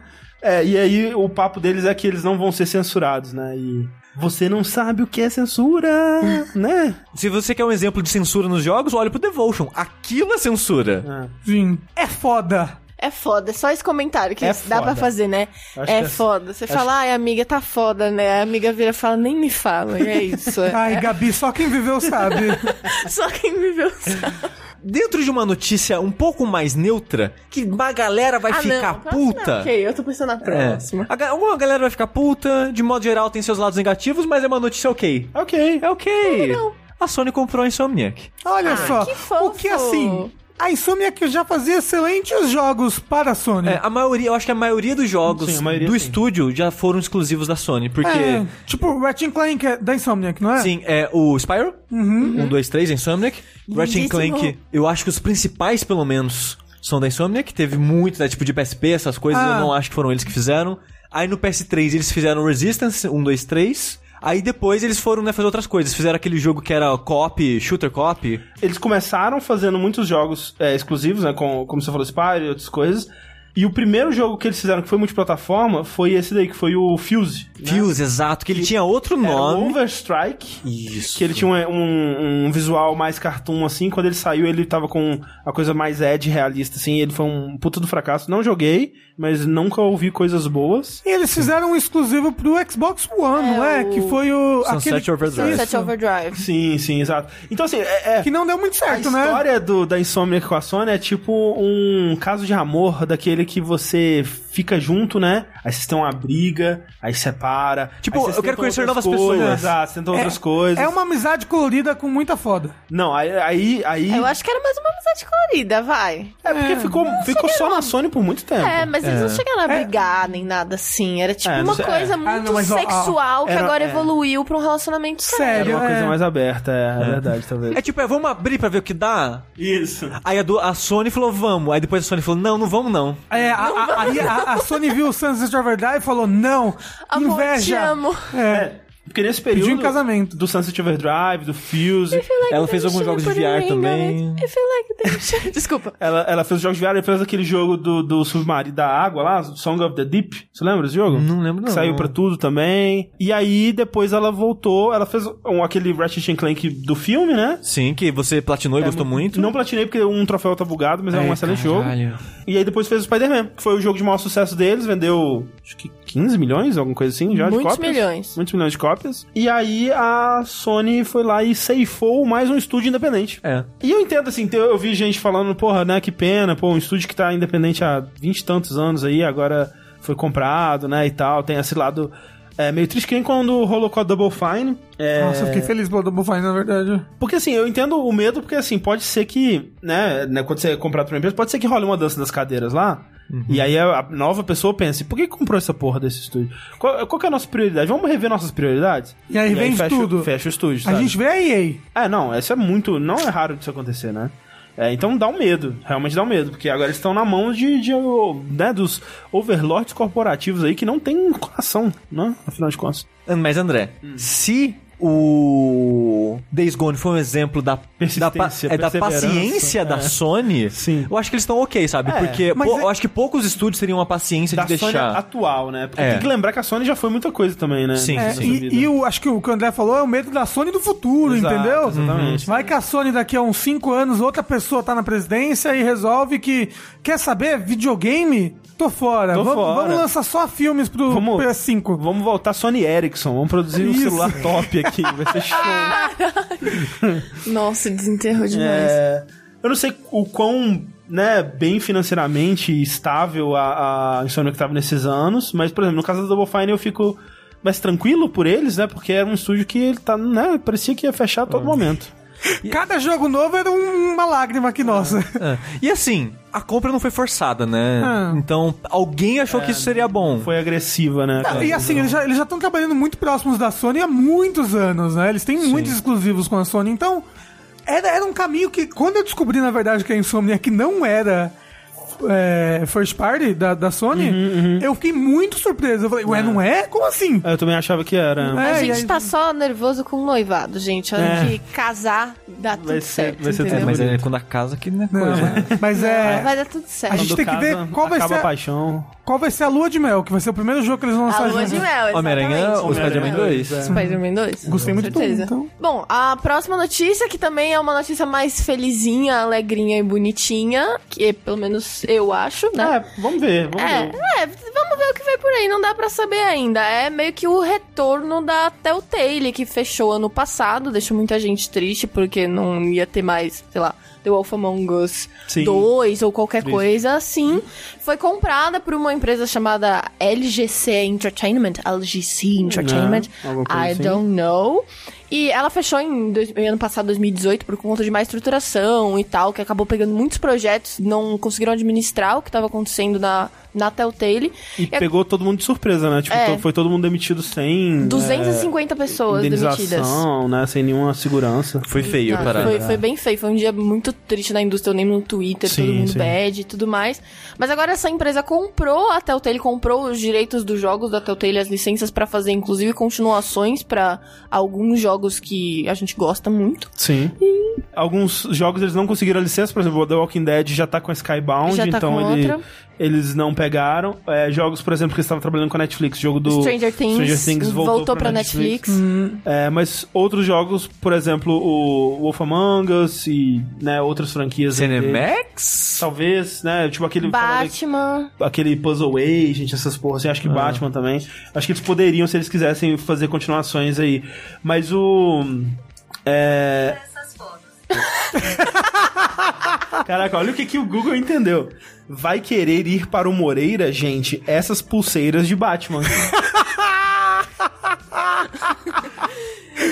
Speaker 1: É, e aí o papo deles é que eles não vão ser censurados, né? E você não sabe o que é censura, né?
Speaker 2: Se você quer um exemplo de censura nos jogos, olha pro Devotion. Aquilo é censura.
Speaker 4: Sim. É foda.
Speaker 3: É foda, é só esse comentário que
Speaker 1: É
Speaker 3: dá
Speaker 1: foda.
Speaker 3: pra fazer, né?
Speaker 1: Acho
Speaker 3: É
Speaker 1: é-
Speaker 3: foda. Você fala, ai, amiga, tá foda, né? A amiga vira e fala, nem me fala. E é isso.
Speaker 4: Ai, Gabi, só quem viveu sabe.
Speaker 3: Só quem viveu sabe.
Speaker 2: Dentro de uma notícia um pouco mais neutra, que uma galera vai
Speaker 3: Ah,
Speaker 2: ficar
Speaker 3: não.
Speaker 2: puta.
Speaker 3: Não, ok, eu tô pensando na
Speaker 2: É.
Speaker 3: próxima.
Speaker 2: Alguma galera vai ficar puta, de modo geral tem seus lados negativos, mas é uma notícia ok.
Speaker 1: Ok.
Speaker 2: É ok. A Sony comprou a Insomniac.
Speaker 4: Olha
Speaker 3: Ah,
Speaker 4: só.
Speaker 3: que fofo.
Speaker 4: O que assim. A Insomniac já fazia excelentes jogos para a Sony.
Speaker 2: É, a maioria, eu acho que a maioria dos jogos
Speaker 1: Sim, maioria
Speaker 2: do
Speaker 1: sim.
Speaker 2: estúdio já foram exclusivos da Sony, porque...
Speaker 4: É, tipo, Ratchet Clank é da Insomniac, não é?
Speaker 2: Sim, é o Spyro, um, dois, três, Insomniac. Ratchet. Clank, eu acho que os principais, pelo menos, são da Insomniac. Teve muito, né, tipo de PSP, essas coisas,
Speaker 4: Ah.
Speaker 2: eu não acho que foram eles que fizeram. Aí no PS3 eles fizeram Resistance, um, dois, três. Aí depois eles foram, né, fazer outras coisas. Fizeram aquele jogo que era co-op, shooter co-op.
Speaker 1: Eles começaram fazendo muitos jogos é, exclusivos, né? Com, como você falou, Spyro e outras coisas. E o primeiro jogo que eles fizeram que foi multiplataforma foi esse daí, que foi o Fuse. Né?
Speaker 2: Fuse, exato, que ele tinha outro
Speaker 1: Era o
Speaker 2: nome.
Speaker 1: Overstrike.
Speaker 2: Isso.
Speaker 1: Que ele tinha um, um, um visual mais cartoon, assim. Quando ele saiu, ele tava com a coisa mais edge realista, assim. Ele foi um puta do fracasso. Não joguei, mas nunca ouvi coisas boas.
Speaker 4: E eles fizeram um exclusivo pro Xbox One, não é?
Speaker 3: o-
Speaker 4: Que foi o.
Speaker 2: Sunset
Speaker 4: aquele...
Speaker 2: Overdrive.
Speaker 3: Sunset. Overdrive.
Speaker 1: Sim, sim, exato. Então, assim, é... é-
Speaker 4: Que não deu muito
Speaker 1: A
Speaker 4: certo, né?
Speaker 1: história do, da Insomniac com a Sony é tipo um caso de amor daquele que você fica junto, né? Aí vocês têm uma briga, aí separa.
Speaker 2: Tipo,
Speaker 1: aí
Speaker 2: eu quero conhecer
Speaker 1: outras
Speaker 2: novas
Speaker 1: coisas,
Speaker 2: pessoas.
Speaker 1: Exato, tentam outras coisas.
Speaker 4: É uma amizade colorida com muita foda.
Speaker 1: Não, aí... aí, aí...
Speaker 3: Eu acho que era mais uma amizade colorida, vai.
Speaker 1: É porque ficou, ficou só na Sony por muito tempo.
Speaker 3: É, mas eles não chegaram a
Speaker 4: É.
Speaker 3: brigar nem nada assim. Era tipo
Speaker 1: É, não
Speaker 3: uma
Speaker 1: sei-
Speaker 3: coisa
Speaker 1: é.
Speaker 3: muito
Speaker 4: Ah, não, mas, ó, ó,
Speaker 3: sexual que
Speaker 1: era-
Speaker 3: agora
Speaker 1: é.
Speaker 3: evoluiu pra um relacionamento sério.
Speaker 4: Sério.
Speaker 1: Era uma coisa
Speaker 4: É.
Speaker 1: mais aberta, é, é verdade, talvez.
Speaker 2: É tipo, é, vamos abrir pra ver o que dá?
Speaker 1: Isso.
Speaker 2: Aí a, do- a Sony falou, vamos. Aí depois a Sony falou, não, não vamos não.
Speaker 4: É, a, a, aí a, a Sony viu o Sunset Overdrive e falou: não,
Speaker 3: Amor,
Speaker 4: inveja.
Speaker 3: te amo.
Speaker 1: É, porque nesse período...
Speaker 4: Pediu em casamento.
Speaker 1: Do Sunset Overdrive, do Fuse...
Speaker 2: Ela fez alguns jogos de VR também.
Speaker 3: I feel like Desculpa.
Speaker 1: Ela, ela fez os jogos de VR, ela fez aquele jogo do, do submarino da água lá, Song of the Deep. Você lembra desse jogo?
Speaker 2: Não lembro,
Speaker 1: Que
Speaker 2: não.
Speaker 1: saiu pra tudo também. E aí, depois ela voltou, ela fez um, aquele Ratchet Clank do filme, né?
Speaker 2: Sim, que você platinou e gostou muito.
Speaker 1: Não platinei porque um troféu tá bugado, mas é, um
Speaker 2: É,
Speaker 1: excelente jogo.
Speaker 2: caralho.
Speaker 1: E aí depois fez o Spider-Man, que foi o jogo de maior sucesso deles, vendeu acho que 15 milhões, alguma coisa assim, já de
Speaker 3: Muitos
Speaker 1: cópias.
Speaker 3: milhões.
Speaker 1: Muitos milhões de cópias. E aí a Sony foi lá e ceifou mais um estúdio independente.
Speaker 2: É.
Speaker 1: E eu entendo, assim, eu vi gente falando, porra, né, que pena, pô, um estúdio que tá independente há 20 e tantos anos aí, agora foi comprado, né, e tal, tem esse lado é, meio triste, que nem quando rolou com a Double Fine. É,
Speaker 4: Nossa, eu fiquei feliz pelo Double Fine, na verdade.
Speaker 1: Porque, assim, eu entendo o medo, porque, assim, pode ser que, né, né quando você é comprado por uma empresa, pode ser que role uma dança das cadeiras lá, e aí a, a nova pessoa pense, por que comprou essa porra desse estúdio? Qual, qual que é a nossa prioridade? Vamos rever nossas prioridades?
Speaker 4: E aí vende
Speaker 1: fecha,
Speaker 4: tudo.
Speaker 1: Fecha o estúdio,
Speaker 4: A
Speaker 1: sabe?
Speaker 4: gente vê a EA.
Speaker 1: É, não, isso é muito. Não é raro disso acontecer, né? É, então dá um medo, realmente dá um medo, porque agora eles estão na mão de, de, né, dos overlords corporativos aí que não tem coração, né? Afinal de contas.
Speaker 2: Mas, André, se o Days Gone foi um exemplo da, da, é, da paciência da
Speaker 1: é.
Speaker 2: Sony,
Speaker 1: Sim.
Speaker 2: eu acho que eles estão ok, sabe?
Speaker 1: É,
Speaker 2: Porque
Speaker 4: mas
Speaker 2: pô,
Speaker 4: é-
Speaker 2: eu acho que poucos estúdios teriam a paciência
Speaker 1: Da
Speaker 2: de
Speaker 1: Sony
Speaker 2: deixar.
Speaker 1: atual, né? Porque
Speaker 2: É.
Speaker 1: tem que lembrar que a Sony já foi muita coisa também, né?
Speaker 2: Sim,
Speaker 4: É,
Speaker 2: sim.
Speaker 4: e, e o, acho que o que o André falou é o medo da Sony do futuro,
Speaker 1: Exato,
Speaker 4: entendeu?
Speaker 1: exatamente.
Speaker 4: Vai que a Sony daqui a uns 5 anos, outra pessoa tá na presidência e resolve que quer saber videogame? Tô fora.
Speaker 1: Tô
Speaker 4: vamos,
Speaker 1: fora.
Speaker 4: vamos lançar só filmes pro
Speaker 1: Vamos-
Speaker 4: PS5.
Speaker 1: Vamos voltar Sony Ericsson, vamos produzir um
Speaker 4: Isso.
Speaker 1: celular top aqui, vai ser show.
Speaker 3: Nossa, desenterrou demais.
Speaker 1: É, eu não sei o quão né, bem financeiramente estável a, a Insomniac estava nesses anos, mas, por exemplo, no caso da Double Fine eu fico mais tranquilo por eles, né, porque era um estúdio que ele tá, né, parecia que ia fechar a todo momento.
Speaker 4: Cada jogo novo era um- uma lágrima aqui nossa.
Speaker 2: É. E assim, a compra não foi forçada, né?
Speaker 4: Ah.
Speaker 2: Então, alguém achou que isso seria bom.
Speaker 1: Foi agressiva, né?
Speaker 4: Não, e assim, eles já eles já estão trabalhando muito próximos da Sony há muitos anos, né? Eles têm muitos exclusivos com a Sony. Então, era, era um caminho que, quando eu descobri, na verdade, que a Insomniac não era é, first party da, da Sony,
Speaker 1: Uhum,
Speaker 4: eu fiquei muito surpreso. Eu falei, ué, não é? Como assim?
Speaker 1: Eu também achava que era.
Speaker 4: É,
Speaker 3: a gente
Speaker 4: aí-
Speaker 3: tá só nervoso com o noivado, gente. A hora
Speaker 1: É.
Speaker 3: de casar, dá tudo
Speaker 1: Vai ser-
Speaker 3: certo,
Speaker 1: vai ser tudo
Speaker 2: Mas é quando a casa que não é
Speaker 4: Não,
Speaker 2: coisa. né?
Speaker 4: mas é.
Speaker 3: Vai dar tudo certo.
Speaker 4: A gente
Speaker 1: Quando
Speaker 4: tem que ver
Speaker 1: casa,
Speaker 4: qual vai
Speaker 1: acaba
Speaker 4: ser
Speaker 1: a
Speaker 4: a-
Speaker 1: paixão.
Speaker 4: Qual vai ser a lua de mel, que vai ser o primeiro jogo que eles vão lançar
Speaker 3: A lua de mel,
Speaker 2: Homem-Aranha
Speaker 3: exatamente.
Speaker 2: ou Spider-Man
Speaker 1: Homem-Aranha
Speaker 2: 2?
Speaker 1: dois, é.
Speaker 3: Spider-Man 2?
Speaker 4: Gostei muito do
Speaker 3: certeza.
Speaker 4: então.
Speaker 3: Bom, a próxima notícia, que também é uma notícia mais felizinha, alegrinha e bonitinha, que pelo menos eu acho, né?
Speaker 1: É, vamos ver, vamos
Speaker 3: É,
Speaker 1: ver.
Speaker 3: é, vamos ver o que vem por aí, não dá pra saber ainda. É meio que o retorno da Telltale, que fechou ano passado, deixou muita gente triste, porque não ia ter mais, sei lá, The Wolf Among Us
Speaker 1: Sim.
Speaker 3: 2 ou qualquer
Speaker 1: Isso.
Speaker 3: coisa assim. Foi comprada por uma empresa chamada LGC Entertainment, LGC Entertainment,
Speaker 1: alguma coisa
Speaker 3: I
Speaker 1: assim.
Speaker 3: don't know. E ela fechou em dois- ano passado, 2018, por conta de má estruturação e tal, que acabou pegando muitos projetos, não conseguiram administrar o que estava acontecendo na, na Telltale.
Speaker 1: E pegou todo mundo de surpresa, né? Tipo,
Speaker 3: É.
Speaker 1: foi todo mundo demitido sem.
Speaker 3: 250
Speaker 1: é,
Speaker 3: pessoas demitidas.
Speaker 1: né? Sem nenhuma segurança.
Speaker 2: Foi feio,
Speaker 3: Ah,
Speaker 2: cara.
Speaker 3: foi, foi bem feio, foi um dia muito triste na indústria, eu lembro no Twitter,
Speaker 1: Sim,
Speaker 3: todo mundo
Speaker 1: sim.
Speaker 3: bad e tudo mais. Mas agora essa empresa comprou a Telltale, comprou os direitos dos jogos da Telltale, as licenças pra fazer inclusive continuações pra alguns jogos que a gente gosta muito.
Speaker 1: Sim. Alguns jogos eles não conseguiram a licença, por exemplo, o The Walking Dead já tá com Skybound,
Speaker 3: Já tá
Speaker 1: então
Speaker 3: com
Speaker 1: ele-
Speaker 3: outra.
Speaker 1: Eles não pegaram. É, jogos, por exemplo, que eles estavam trabalhando com a Netflix, jogo do
Speaker 3: Stranger Things, voltou, pra Netflix.
Speaker 1: É, mas outros jogos, por exemplo, o Wolf Among Us e né, outras franquias. aí.
Speaker 2: Cinemax?
Speaker 1: Talvez, né? Tipo aquele.
Speaker 3: Batman.
Speaker 1: aquele Puzzle Agent, essas porras, assim, acho que Batman também. Acho que eles poderiam, se eles quisessem, fazer continuações aí. Mas o. É. Caraca, olha o que, que o Google entendeu. Vai querer ir para o Moreira, gente, essas pulseiras de Batman.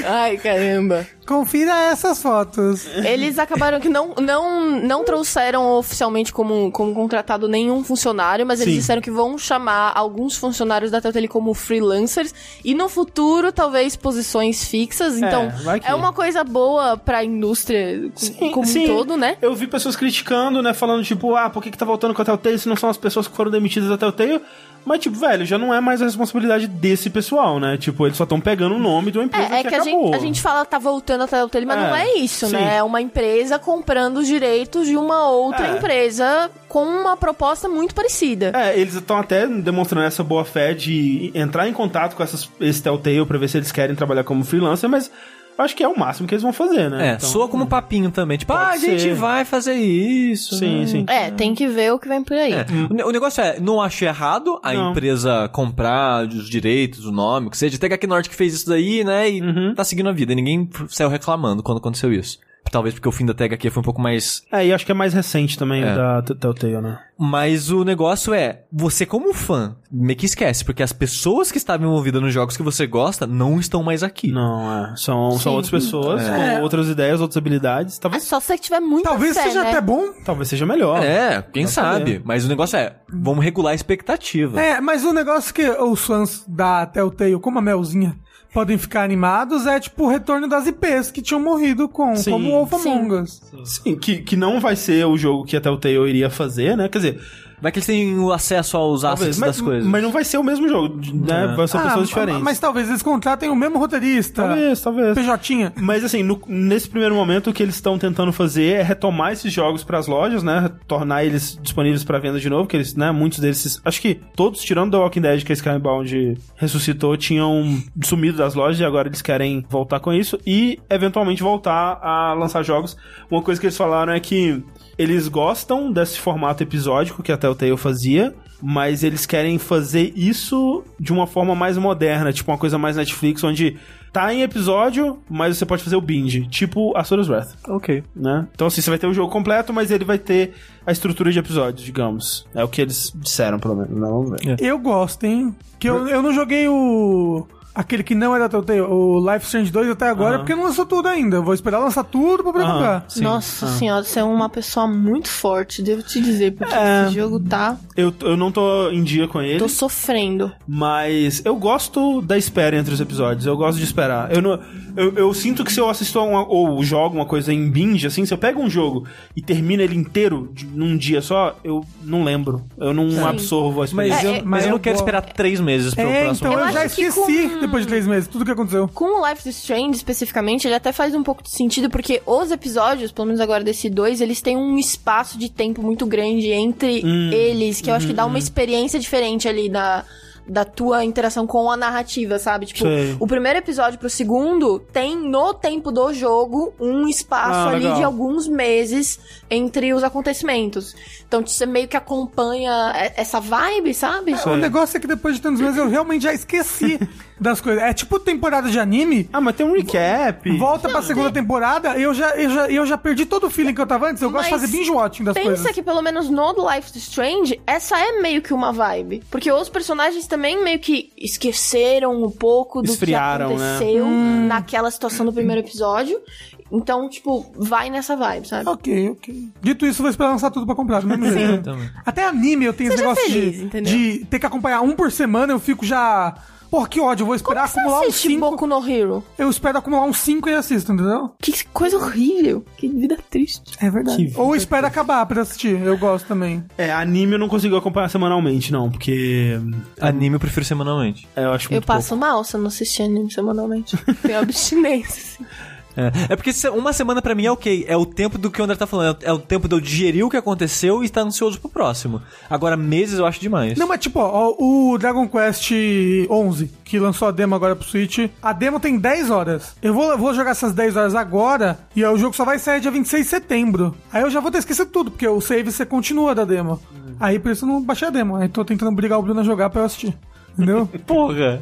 Speaker 3: Ai, caramba.
Speaker 4: Confira essas fotos.
Speaker 3: Eles acabaram que não, não, não trouxeram oficialmente como, como contratado nenhum funcionário, mas eles
Speaker 1: Sim.
Speaker 3: disseram que vão chamar alguns funcionários da Telltale como freelancers e no futuro talvez posições fixas. Então
Speaker 1: vai que-
Speaker 3: é uma coisa boa pra indústria co- como um todo, né?
Speaker 1: Eu vi pessoas criticando, né? Falando, tipo, ah, por que, que tá voltando com a Telltale se não são as pessoas que foram demitidas da Telltale? Mas, tipo, velho, já não é mais a responsabilidade desse pessoal, né? Tipo, eles só estão pegando o nome de uma empresa
Speaker 3: É, é
Speaker 1: que,
Speaker 3: que a
Speaker 1: acabou.
Speaker 3: gente, a gente fala tá voltando a Telltale, mas
Speaker 1: É,
Speaker 3: não é isso,
Speaker 1: sim.
Speaker 3: né? É uma empresa comprando os direitos de uma outra
Speaker 1: É.
Speaker 3: empresa com uma proposta muito parecida.
Speaker 1: É, eles estão até demonstrando essa boa fé de entrar em contato com essas, esse Telltale pra ver se eles querem trabalhar como freelancer, mas acho que é o máximo que eles vão fazer, né?
Speaker 2: É,
Speaker 1: Então,
Speaker 2: soa como papinho também. Tipo,
Speaker 1: Pode
Speaker 2: ah, a gente
Speaker 1: ser.
Speaker 2: vai fazer isso.
Speaker 1: Sim,
Speaker 2: né?
Speaker 1: sim.
Speaker 3: É, tem que ver o que vem por aí.
Speaker 2: É. O ne- O negócio é, não acho errado a
Speaker 1: Não.
Speaker 2: empresa comprar os direitos, o nome, o que seja. Até que a Knorr que fez isso daí, né, e
Speaker 1: Uhum.
Speaker 2: tá seguindo a vida. E ninguém saiu reclamando quando aconteceu isso. Talvez porque o fim da tag aqui foi um pouco mais...
Speaker 1: É, e acho que é mais recente também
Speaker 2: É.
Speaker 1: o da Telltale, né?
Speaker 2: Mas o negócio é, você como fã, meio que esquece, porque as pessoas que estavam envolvidas nos jogos que você gosta não estão mais aqui.
Speaker 1: Não, é. São,
Speaker 3: Sim.
Speaker 1: são outras pessoas com outras ideias, outras habilidades.
Speaker 3: É
Speaker 1: Talvez,
Speaker 3: só se você tiver muita
Speaker 4: Talvez
Speaker 3: fé,
Speaker 4: seja
Speaker 3: né?
Speaker 4: até bom.
Speaker 1: talvez seja melhor.
Speaker 2: É, quem sabe.
Speaker 1: saber.
Speaker 2: Mas o negócio é, vamos regular a expectativa.
Speaker 4: É, mas o negócio que os fãs da Telltale, como a Melzinha, podem ficar animados é tipo o retorno das IPs que tinham morrido com,
Speaker 1: Sim.
Speaker 4: como Wolf
Speaker 3: Sim.
Speaker 4: Among Us.
Speaker 1: Sim, que, que não vai ser o jogo que a Telltale iria fazer, né? Quer dizer,
Speaker 2: Vai que eles têm o acesso aos
Speaker 1: talvez,
Speaker 2: assets
Speaker 1: mas,
Speaker 2: das coisas.
Speaker 1: mas não vai ser o mesmo jogo, né?
Speaker 2: É.
Speaker 1: Vai ser
Speaker 4: Ah,
Speaker 1: pessoas diferentes.
Speaker 4: Mas talvez eles contratem o mesmo roteirista.
Speaker 1: Talvez, talvez.
Speaker 4: PJ.
Speaker 1: Mas assim, no- nesse primeiro momento o que eles estão tentando fazer é retomar esses jogos pras lojas, né? Tornar eles disponíveis pra venda de novo, que eles, né, muitos deles, acho que todos tirando The Walking Dead que a Skybound ressuscitou, tinham sumido das lojas e agora eles querem voltar com isso e eventualmente voltar a lançar jogos. Uma coisa que eles falaram é que eles gostam desse formato episódico que a Telltale fazia, mas eles querem fazer isso de uma forma mais moderna, tipo uma coisa mais Netflix, onde tá em episódio, mas você pode fazer o binge, tipo Asura's Wrath,
Speaker 2: Ok.
Speaker 1: né? Então assim, você vai ter o jogo completo, mas ele vai ter a estrutura de episódios, digamos. É o que eles disseram, pelo menos. Não, ver.
Speaker 4: Eu gosto, hein? Que eu, eu não joguei o. Aquele que não é da Telltale, o Life Strange 2 até agora, porque não lançou tudo ainda. Eu vou esperar lançar tudo pra poder
Speaker 1: Aham.
Speaker 4: comprar.
Speaker 1: Sim.
Speaker 3: Nossa senhora, você é uma pessoa muito forte, devo te dizer, porque
Speaker 1: É.
Speaker 3: esse jogo tá.
Speaker 1: Eu, eu não tô em dia com ele.
Speaker 3: Tô sofrendo.
Speaker 1: Mas eu gosto da espera entre os episódios. Eu gosto de esperar. Eu, não, eu, eu sinto que se eu assisto a uma, ou jogo uma coisa em binge, assim, se eu pego um jogo e termino ele inteiro de- num dia só, eu não lembro. Eu não absorvo a
Speaker 2: Mas,
Speaker 1: experiência.
Speaker 2: eu,
Speaker 3: É,
Speaker 2: mas
Speaker 4: é,
Speaker 2: eu não quero esperar três meses pro
Speaker 4: É,
Speaker 2: próximo.
Speaker 4: então eu,
Speaker 3: Eu
Speaker 4: já
Speaker 3: acho que
Speaker 4: esqueci
Speaker 3: com-
Speaker 4: depois de três meses tudo que aconteceu.
Speaker 3: Com o Life is Strange, especificamente, ele até faz um pouco de sentido, porque os episódios, pelo menos agora desse dois, eles têm um espaço de tempo muito grande entre
Speaker 1: Hum.
Speaker 3: eles, que eu acho que dá uma experiência diferente ali da, da tua interação com a narrativa, sabe? Tipo,
Speaker 1: Sei.
Speaker 3: o primeiro episódio pro segundo tem no tempo do jogo um espaço
Speaker 1: Ah,
Speaker 3: ali
Speaker 1: legal.
Speaker 3: de alguns meses entre os acontecimentos. Então você meio que acompanha essa vibe, sabe?
Speaker 4: O negócio é que depois de tantos meses eu realmente já esqueci das coisas. É tipo temporada de anime.
Speaker 1: Ah, mas tem um recap.
Speaker 4: Volta pra segunda temporada, eu já, eu, já, eu já perdi todo o feeling que eu tava antes. Eu gosto de
Speaker 3: Mas
Speaker 4: fazer binge-watching das
Speaker 3: Pensa
Speaker 4: coisas.
Speaker 3: que pelo menos no do Life is Strange, essa é meio que uma vibe. Porque os personagens também meio que esqueceram um pouco do
Speaker 1: Esfriaram,
Speaker 3: que
Speaker 1: né?
Speaker 3: aconteceu
Speaker 4: Hum.
Speaker 3: naquela situação do primeiro episódio. Então, tipo, vai nessa vibe, sabe?
Speaker 4: Ok, ok. Dito isso, vou esperar lançar tudo pra comprar, do mesmo jeito. né? Até anime eu tenho esse
Speaker 3: Seja
Speaker 4: negócio
Speaker 3: feliz,
Speaker 4: de, de ter que acompanhar um por semana, eu fico já. Porra, que ódio, eu vou
Speaker 3: Como
Speaker 4: esperar
Speaker 3: você
Speaker 4: acumular
Speaker 3: assiste
Speaker 4: 5.
Speaker 3: Boku no Hero?
Speaker 4: Eu espero acumular uns 5 e assisto, entendeu?
Speaker 3: Que coisa horrível. Que vida triste.
Speaker 4: É verdade.
Speaker 1: Que
Speaker 4: Ou espero acabar pra assistir, eu gosto também.
Speaker 1: É, anime eu não consigo acompanhar semanalmente, não, porque
Speaker 2: Anime eu prefiro semanalmente.
Speaker 1: é, eu acho
Speaker 3: Eu passo mal se eu não assistir anime semanalmente. Tenho abstinência, assim.
Speaker 2: É, é porque uma semana pra mim é ok. É o tempo do que o André tá falando. É o tempo de eu digerir o que aconteceu e estar ansioso pro próximo. Agora, meses eu acho demais.
Speaker 4: Não, mas tipo, ó, o Dragon Quest 11, que lançou a demo agora pro Switch, a demo tem 10 horas. Eu vou, vou jogar essas 10 horas agora e o jogo só vai sair dia 26 de setembro. Aí eu já vou ter esquecido tudo, porque o save você continua da demo. Aí por isso eu não baixei a demo. Aí tô tentando brigar o Bruno a jogar pra eu assistir. Entendeu?
Speaker 2: Porra!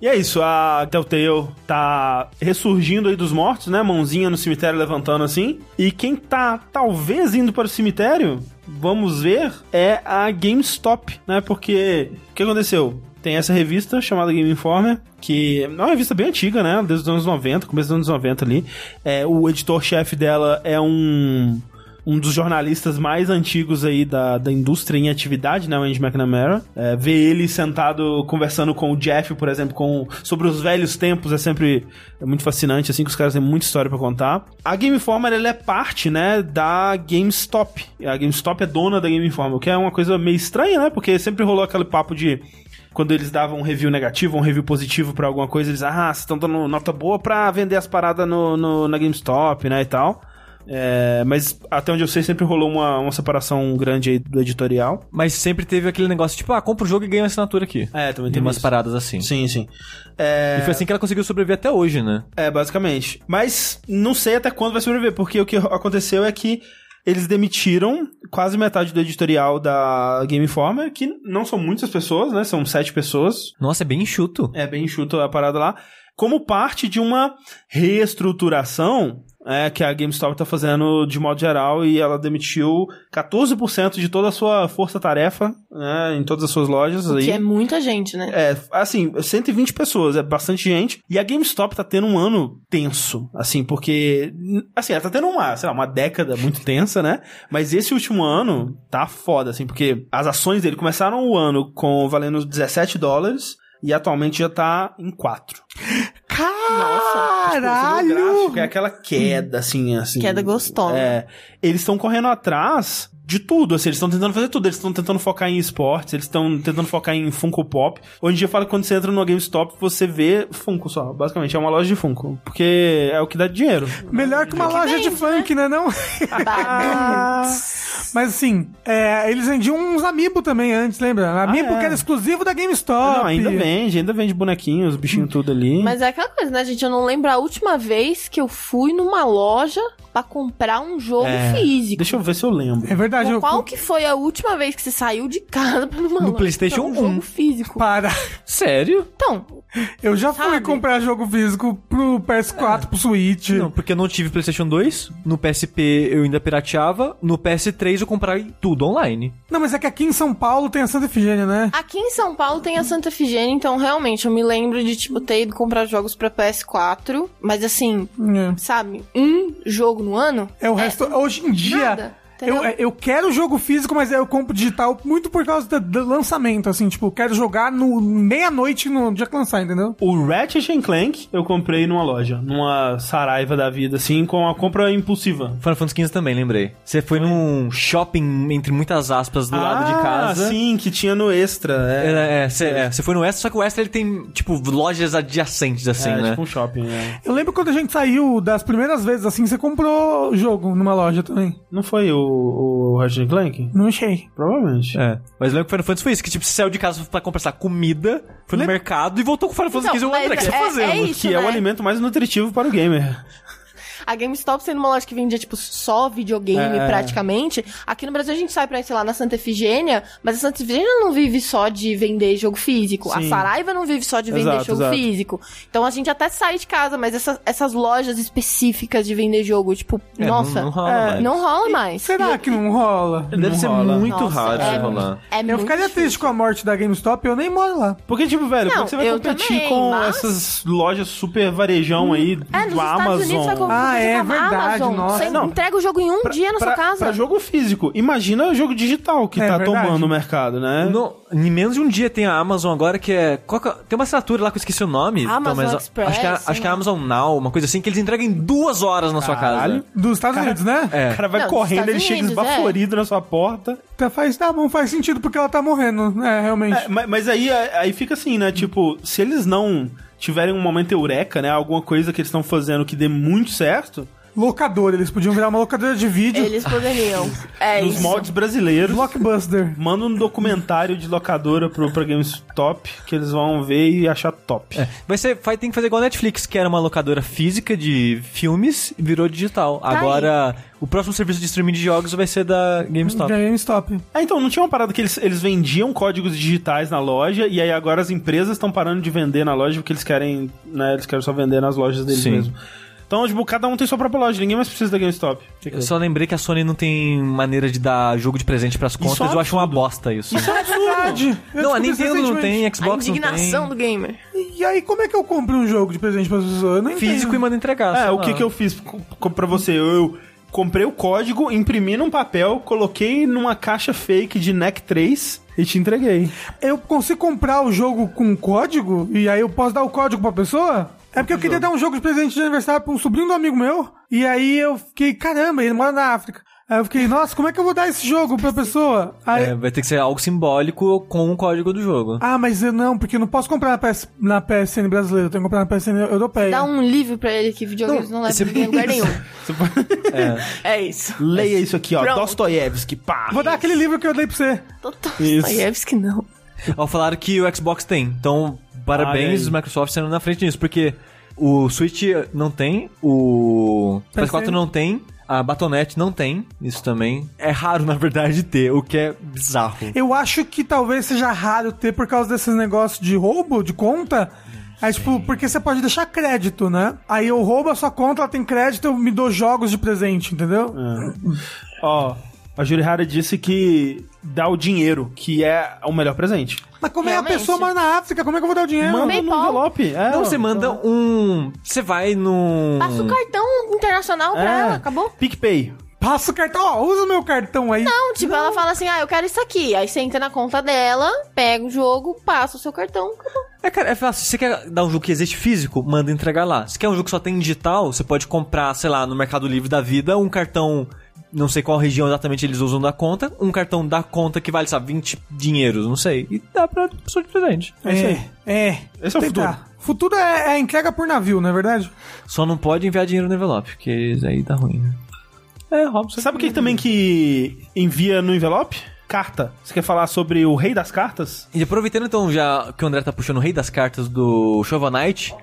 Speaker 1: E é isso, a Telltale tá ressurgindo aí dos mortos, né? Mãozinha no cemitério levantando assim. E quem tá talvez indo para o cemitério, vamos ver, é a GameStop, né? Porque o que aconteceu? Tem essa revista chamada Game Informer, que é uma revista bem antiga, né? Desde os anos 90, começo dos anos 90 ali. É, o editor-chefe dela é um um dos jornalistas mais antigos aí da, da indústria em atividade, né, o Andy McNamara. É, ver ele sentado conversando com o Jeff, por exemplo, com, sobre os velhos tempos é sempre é muito fascinante, assim, que os caras têm muita história pra contar. A Game Informer, ela é parte, né, da GameStop. A GameStop é dona da Game Informer, o que é uma coisa meio estranha, né, porque sempre rolou aquele papo de quando eles davam um review negativo, um review positivo pra alguma coisa, eles, ah, vocês estão dando nota boa pra vender as paradas no, no- na GameStop, né, e tal. É, mas até onde eu sei, sempre rolou uma, uma separação grande aí do editorial.
Speaker 2: Mas sempre teve aquele negócio, tipo, ah, compra o jogo e ganha uma assinatura aqui.
Speaker 1: É, também
Speaker 2: Tem umas
Speaker 1: isso.
Speaker 2: paradas assim.
Speaker 1: Sim, sim. É,
Speaker 2: E foi assim que ela conseguiu sobreviver até hoje, né?
Speaker 1: é, basicamente. Mas não sei até quando vai sobreviver, porque o que aconteceu é que eles demitiram quase metade do editorial da Game Informer, que não são muitas pessoas, né? São sete pessoas.
Speaker 2: Nossa, é bem enxuto.
Speaker 1: É bem enxuto a parada lá. Como parte de uma reestruturação é, que a GameStop tá fazendo de modo geral e ela demitiu 14% de toda a sua força-tarefa né, em todas as suas lojas. aí.
Speaker 3: Que é muita gente, né?
Speaker 1: É, assim, 120 pessoas, é bastante gente. E a GameStop tá tendo um ano tenso, assim, porque. Assim, ela tá tendo uma, sei lá, uma década muito tensa, né? Mas esse último ano tá foda, assim, porque as ações dele começaram o ano com valendo 17 dólares. E atualmente já tá em 4.
Speaker 4: Caralho!
Speaker 1: gráfico é aquela queda, assim, assim.
Speaker 3: Queda gostosa.
Speaker 1: É. Eles estão correndo atrás de tudo, assim, eles estão tentando fazer tudo. Eles estão tentando focar em esportes, eles estão tentando focar em Funko Pop. Hoje em dia fala que quando você entra no GameStop, você vê Funko só. Basicamente, é uma loja de Funko. Porque é o que dá dinheiro.
Speaker 4: Melhor que uma loja de
Speaker 3: vende,
Speaker 4: funk, né? Não? Mas assim, é, eles vendiam uns amiibo também antes, lembra? Amiibo
Speaker 1: é.
Speaker 4: que era exclusivo da GameStop.
Speaker 1: Não, ainda vende, ainda vende bonequinhos, bichinho tudo ali.
Speaker 3: Mas é aquela coisa, né, gente? Eu não lembro a última vez que eu fui numa loja pra comprar um jogo
Speaker 1: É,
Speaker 3: físico.
Speaker 1: Deixa eu ver se eu lembro.
Speaker 4: É verdade, eu...
Speaker 3: Qual que foi a última vez que você saiu de casa pra numa
Speaker 2: No PlayStation
Speaker 3: um
Speaker 2: 1.
Speaker 3: jogo físico?
Speaker 4: Para.
Speaker 2: Sério?
Speaker 3: Então,
Speaker 4: Eu já fui
Speaker 3: Sabe?
Speaker 4: comprar jogo físico pro PS4, pro Switch.
Speaker 2: Não, porque eu não tive PlayStation 2. No PSP eu ainda pirateava. No PS3 eu comprei tudo online.
Speaker 4: Não, mas é que aqui em São Paulo tem a Santa Efigênia, né?
Speaker 3: aqui em São Paulo tem a Santa Efigênia, então realmente eu me lembro de, tipo, ter ido comprar jogos pra PS4, mas assim,
Speaker 4: É.
Speaker 3: sabe, um jogo no ano?
Speaker 4: É o resto. Hoje em dia.
Speaker 3: nada?
Speaker 4: Eu, é, eu quero jogo físico, mas eu compro digital muito por causa do, do lançamento, assim, tipo, eu quero jogar no meia-noite no dia que lançar, entendeu?
Speaker 1: O Ratchet and Clank eu comprei numa loja, numa Saraiva da vida, assim, com a compra impulsiva.
Speaker 2: Final Fantasy XV também, lembrei. Você foi num shopping, entre muitas aspas, do lado de casa.
Speaker 1: Ah, sim, que tinha no Extra. É,
Speaker 2: É, é, você é, você foi no Extra, só que o Extra ele tem, tipo, lojas adjacentes, assim,
Speaker 1: é,
Speaker 2: né?
Speaker 1: tipo um shopping, é.
Speaker 4: Eu lembro quando a gente saiu das primeiras vezes, assim, você comprou jogo numa loja também.
Speaker 1: Não foi o, o Ratchet and Clank?
Speaker 4: Não achei.
Speaker 1: Provavelmente.
Speaker 2: É. Mas eu lembro que o Final Fantasy foi isso, que tipo, você saiu de casa pra comprar comida, foi no
Speaker 4: Lembra-
Speaker 2: mercado e voltou com o Final Fantasy
Speaker 3: Então,
Speaker 2: XV.
Speaker 3: mas
Speaker 2: André, o que você tá
Speaker 3: é-
Speaker 2: fazendo?
Speaker 3: é isso.
Speaker 1: Que é o
Speaker 3: né?
Speaker 1: alimento mais nutritivo para o gamer.
Speaker 3: A GameStop sendo uma loja que vendia, tipo, só videogame
Speaker 1: É.
Speaker 3: praticamente. Aqui no Brasil a gente sai pra, sei lá, na Santa Efigênia, mas a Santa Efigênia não vive só de vender jogo físico. A
Speaker 1: Sim.
Speaker 3: Saraiva não vive só de vender
Speaker 1: Exato,
Speaker 3: jogo
Speaker 1: exato.
Speaker 3: físico. Então a gente até sai de casa, mas essa- essas lojas específicas de vender jogo, tipo,
Speaker 2: É,
Speaker 3: nossa,
Speaker 2: não- não rola
Speaker 3: é,
Speaker 2: mais.
Speaker 3: não rola mais.
Speaker 4: Será que não rola?
Speaker 2: Deve
Speaker 1: Não
Speaker 2: ser
Speaker 1: rola.
Speaker 2: muito
Speaker 3: Nossa,
Speaker 2: raro
Speaker 3: é,
Speaker 2: de rolar.
Speaker 3: É
Speaker 4: Eu ficaria
Speaker 3: difícil.
Speaker 4: triste com a morte da GameStop, eu nem moro lá.
Speaker 1: Porque, tipo, velho, como
Speaker 3: Não,
Speaker 1: você vai competir
Speaker 3: também,
Speaker 1: com
Speaker 3: mas-
Speaker 1: essas lojas super varejão aí
Speaker 3: É,
Speaker 1: do Amazon?
Speaker 3: Competir
Speaker 4: Ah, é
Speaker 3: a
Speaker 4: verdade,
Speaker 3: Amazon.
Speaker 4: nossa.
Speaker 3: Você
Speaker 1: Não.
Speaker 3: entrega o jogo em um dia na
Speaker 1: pra,
Speaker 3: sua casa.
Speaker 1: pra jogo físico. Imagina o jogo digital que
Speaker 4: É
Speaker 1: tá
Speaker 4: verdade.
Speaker 1: tomando o mercado, né?
Speaker 2: No, em menos de um dia tem a Amazon agora que é. qual que é- tem uma assinatura lá que eu esqueci o nome.
Speaker 3: Amazon
Speaker 2: mas
Speaker 3: Express,
Speaker 2: acho que, é, acho que é
Speaker 3: lá.
Speaker 2: Amazon Now, uma coisa assim, que eles entregam em duas horas na sua
Speaker 1: Caralho.
Speaker 2: casa.
Speaker 4: Dos Estados Unidos, né?
Speaker 2: É.
Speaker 1: O cara vai
Speaker 3: Não,
Speaker 1: correndo, ele chega
Speaker 3: é.
Speaker 1: esbaforido na sua porta.
Speaker 4: Tá, faz, tá bom, faz sentido porque ela tá morrendo, né, realmente.
Speaker 1: É, mas, mas aí, aí fica assim, né? Tipo, se eles não tiverem um momento eureka, né? Alguma coisa que eles estão fazendo que dê muito certo,
Speaker 4: Locadora, eles podiam virar uma locadora de vídeo.
Speaker 3: Eles poderiam. É
Speaker 1: nos
Speaker 3: isso.
Speaker 1: moldes brasileiros,
Speaker 4: Blockbuster.
Speaker 1: manda um documentário de locadora pro, pra GameStop que eles vão ver e achar top.
Speaker 2: É. Vai ser, vai, tem que fazer igual a Netflix, que era uma locadora física de filmes e virou digital.
Speaker 3: Tá
Speaker 2: Agora, o próximo serviço de streaming de jogos vai ser da GameStop.
Speaker 4: GameStop.
Speaker 1: Ah, então, não tinha uma parada que eles, eles vendiam códigos digitais na loja e aí agora as empresas estão parando de vender na loja porque eles querem, né, eles querem só vender nas lojas deles
Speaker 2: Sim.
Speaker 1: mesmo. Então, tipo, cada um tem sua própria loja, ninguém mais precisa da GameStop.
Speaker 2: Eu só lembrei que a Sony não tem maneira de dar jogo de presente pras contas,
Speaker 1: é
Speaker 2: eu acho uma bosta isso.
Speaker 4: É verdade. Eu
Speaker 2: não, a Nintendo não tem,
Speaker 3: A
Speaker 2: Xbox não
Speaker 3: indignação
Speaker 2: tem.
Speaker 3: do gamer.
Speaker 4: E aí, como é que eu compro um jogo de presente para as pessoas? Eu não entendo.
Speaker 2: Físico e manda entregar.
Speaker 1: É, o que que eu fiz pra você? Eu comprei o código, imprimi num papel, coloquei numa caixa fake de NEC 3 e te entreguei.
Speaker 4: Eu consigo comprar o jogo com código e aí eu posso dar o código pra pessoa? É porque eu queria dar um jogo de presente de aniversário pra um sobrinho do amigo meu. E aí eu fiquei, caramba, ele mora na África. Aí eu fiquei, nossa, como é que eu vou dar esse jogo pra pessoa? Aí,
Speaker 2: É, vai ter que ser algo simbólico com o código do jogo.
Speaker 4: Ah, mas eu não, porque eu não posso comprar na, PS, na PSN brasileira, eu tenho que comprar na PSN europeia.
Speaker 3: Dá um livro pra ele que videogames não,
Speaker 2: Não,
Speaker 3: leva a lugar nenhum.
Speaker 2: É.
Speaker 3: É isso.
Speaker 1: Leia isso aqui, ó.
Speaker 3: Pronto.
Speaker 1: Dostoiévski, pá.
Speaker 4: Vou dar aquele livro que eu dei pra você.
Speaker 3: Dostoiévski não.
Speaker 2: Ó, falaram que o Xbox tem. Então, parabéns. Microsoft sendo na frente nisso, porque o Switch não tem, o PS4
Speaker 4: PC.
Speaker 2: não tem, a Battle.net não tem, isso também. É raro, na verdade, ter, o que é bizarro.
Speaker 4: Eu acho que talvez seja raro ter por causa desses negócios de roubo de conta. Aí, tipo, porque você pode deixar crédito, né? Aí eu roubo a sua conta, ela tem crédito, eu me dou jogos de presente, entendeu?
Speaker 1: Ó, a Jurihara disse que dá o dinheiro, que é o melhor presente.
Speaker 4: Mas como é a
Speaker 3: Realmente.
Speaker 4: pessoa mora na África, como é que eu vou dar o dinheiro?
Speaker 1: Manda
Speaker 3: PayPal.
Speaker 1: envelope. É,
Speaker 2: Não, você manda um. Você vai num.
Speaker 3: Passa o cartão internacional pra
Speaker 1: É.
Speaker 3: ela, acabou.
Speaker 1: PicPay.
Speaker 4: Passa o cartão, ó, usa o meu cartão aí.
Speaker 3: Não, tipo, ela fala assim, ah, eu quero isso aqui. Aí você entra na conta dela, pega o jogo, passa o seu cartão, acabou.
Speaker 2: É, cara, é fácil. Se você quer dar um jogo que existe físico, manda entregar lá. Se quer um jogo que só tem digital, você pode comprar, sei lá, no Mercado Livre da vida, um cartão. Não sei qual região exatamente eles usam da conta, um cartão da conta que vale, sabe, 20 dinheiros, não sei. E dá pra pessoa de presente.
Speaker 1: É isso aí.
Speaker 4: É.
Speaker 1: Esse é o
Speaker 4: Tentar. Futuro é, é entrega por navio, não é verdade?
Speaker 2: Só não pode enviar dinheiro no envelope, porque aí dá ruim, né? É, Robson.
Speaker 1: Sabe o que também que envia no envelope? Carta. Você quer falar sobre o rei das cartas?
Speaker 2: E aproveitando então já que o André tá puxando o rei das cartas do Shovel Knight,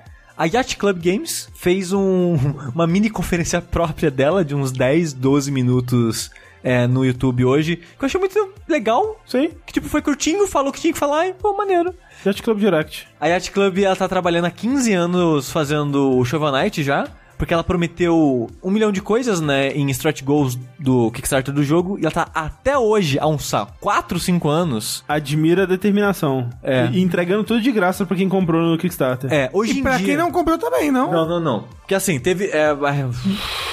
Speaker 2: a Yacht Club Games fez um- uma mini conferência própria dela de uns 10, 12 minutos é, no YouTube hoje, que eu achei muito legal.
Speaker 1: Sim.
Speaker 2: Que tipo, foi curtinho, falou o que tinha que falar e pô, maneiro.
Speaker 1: Yacht Club Direct.
Speaker 2: A Yacht Club ela tá trabalhando há 15 anos fazendo o Shovel Knight já. Porque ela prometeu um milhão de coisas, né, em stretch goals do Kickstarter do jogo, e ela tá até hoje, há uns 4, 5 anos.
Speaker 1: Admira a determinação.
Speaker 2: É.
Speaker 1: E entregando tudo de graça pra quem comprou no Kickstarter.
Speaker 2: É, hoje
Speaker 4: E
Speaker 2: em
Speaker 4: pra
Speaker 2: dia...
Speaker 4: quem não comprou também, não.
Speaker 2: Não, não, não. Porque assim, teve. É, é,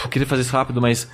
Speaker 2: eu queria fazer isso rápido, mas.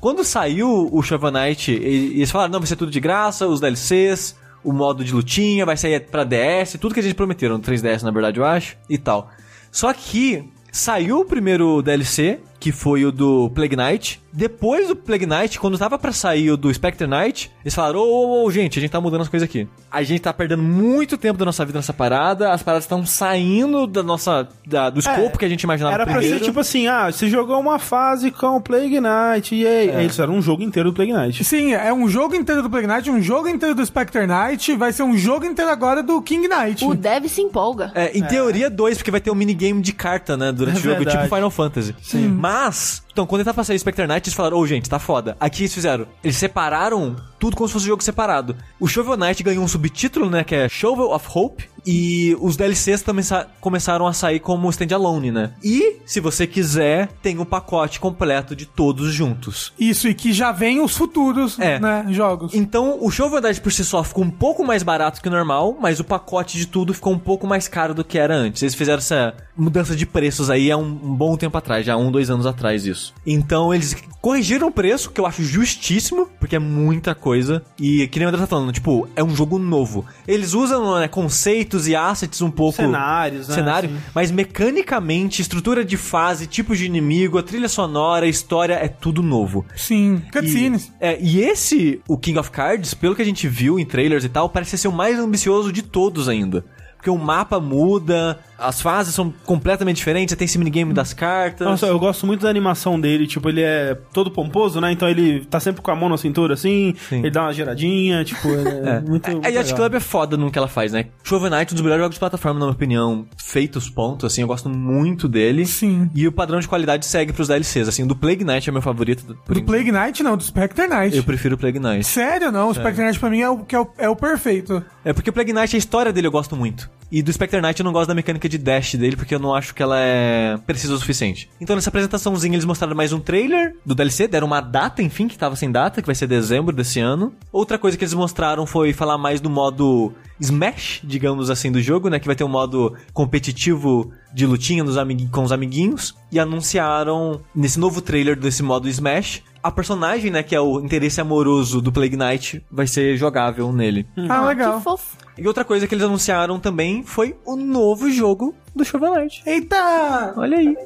Speaker 2: Quando saiu o Shovel Knight, e- eles falaram: não, vai ser tudo de graça, os DLCs, o modo de lutinha, vai sair pra DS, tudo que a gente prometeram, no 3DS na verdade, eu acho, e tal. Só que saiu o primeiro DLC, que foi o do Plague Knight. Depois do Plague Knight, quando tava pra sair o do Spectre Knight, eles falaram: ô, ô, ô, gente, a gente tá mudando as coisas aqui. A gente tá perdendo muito tempo da nossa vida nessa parada, as paradas estão saindo da nossa. da- do escopo que a gente imaginava
Speaker 1: Era pra
Speaker 2: primeiro.
Speaker 1: ser tipo assim, ah, você jogou uma fase com o Plague Knight, e aí? Aí Eles fizeram um jogo inteiro do Plague Knight.
Speaker 4: Sim, é um jogo inteiro do Plague Knight, um jogo inteiro do Spectre Knight, vai ser um jogo inteiro agora do King Knight.
Speaker 3: O dev se empolga.
Speaker 2: É, em teoria, dois, porque vai ter um minigame de carta, né, durante
Speaker 1: É
Speaker 2: o jogo,
Speaker 1: verdade.
Speaker 2: tipo Final Fantasy.
Speaker 1: Sim.
Speaker 2: Mas, Mas então, quando ele tá sair Spectre Knight, eles falaram, ô gente, tá foda. Aqui eles fizeram, eles separaram tudo como se fosse um jogo separado. O Shovel Knight ganhou um subtítulo, né, que é Shovel of Hope, e os DLCs também começaram a sair como standalone, né? E, se você quiser, tem um pacote completo de todos juntos.
Speaker 4: Isso, e que já vem os futuros,
Speaker 2: É.
Speaker 4: né, jogos.
Speaker 2: Então, o Shovel Knight por si só ficou um pouco mais barato que o normal, mas o pacote de tudo ficou um pouco mais caro do que era antes. Eles fizeram essa mudança de preços aí há um, um bom tempo atrás, já há um, dois anos atrás isso. Então, eles corrigiram o preço, que eu acho justíssimo, porque é muita coisa. E, que nem o André tá falando, tipo, é um jogo novo. Eles usam né, conceitos e assets um pouco...
Speaker 1: Cenários, né?
Speaker 2: Cenário,
Speaker 1: Assim.
Speaker 2: mas mecanicamente, estrutura de fase, tipos de inimigo, a trilha sonora, a história, é tudo novo.
Speaker 4: Sim, cutscenes.
Speaker 2: E, é, e esse, o King of Cards, pelo que a gente viu em trailers e tal, parece ser o mais ambicioso de todos ainda. Porque o mapa muda, as fases são completamente diferentes, tem esse minigame das cartas.
Speaker 1: Nossa, eu gosto muito da animação dele, tipo, ele é todo pomposo, né? Então ele tá sempre com a mão na cintura, assim,
Speaker 2: Sim.
Speaker 1: ele dá uma giradinha, tipo, é, muito, muito
Speaker 2: a Yacht. Club é foda no que ela faz, né? Shovel Knight, um dos melhores jogos de plataforma, na minha opinião, feitos, ponto, assim, eu gosto muito dele.
Speaker 4: Sim.
Speaker 2: E o padrão de qualidade segue pros DLCs, assim, o do Plague Knight é meu favorito.
Speaker 4: Do. Plague Knight, não, do Spectre Knight.
Speaker 2: Eu prefiro o Plague Knight.
Speaker 4: Sério, não. O Spectre Knight pra mim é o, que é o, é o perfeito.
Speaker 2: É porque o Plague Knight, a história dele eu gosto muito. E do Spectre Knight eu não gosto da mecânica de dash dele, porque eu não acho que ela é precisa o suficiente. Então nessa apresentaçãozinha eles mostraram mais um trailer do DLC, deram uma data, enfim, que tava sem data, que vai ser dezembro desse ano. Outra coisa que eles mostraram foi falar mais do modo Smash, digamos assim, do jogo, né? Que vai ter um modo competitivo de lutinha com os amiguinhos. E anunciaram, nesse novo trailer desse modo Smash, a personagem, né, que é o interesse amoroso do Plague Knight, vai ser jogável nele.
Speaker 4: Ah, legal.
Speaker 3: Que fofo.
Speaker 2: E outra coisa que eles anunciaram também foi o novo jogo do Shovel Knight.
Speaker 4: Eita!
Speaker 2: Olha aí.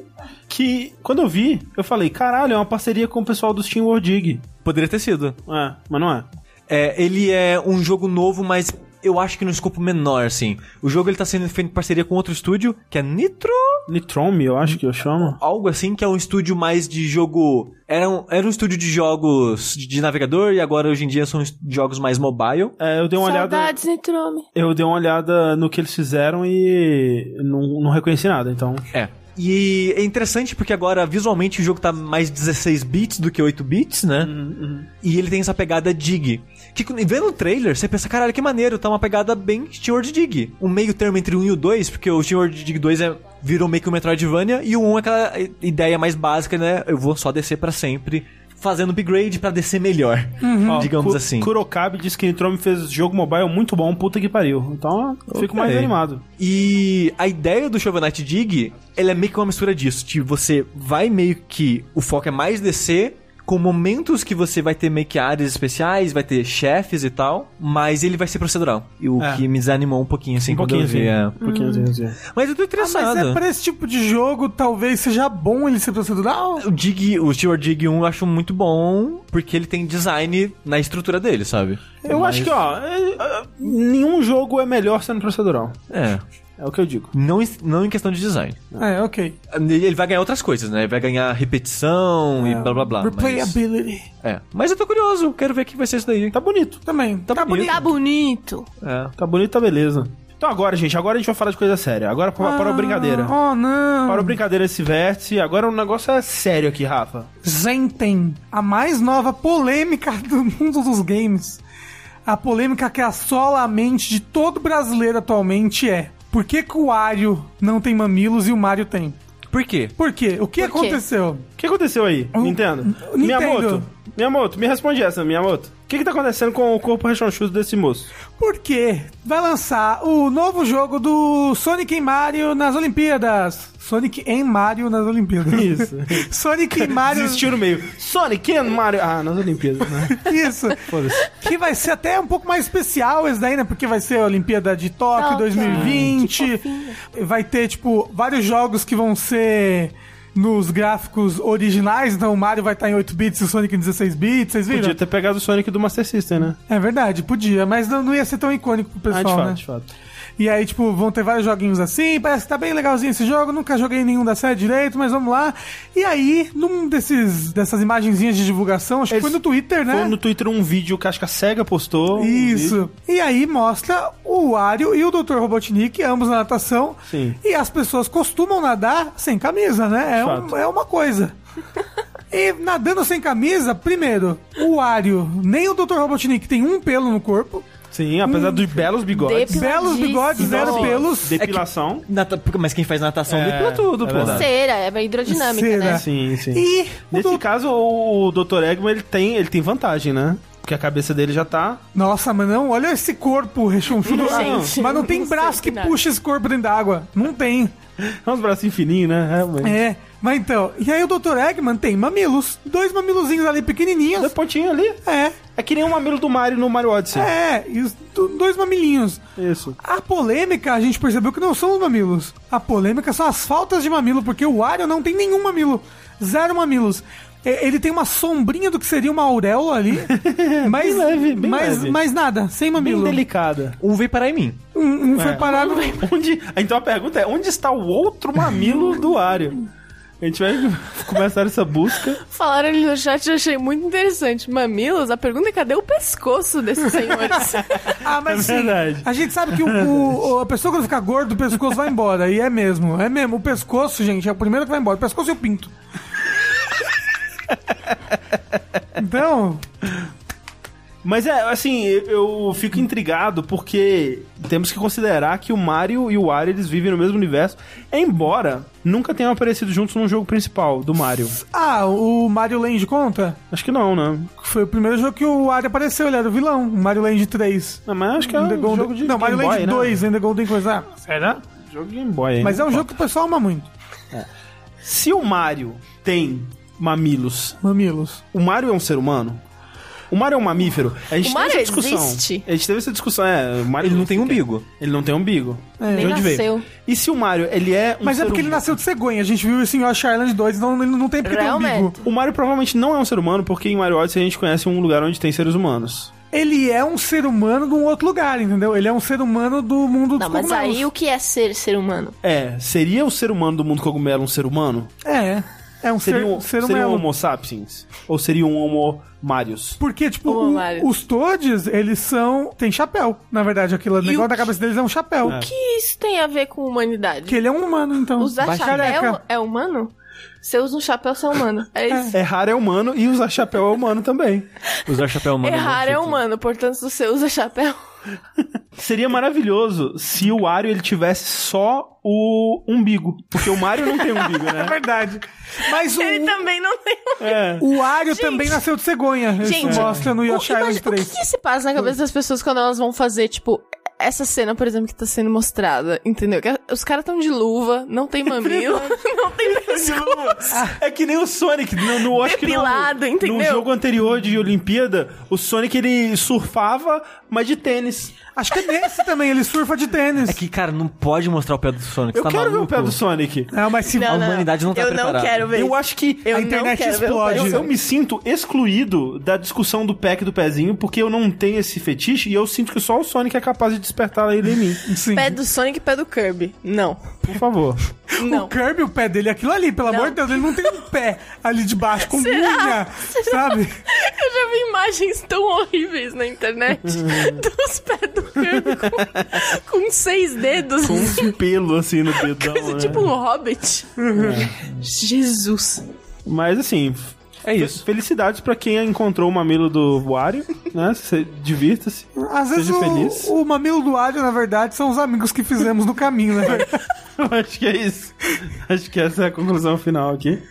Speaker 1: Que, quando eu vi, eu falei, caralho, é uma parceria com o pessoal do Steam World Dig.
Speaker 2: Poderia ter sido.
Speaker 1: É, mas não é.
Speaker 2: É, ele é um jogo novo, mas eu acho que no escopo menor, assim. O jogo ele tá sendo feito em parceria com outro estúdio, que é Nitro,
Speaker 1: Nitrome, eu acho que eu chamo.
Speaker 2: algo assim, que é um estúdio mais de jogo. Era um, era um estúdio de jogos de navegador e agora hoje em dia são jogos mais mobile.
Speaker 1: É, eu dei uma olhada.
Speaker 3: Saudades, Nitrome.
Speaker 1: Eu dei uma olhada no que eles fizeram e não, não reconheci nada, então.
Speaker 2: É. E é interessante porque agora visualmente o jogo tá mais 16 bits do que 8 bits, né? E ele tem essa pegada dig. Que vendo o trailer, você pensa, caralho, que maneiro, tá uma pegada bem Steward Dig. Um meio termo entre o 1 e o 2, porque o Steward Dig 2 é, virou meio que o Metroidvania, e o 1 é aquela ideia mais básica, né? Eu vou só descer pra sempre, fazendo upgrade pra descer melhor,
Speaker 1: Ó,
Speaker 2: digamos
Speaker 1: Ku-
Speaker 2: assim.
Speaker 1: Kurokabe disse que Nitrome fez jogo mobile muito bom, puta que pariu. Então, eu fico mais animado.
Speaker 2: E a ideia do Shovel Knight Dig, ela é meio que uma mistura disso. Tipo, você vai meio que. O foco é mais descer. Com momentos que você vai ter meio que áreas especiais, vai ter chefes e tal, mas ele vai ser procedural. E o
Speaker 1: É.
Speaker 2: que me desanimou um pouquinho assim
Speaker 1: Um
Speaker 2: quando
Speaker 1: pouquinho
Speaker 2: eu vi.
Speaker 1: assim.
Speaker 2: é.
Speaker 1: Um pouquinho assim, assim.
Speaker 2: Mas eu tô
Speaker 4: Ah,
Speaker 2: interessado.
Speaker 4: mas é pra esse tipo de jogo, talvez seja bom ele ser procedural?
Speaker 2: O Dig, o Steward Dig 1 eu acho muito bom, porque ele tem design na estrutura dele, sabe?
Speaker 1: Eu
Speaker 2: Mas-
Speaker 1: acho que, ó, é- é- nenhum jogo é melhor sendo procedural.
Speaker 2: É.
Speaker 1: É o que eu digo.
Speaker 2: Não, em- não em questão de design.
Speaker 4: É, ok.
Speaker 2: Ele vai ganhar outras coisas, né? Ele vai ganhar repetição
Speaker 1: É.
Speaker 2: e blá blá blá. mas-
Speaker 4: Replayability.
Speaker 2: É. Mas eu tô curioso, quero ver o que vai ser isso daí.
Speaker 1: Tá bonito.
Speaker 4: Também. Tá, bonito.
Speaker 3: Tá bonito.
Speaker 2: É.
Speaker 1: Tá bonito, tá beleza. Então agora, gente, agora a gente vai falar de coisa séria. Agora para, para a brincadeira.
Speaker 4: Oh, não.
Speaker 1: Para a brincadeira esse vértice. Agora o negócio é sério aqui, Rafa.
Speaker 4: Zenten, a mais nova polêmica do mundo dos games. A polêmica que assola a mente de todo brasileiro atualmente é: por que, que o Wario não tem mamilos e o Mario tem?
Speaker 2: Por quê?
Speaker 4: Por quê? O que
Speaker 3: Por quê?
Speaker 4: aconteceu?
Speaker 1: O que aconteceu aí,
Speaker 4: O-
Speaker 1: Nintendo?
Speaker 4: Nintendo.
Speaker 1: Miyamoto, Miyamoto, me responde essa, Miyamoto. O que que tá acontecendo com o corpo rechonchudo desse moço?
Speaker 4: Porque vai lançar o novo jogo do Sonic e Mario nas Olimpíadas. Sonic e Mario nas Olimpíadas.
Speaker 1: Isso.
Speaker 4: Sonic e Mario.
Speaker 1: Desistiu no meio. Sonic and Mario. Ah, nas Olimpíadas, né?
Speaker 4: Isso.
Speaker 1: Foda-se.
Speaker 4: Que vai ser até um pouco mais especial esse daí, né? Porque vai ser a Olimpíada de Tóquio
Speaker 3: Tóquio.
Speaker 4: 2020.
Speaker 3: Que fofinho.
Speaker 4: Vai ter, tipo, vários jogos que vão ser nos gráficos originais. Então o Mario vai estar em 8 bits e o Sonic em 16 bits. Vocês viram?
Speaker 1: Podia ter pegado o Sonic do Master System, né?
Speaker 4: É verdade, podia. Mas não, não ia ser tão icônico pro
Speaker 1: Ah,
Speaker 4: pessoal,
Speaker 1: de fato,
Speaker 4: né?
Speaker 1: de fato.
Speaker 4: E aí, tipo, vão ter vários joguinhos assim. Parece que tá bem legalzinho esse jogo. Nunca joguei nenhum da série direito, mas vamos lá. E aí, num desses dessas imagenzinhas de divulgação, acho que
Speaker 1: Eles-
Speaker 4: foi no Twitter, né?
Speaker 1: Foi no Twitter um vídeo que acho que a SEGA postou. um.
Speaker 4: Isso. E aí mostra o Wario e o Dr. Robotnik, ambos na natação.
Speaker 1: Sim.
Speaker 4: E as pessoas costumam nadar sem camisa, né? É, um- é uma coisa. E nadando sem camisa, primeiro, o Wario, nem o Dr. Robotnik tem um pelo no corpo.
Speaker 1: Sim, apesar dos belos bigodes.
Speaker 4: Belos bigodes, zero
Speaker 3: Nossa.
Speaker 4: pelos.
Speaker 1: Depilação.
Speaker 2: Nata- Mas quem faz natação
Speaker 1: É,
Speaker 2: depila tudo,
Speaker 1: é
Speaker 2: pô.
Speaker 3: Cera, é hidrodinâmica,
Speaker 4: Cera.
Speaker 3: né?
Speaker 1: Sim, sim.
Speaker 4: E
Speaker 1: Nesse caso, o Dr. Eggman, ele tem, ele tem vantagem, né? Porque a cabeça dele já tá...
Speaker 4: Nossa, mas não, olha esse corpo rechonchudo.
Speaker 3: Gente,
Speaker 4: mas não tem
Speaker 3: não
Speaker 4: braço que
Speaker 3: que
Speaker 4: puxa esse corpo dentro da água. Não tem.
Speaker 1: É uns bracinhos fininhos, né? Realmente.
Speaker 4: É. Mas então, e aí o Dr. Eggman tem mamilos. Dois mamilozinhos ali pequenininhos.
Speaker 1: Dois pontinhos ali.
Speaker 4: É,
Speaker 1: É que nem o mamilo do Mario no Mario Odyssey.
Speaker 4: é. E os do- dois mamilinhos.
Speaker 1: Isso.
Speaker 4: A polêmica, a gente percebeu que não são os mamilos. A polêmica são as faltas de mamilo, porque o Wario não tem nenhum mamilo. Zero mamilos. Ele tem uma sombrinha do que seria uma auréola ali. mas,
Speaker 1: Bem leve, bem
Speaker 4: mas,
Speaker 1: leve.
Speaker 4: mas nada, sem
Speaker 1: Bem
Speaker 4: mamilo.
Speaker 1: delicada.
Speaker 2: Um veio parar em mim.
Speaker 4: Um, um foi
Speaker 1: É.
Speaker 4: parar no...
Speaker 1: Onde... Então a pergunta é, onde está o outro mamilo do Wario? A gente vai começar essa busca.
Speaker 3: Falaram ali no chat, eu achei muito interessante. Mamilos, a pergunta é cadê o pescoço desses senhores?
Speaker 4: Ah, mas
Speaker 1: É verdade.
Speaker 4: a gente sabe que o, o- a pessoa quando fica gordo, o pescoço vai embora. E é mesmo, é mesmo. O pescoço, gente, é o primeiro que vai embora. O pescoço e o pinto. Então,
Speaker 1: Mas é, assim, eu fico intrigado porque temos que considerar que o Mario e o Wario, eles vivem no mesmo universo, embora nunca tenham aparecido juntos num jogo principal do Mario.
Speaker 4: ah, o Mario Land conta?
Speaker 1: Acho que não, né?
Speaker 4: Foi o primeiro jogo que o Wario apareceu, ele era o vilão. O Mario Land 3.
Speaker 1: Não, mas acho que é um
Speaker 4: The Golden-
Speaker 1: jogo de
Speaker 4: Não, Mario
Speaker 1: Game
Speaker 4: Land
Speaker 1: Boy, né?
Speaker 4: 2, ainda Golden Coisa.
Speaker 1: Será? Jogo de Game Boy, hein?
Speaker 4: Mas é um jogo que o pessoal ama muito.
Speaker 1: Se o Mario tem mamilos,
Speaker 4: Mamilos.
Speaker 1: o Mario é um ser humano? O Mario é um mamífero? A gente
Speaker 3: O
Speaker 1: teve
Speaker 3: Mario
Speaker 1: essa discussão.
Speaker 3: existe?
Speaker 1: A gente teve essa discussão, é. O Mario
Speaker 2: Ele não tem umbigo.
Speaker 1: Ele não tem umbigo.
Speaker 4: É.
Speaker 1: De
Speaker 3: Nem
Speaker 1: onde veio?
Speaker 3: nasceu.
Speaker 1: E se o Mario, ele é um
Speaker 4: Mas é porque ele
Speaker 1: humano?
Speaker 4: nasceu de cegonha. A gente viu isso em Yoshi Island 2, então ele não tem porque tem umbigo.
Speaker 1: O Mario provavelmente não é um ser humano, porque em Mario Odyssey a gente conhece um lugar onde tem seres humanos.
Speaker 4: Ele é um ser humano de um outro lugar, entendeu? Ele é um ser humano do mundo dos
Speaker 3: Não, mas
Speaker 4: cogumelos.
Speaker 3: aí o que é ser ser humano?
Speaker 1: É, seria o ser humano do mundo cogumelo um ser humano?
Speaker 4: É, é um
Speaker 1: Seria
Speaker 4: ser,
Speaker 1: um,
Speaker 4: ser
Speaker 1: seria um
Speaker 4: humano.
Speaker 1: Homo sapiens? Ou seria um Homo Marius?
Speaker 4: Porque, tipo, o- os Toads, eles são... Tem chapéu, na verdade. Aquilo, o negócio da cabeça deles é um chapéu.
Speaker 3: O que isso tem a ver com humanidade?
Speaker 4: Que ele é um humano, então.
Speaker 3: Usar
Speaker 4: Baixa
Speaker 3: chapéu
Speaker 4: careca.
Speaker 3: é humano? Você usa um chapéu, você é humano. É isso.
Speaker 1: Errar é humano e usar chapéu é humano também.
Speaker 2: Usar chapéu humano.
Speaker 3: Errar é humano, portanto, se você usa chapéu.
Speaker 1: Seria maravilhoso se o Wario ele tivesse só o umbigo. Porque o Mario não tem umbigo,
Speaker 4: É
Speaker 1: né?
Speaker 4: verdade. Mas o,
Speaker 3: Ele também não tem um.
Speaker 1: É.
Speaker 4: o Wario também nasceu de cegonha.
Speaker 3: Gente,
Speaker 4: Isso mostra no Yoshi Island
Speaker 3: imagina- o
Speaker 4: 3.
Speaker 3: que, que se passa na cabeça das pessoas quando elas vão fazer, tipo, essa cena, por exemplo, que tá sendo mostrada, entendeu? Que os caras estão de luva, não tem mamilo, não tem pescoço.
Speaker 1: É que nem o Sonic, no, no acho que no-
Speaker 3: Depilado, entendeu?
Speaker 1: No jogo anterior de Olimpíada, o Sonic ele surfava, mas de tênis.
Speaker 4: Acho que é nesse também, ele surfa de tênis.
Speaker 2: É que, cara, não pode mostrar o pé do Sonic.
Speaker 1: Eu
Speaker 2: tá
Speaker 1: quero ver o
Speaker 2: maluco?
Speaker 1: pé do Sonic.
Speaker 4: Não, mas se...
Speaker 2: A humanidade não tá
Speaker 3: Eu
Speaker 2: preparada.
Speaker 3: não quero ver.
Speaker 1: Eu acho que
Speaker 3: Eu
Speaker 4: a
Speaker 3: não
Speaker 4: internet explode.
Speaker 3: pé do
Speaker 1: Eu, eu me sinto excluído da discussão do pack do pezinho, porque eu não tenho esse fetiche e eu sinto que só o Sonic é capaz de despertar ele em mim.
Speaker 4: Sim.
Speaker 3: Pé do Sonic e pé do Kirby. Não.
Speaker 1: Por favor.
Speaker 3: Não.
Speaker 4: O Kirby, o pé dele é aquilo ali, pelo
Speaker 3: Não.
Speaker 4: amor de Deus, ele não tem um pé ali de baixo com
Speaker 3: Será?
Speaker 4: unha, sabe?
Speaker 3: Eu já vi imagens tão horríveis na internet dos pés do Kirby com, com seis dedos.
Speaker 1: Com um pelo assim no dedão.
Speaker 3: Coisa
Speaker 1: né?
Speaker 3: tipo um hobbit. Jesus.
Speaker 1: Mas assim.
Speaker 2: É isso.
Speaker 1: Felicidades pra quem encontrou o mamilo do Wario, né? Divirta-se.
Speaker 4: Às vezes
Speaker 1: Seja feliz.
Speaker 4: o, o mamilo do Wario, na verdade, são os amigos que fizemos no caminho, né?
Speaker 1: Acho que é isso. Acho que essa é a conclusão final aqui.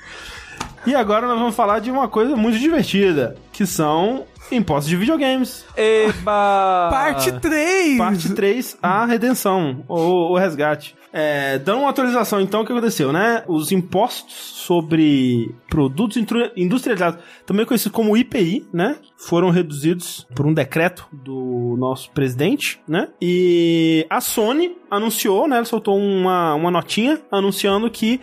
Speaker 1: E agora nós vamos falar de uma coisa muito divertida, que são impostos de videogames.
Speaker 2: Eba!
Speaker 4: Parte 3!
Speaker 1: Parte 3, a redenção, ou o resgate. É, dando uma atualização, então, o que aconteceu, né? Os impostos sobre produtos industrializados, também conhecido como IPI, né? Foram reduzidos por um decreto do nosso presidente, né? E a Sony anunciou, né? Ela soltou uma, uma notinha anunciando que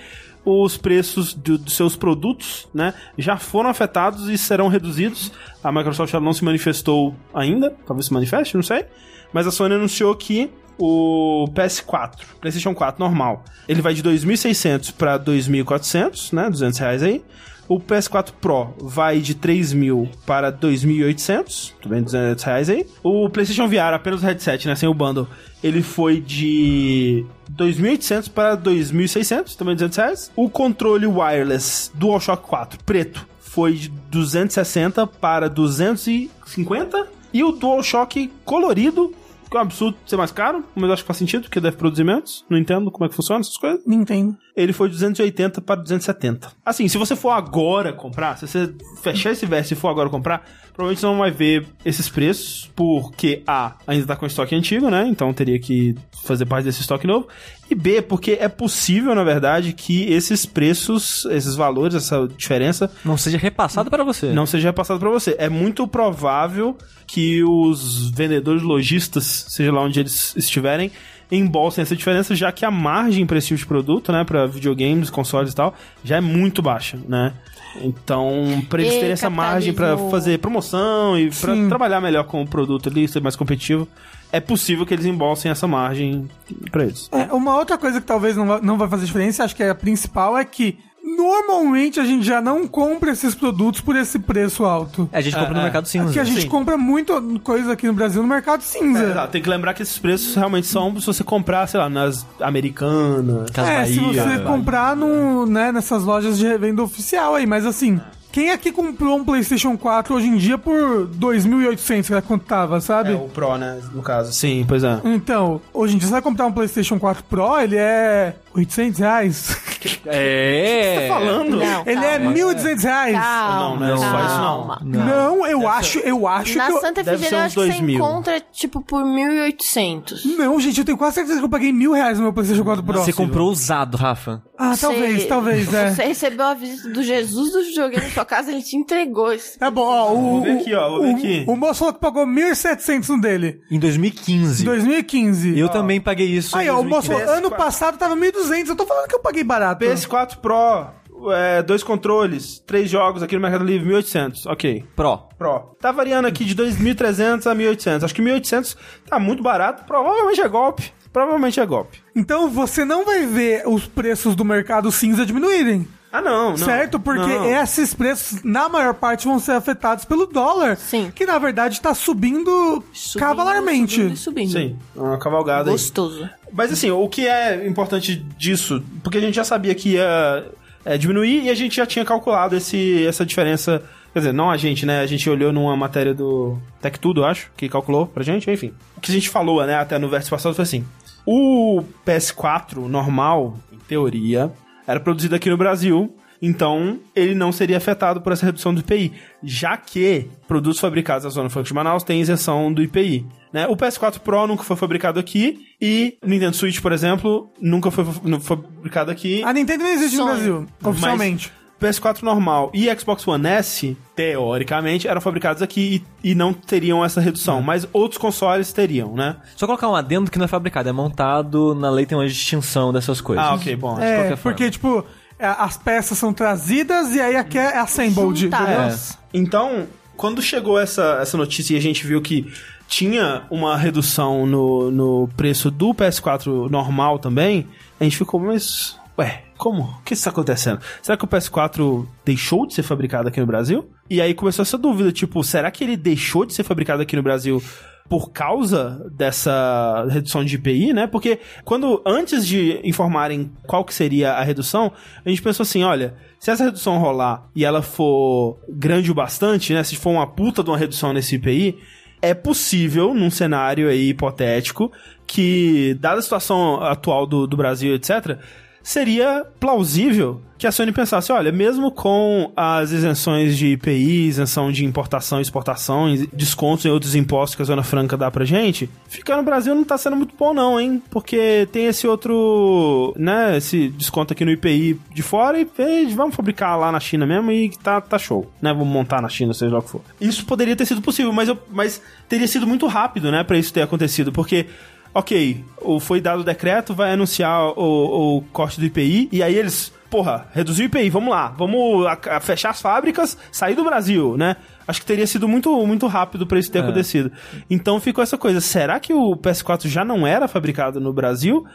Speaker 1: os preços do- dos seus produtos, né, já foram afetados e serão reduzidos. A Microsoft não se manifestou ainda, talvez se manifeste, não sei. Mas a Sony anunciou que o PS4, PlayStation 4 normal, ele vai de 2.600 para 2.400, né, 200 reais aí. O PS4 Pro vai de 3 mil para 2.800, também 200 reais aí. O PlayStation VR, apenas o headset, né, sem o bundle, ele foi de 2.800 para 2.600, também 200 reais. O controle wireless DualShock 4 preto foi de 260 para 250. E o DualShock colorido, que é um absurdo ser mais caro, mas eu acho que faz sentido, porque deve produzir menos. Não entendo como é que funciona essas coisas
Speaker 4: Nintendo.
Speaker 1: ele foi de 280 para 270. Assim, se você for agora comprar, se você fechar esse verso e for agora comprar, provavelmente você não vai ver esses preços, porque A, ainda tá com estoque antigo, né? Então teria que fazer parte desse estoque novo. E B, porque é possível, na verdade, que esses preços, esses valores, essa diferença,
Speaker 2: Não seja repassado para você.
Speaker 1: não seja repassado para você. É muito provável que os vendedores lojistas, seja lá onde eles estiverem, embolsem essa diferença, já que a margem para esse tipo de produto, né, para videogames, consoles e tal, já é muito baixa, né? Então, para eles
Speaker 3: E
Speaker 1: terem essa margem para fazer promoção e para trabalhar melhor com o produto ali, ser mais competitivo, é possível que eles embolsem essa margem para eles.
Speaker 4: É, uma outra coisa que talvez não vai, não vai fazer diferença, acho que é a principal, é que normalmente a gente já não compra esses produtos por esse preço alto.
Speaker 2: A gente compra no
Speaker 1: é.
Speaker 2: mercado cinza.
Speaker 4: Aqui a gente
Speaker 1: sim.
Speaker 4: compra muita coisa aqui no Brasil no mercado cinza.
Speaker 1: É, exato, tem que lembrar que esses preços realmente são se você comprar, sei lá, nas americanas.
Speaker 2: Casas
Speaker 4: É, se
Speaker 2: Bahia.
Speaker 4: você comprar no, né, nessas lojas de revenda oficial aí, mas assim, quem aqui comprou um PlayStation 4 hoje em dia por 2.800, que era quanto tava, sabe?
Speaker 1: É, o Pro, né, no caso. Sim, pois é.
Speaker 4: Então, hoje em dia você vai comprar um PlayStation 4 Pro, ele é 800 reais.
Speaker 2: É.
Speaker 1: Falando?
Speaker 3: Não,
Speaker 4: ele é
Speaker 3: calma.
Speaker 4: 1.200 reais.
Speaker 3: Calma,
Speaker 1: Não, não é só isso, não.
Speaker 3: calma.
Speaker 4: Não, eu acho, eu acho
Speaker 3: Na
Speaker 4: que eu...
Speaker 3: Santa
Speaker 1: ser
Speaker 3: eu acho que você
Speaker 1: 2 mil.
Speaker 3: encontra, tipo, por 1.800.
Speaker 4: Não, gente, eu tenho quase certeza que eu paguei mil reais no meu PlayStation 4 Pro.
Speaker 2: Você comprou usado, Rafa.
Speaker 4: Ah, talvez,
Speaker 3: Você-
Speaker 4: talvez, é.
Speaker 3: Você recebeu a visita do Jesus do videogame na sua casa, ele te entregou isso.
Speaker 4: É bom, ó, o,
Speaker 1: Vou ver aqui, ó, vou ver
Speaker 4: o-
Speaker 1: aqui.
Speaker 4: o moço falou que pagou 1.700 no dele,
Speaker 2: Em 2015.
Speaker 4: em 2015.
Speaker 2: Eu também paguei isso.
Speaker 4: Aí,
Speaker 2: em
Speaker 4: ó, o moço
Speaker 2: 2015.
Speaker 4: falou, ano passado tava 1.200, eu tô falando que eu paguei barato.
Speaker 1: PS4 Pro, é, dois controles, três jogos aqui no Mercado Livre, 1.800, ok.
Speaker 2: Pro.
Speaker 1: Pro. Tá variando aqui de 2.300 a 1.800. Acho que 1.800 tá muito barato, provavelmente é golpe. Provavelmente é golpe.
Speaker 4: Então você não vai ver os preços do mercado cinza diminuírem.
Speaker 1: Ah, não, não.
Speaker 4: certo? Porque
Speaker 1: não.
Speaker 4: esses preços, na maior parte, vão ser afetados pelo dólar.
Speaker 3: Sim.
Speaker 4: Que na verdade tá subindo,
Speaker 3: Subindo,
Speaker 4: cavalarmente.
Speaker 3: Subindo, subindo.
Speaker 1: Sim, é uma cavalgada aí.
Speaker 3: Gostoso.
Speaker 1: Mas assim, o que é importante disso, porque a gente já sabia que ia é, diminuir e a gente já tinha calculado esse, essa diferença. Quer dizer, não a gente, né? A gente olhou numa matéria do Tech Tudo, eu acho, que calculou pra gente, enfim. O que a gente falou, né, até no verso passado foi assim: o PS4 normal, em teoria, era produzido aqui no Brasil. Então, ele não seria afetado por essa redução do IPI, já que produtos fabricados na Zona Franca de Manaus têm isenção do IPI. Né? O PS4 Pro nunca foi fabricado aqui e o Nintendo Switch, por exemplo, nunca foi não foi fabricado aqui.
Speaker 4: A Nintendo não existe no. Brasil, oficialmente.
Speaker 1: Mas PS4 normal e Xbox One S, teoricamente, eram fabricados aqui e, e não teriam essa redução, mas outros consoles teriam, né?
Speaker 2: Só colocar um adendo que não é fabricado, é montado, na lei tem uma distinção dessas coisas.
Speaker 1: Ah, ok, bom.
Speaker 4: É,
Speaker 2: qualquer forma.
Speaker 4: porque, tipo, é, as peças são trazidas e aí aqui é assembled, entendeu?
Speaker 3: Juntadas.
Speaker 1: Então, quando chegou essa, essa notícia e a gente viu que tinha uma redução no, no preço do PS4 normal também, a gente ficou, mas. Ué, como? O que está acontecendo? Será que o PS4 deixou de ser fabricado aqui no Brasil? E aí começou essa dúvida, tipo, será que ele deixou de ser fabricado aqui no Brasil por causa dessa redução de IPI, né? Porque quando antes de informarem qual que seria a redução, a gente pensou assim, olha, se essa redução rolar e ela for grande o bastante, né? Se for uma puta de uma redução nesse IPI, é possível, num cenário aí hipotético, que, dada a situação atual do, do Brasil, etc., seria plausível que a Sony pensasse, olha, mesmo com as isenções de IPI, isenção de importação e exportação, descontos em outros impostos que a Zona Franca dá pra gente, ficar no Brasil não tá sendo muito bom não, hein? Porque tem esse outro, né, esse desconto aqui no IPI de fora e, e vamos fabricar lá na China mesmo e tá, tá show, né? Vamos montar na China, seja lá o que for. Isso poderia ter sido possível, mas, eu, mas teria sido muito rápido, né, pra isso ter acontecido, porque ok, o, foi dado o decreto, vai anunciar o, o corte do IPI, e aí eles, porra, reduziu o IPI, vamos lá, vamos a- a fechar as fábricas, sair do Brasil, né? Acho que teria sido muito, muito rápido pra isso ter acontecido. Então ficou essa coisa, será que o PS4 já não era fabricado no Brasil?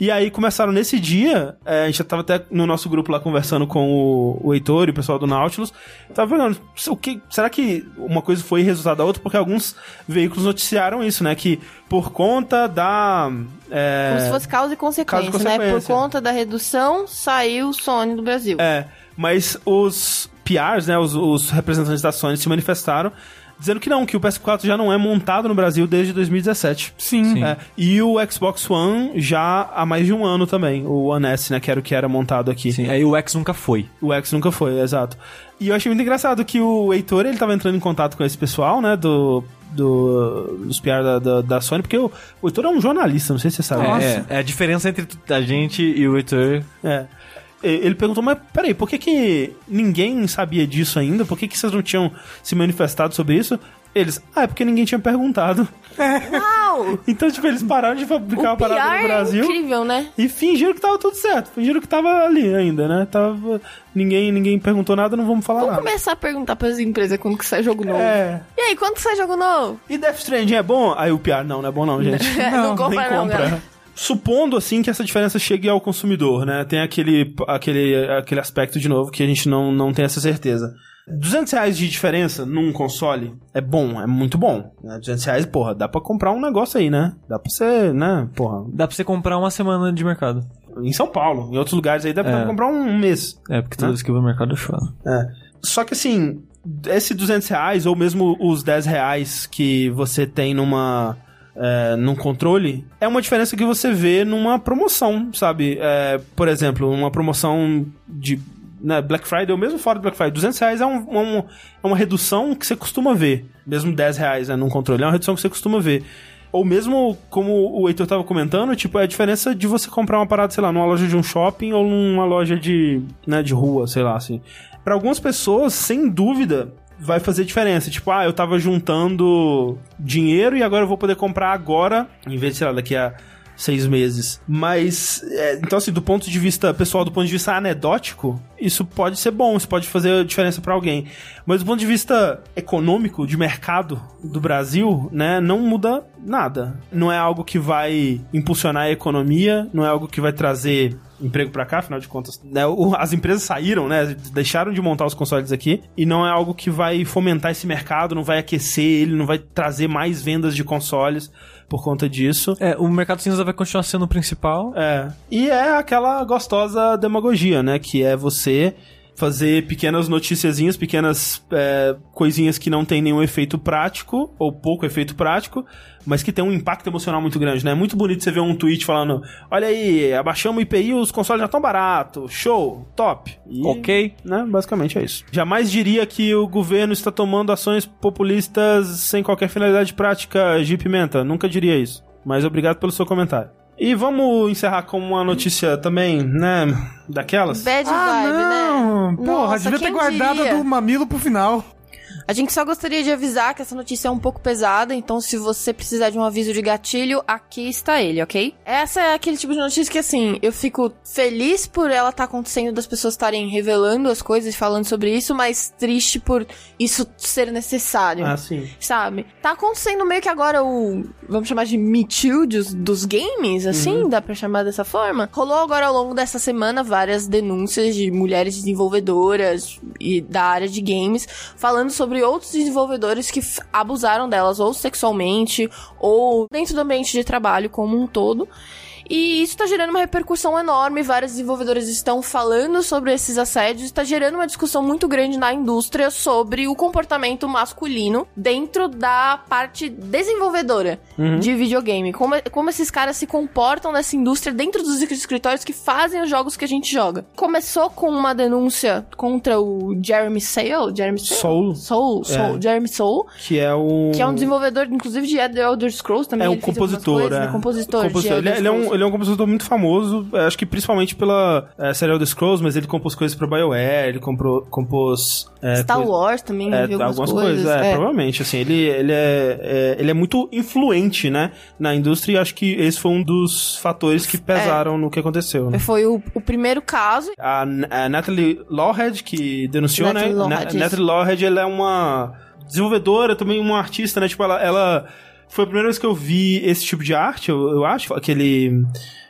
Speaker 1: E aí começaram nesse dia, é, a gente já tava até no nosso grupo lá conversando com o, o Heitor e o pessoal do Nautilus. Tava falando, o que, será que uma coisa foi resultado da outra? Porque alguns veículos noticiaram isso, né? Que por conta da. É,
Speaker 3: Como se fosse causa e consequência,
Speaker 1: Causa e
Speaker 3: né? Por
Speaker 1: consequência.
Speaker 3: conta da redução, saiu o Sony do Brasil.
Speaker 1: É, mas os PRs, né, os, os representantes da Sony se manifestaram dizendo que não, que o PS4 já não é montado no Brasil desde 2017.
Speaker 4: Sim.
Speaker 2: Sim.
Speaker 1: É, e o Xbox One já há mais de um ano também, o One S, né, que era o que era montado aqui.
Speaker 2: Sim, aí o X nunca foi.
Speaker 1: O X nunca foi, exato. E eu achei muito engraçado que o Heitor, ele tava entrando em contato com esse pessoal, né, do... Do, dos PR da, da, da Sony, porque o, o Heitor é um jornalista, não sei se você sabe.
Speaker 2: É, é a diferença entre a gente e o Heitor.
Speaker 1: É. Ele perguntou, mas peraí, por que, que ninguém sabia disso ainda? Por que, que vocês não tinham se manifestado sobre isso? Eles, ah, é porque ninguém tinha perguntado.
Speaker 3: Uau!
Speaker 1: Então, tipo, eles pararam de fabricar
Speaker 3: O
Speaker 1: a parada no Brasil
Speaker 3: é incrível, né?
Speaker 1: e fingiram que tava tudo certo. Fingiram que tava ali ainda, né? Tava... Ninguém, ninguém perguntou nada, não vamos falar
Speaker 3: Vamos
Speaker 1: nada.
Speaker 3: começar a perguntar pras empresas quando que sai jogo novo.
Speaker 1: É.
Speaker 3: E aí, quando que sai jogo novo?
Speaker 1: E Death Stranding é bom? Aí o PR, não, não é bom não, gente.
Speaker 3: não,
Speaker 4: Não,
Speaker 3: compra
Speaker 1: Nem
Speaker 3: não,
Speaker 1: compra.
Speaker 3: galera.
Speaker 1: Supondo, assim, que essa diferença chegue ao consumidor, né? Tem aquele, aquele, aquele aspecto, de novo, que a gente não, não tem essa certeza. 200 reais de diferença num console é bom, é muito bom. Né? 200 reais, porra, dá pra comprar um negócio aí, né? Dá pra você, né? Porra,
Speaker 2: Dá pra você comprar uma semana de mercado.
Speaker 1: em São Paulo, em outros lugares aí dá pra
Speaker 2: É.
Speaker 1: comprar um mês.
Speaker 2: É, porque toda
Speaker 1: Né?
Speaker 2: vez que eu vou no mercado eu choro.
Speaker 1: É. Só que assim, esse 200 reais, ou mesmo os 10 reais que você tem numa. É, num controle, é uma diferença que você vê numa promoção, sabe? É, por exemplo, uma promoção de né, Black Friday, ou mesmo fora do Black Friday, 200 reais é, um- um- é uma redução que você costuma ver. Mesmo 10 reais né, num controle, é uma redução que você costuma ver. Ou mesmo, como o Heitor tava comentando, tipo, é a diferença de você comprar uma parada, sei lá, numa loja de um shopping ou numa loja de, né, de rua, sei lá, assim. Pra algumas pessoas, sem dúvida, vai fazer diferença. Tipo, ah, eu tava juntando dinheiro e agora eu vou poder comprar agora, em vez de, sei lá, daqui a seis meses. Mas, é, então assim, do ponto de vista pessoal, do ponto de vista anedótico, isso pode ser bom, isso pode fazer diferença pra alguém. Mas do ponto de vista econômico, de mercado do Brasil, né, não muda nada. Não é algo que vai impulsionar a economia, não é algo que vai trazer emprego pra cá, afinal de contas, né, o- as empresas saíram, né, deixaram de montar os consoles aqui e não é algo que vai fomentar esse mercado, não vai aquecer ele, não vai trazer mais vendas de consoles por conta disso.
Speaker 2: É, o mercado cinza vai continuar sendo o principal.
Speaker 1: É. E é aquela gostosa demagogia, né? Que é você fazer pequenas noticiazinhas, pequenas é, coisinhas que não tem nenhum efeito prático, ou pouco efeito prático, mas que tem um impacto emocional muito grande, né? É muito bonito você ver um tweet falando: olha aí, abaixamos o IPI, os consoles já estão baratos, show, top. E,
Speaker 2: Ok.
Speaker 1: Né? Basicamente é isso. Jamais diria que o governo está tomando ações populistas sem qualquer finalidade prática, G Pimenta. Nunca diria isso. Mas obrigado pelo seu comentário. E vamos encerrar com uma notícia também, né? Daquelas.
Speaker 3: Bad
Speaker 4: Ah,
Speaker 3: vibe,
Speaker 4: não.
Speaker 3: né?
Speaker 4: Porra,
Speaker 3: Nossa,
Speaker 4: devia ter guardado
Speaker 3: diria?
Speaker 4: do mamilo pro final.
Speaker 3: A gente só gostaria de avisar que essa notícia é um pouco pesada, então se você precisar de um aviso de gatilho, aqui está ele, ok? Essa é aquele tipo de notícia que, assim, eu fico feliz por ela estar acontecendo, das pessoas estarem revelando as coisas e falando sobre isso, mas triste por isso ser necessário.
Speaker 1: Ah, sim.
Speaker 3: Sabe? Tá acontecendo meio que agora o. Vamos chamar de Me Too dos, dos games, assim, dá pra chamar dessa forma. Rolou agora ao longo dessa semana várias denúncias de mulheres desenvolvedoras e da área de games falando sobre outros desenvolvedores que abusaram delas, ou sexualmente, ou dentro do ambiente de trabalho como um todo. E isso tá gerando uma repercussão enorme. Várias desenvolvedoras estão falando sobre esses assédios. Está gerando uma discussão muito grande na indústria sobre o comportamento masculino dentro da parte desenvolvedora de videogame. Como, como esses caras se comportam nessa indústria dentro dos escritórios que fazem os jogos que a gente joga. Começou com uma denúncia contra o Jeremy Sale. Jeremy Sale?
Speaker 1: Soul.
Speaker 3: Soul, Soul.
Speaker 1: É.
Speaker 3: Jeremy Soul.
Speaker 1: Que é um.
Speaker 3: Que é um desenvolvedor, inclusive, de The Elder Scrolls também.
Speaker 1: É
Speaker 3: algumas
Speaker 1: compositor,
Speaker 3: coisas,
Speaker 1: é.
Speaker 3: né? Compositor,
Speaker 1: Compositor. Ele,
Speaker 3: Elder
Speaker 1: ele é um. Ele é um compositor muito famoso, é, acho que principalmente pela é, série Elder Scrolls, mas ele compôs coisas pra BioWare, ele comprou, compôs. é,
Speaker 3: Star
Speaker 1: coisa-
Speaker 3: Wars também,
Speaker 1: É,
Speaker 3: viu
Speaker 1: algumas coisas, é, provavelmente, assim, ele, ele, é, é- ele é muito influente, né, na indústria e acho que esse foi um dos fatores que pesaram no que aconteceu, né.
Speaker 3: Foi o, o primeiro caso.
Speaker 1: A, a Natalie Lawhead, que denunciou,
Speaker 3: Natalie
Speaker 1: né?
Speaker 3: Lawhead,
Speaker 1: Na-. Natalie Lawhead, ela é uma desenvolvedora, também uma artista, né? Tipo, ela, ela foi a primeira vez que eu vi esse tipo de arte, eu, eu acho. Aquele.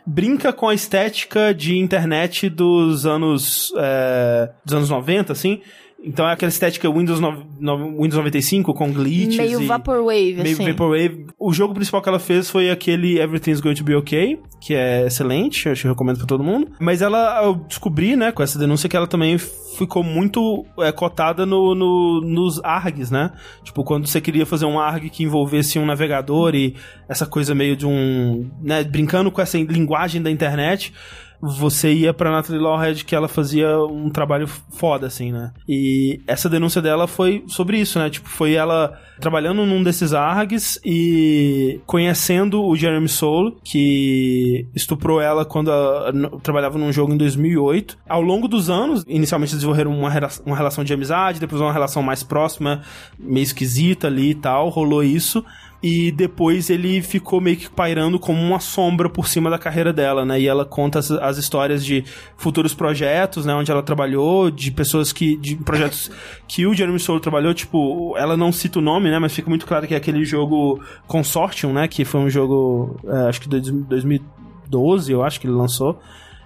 Speaker 1: Brinca com a estética de internet dos anos. É, dos anos 90, assim. Então é aquela estética Windows, no, no- Windows 95 com glitches.
Speaker 3: Meio Vaporwave,
Speaker 1: Meio
Speaker 3: assim.
Speaker 1: Vaporwave. O jogo principal que ela fez foi aquele Everything's Going to Be Okay, que é excelente, eu acho que eu recomendo pra todo mundo. Mas ela, eu descobri, né, com essa denúncia, que ela também ficou muito é, cotada no, no- nos ARGs, né? Tipo, quando você queria fazer um ARG que envolvesse um navegador e essa coisa meio de um. né, brincando com essa linguagem da internet você ia pra Natalie Lawhead que ela fazia um trabalho foda, assim, né? E essa denúncia dela foi sobre isso, né? Tipo, foi ela trabalhando num desses ARGs e conhecendo o Jeremy Soule, que estuprou ela quando ela trabalhava num jogo em 2008. Ao longo dos anos, inicialmente desenvolveram uma, uma relação de amizade, depois uma relação mais próxima, meio esquisita ali e tal, rolou isso. E depois ele ficou meio que pairando como uma sombra por cima da carreira dela, né? E ela conta as, as histórias de futuros projetos, né? Onde ela trabalhou, de pessoas que. de projetos que o Jeremy Soule trabalhou, tipo, ela não cita o nome, né? Mas fica muito claro que é aquele jogo Consortium, né? Que foi um jogo, é, acho que de 2012, eu acho que ele lançou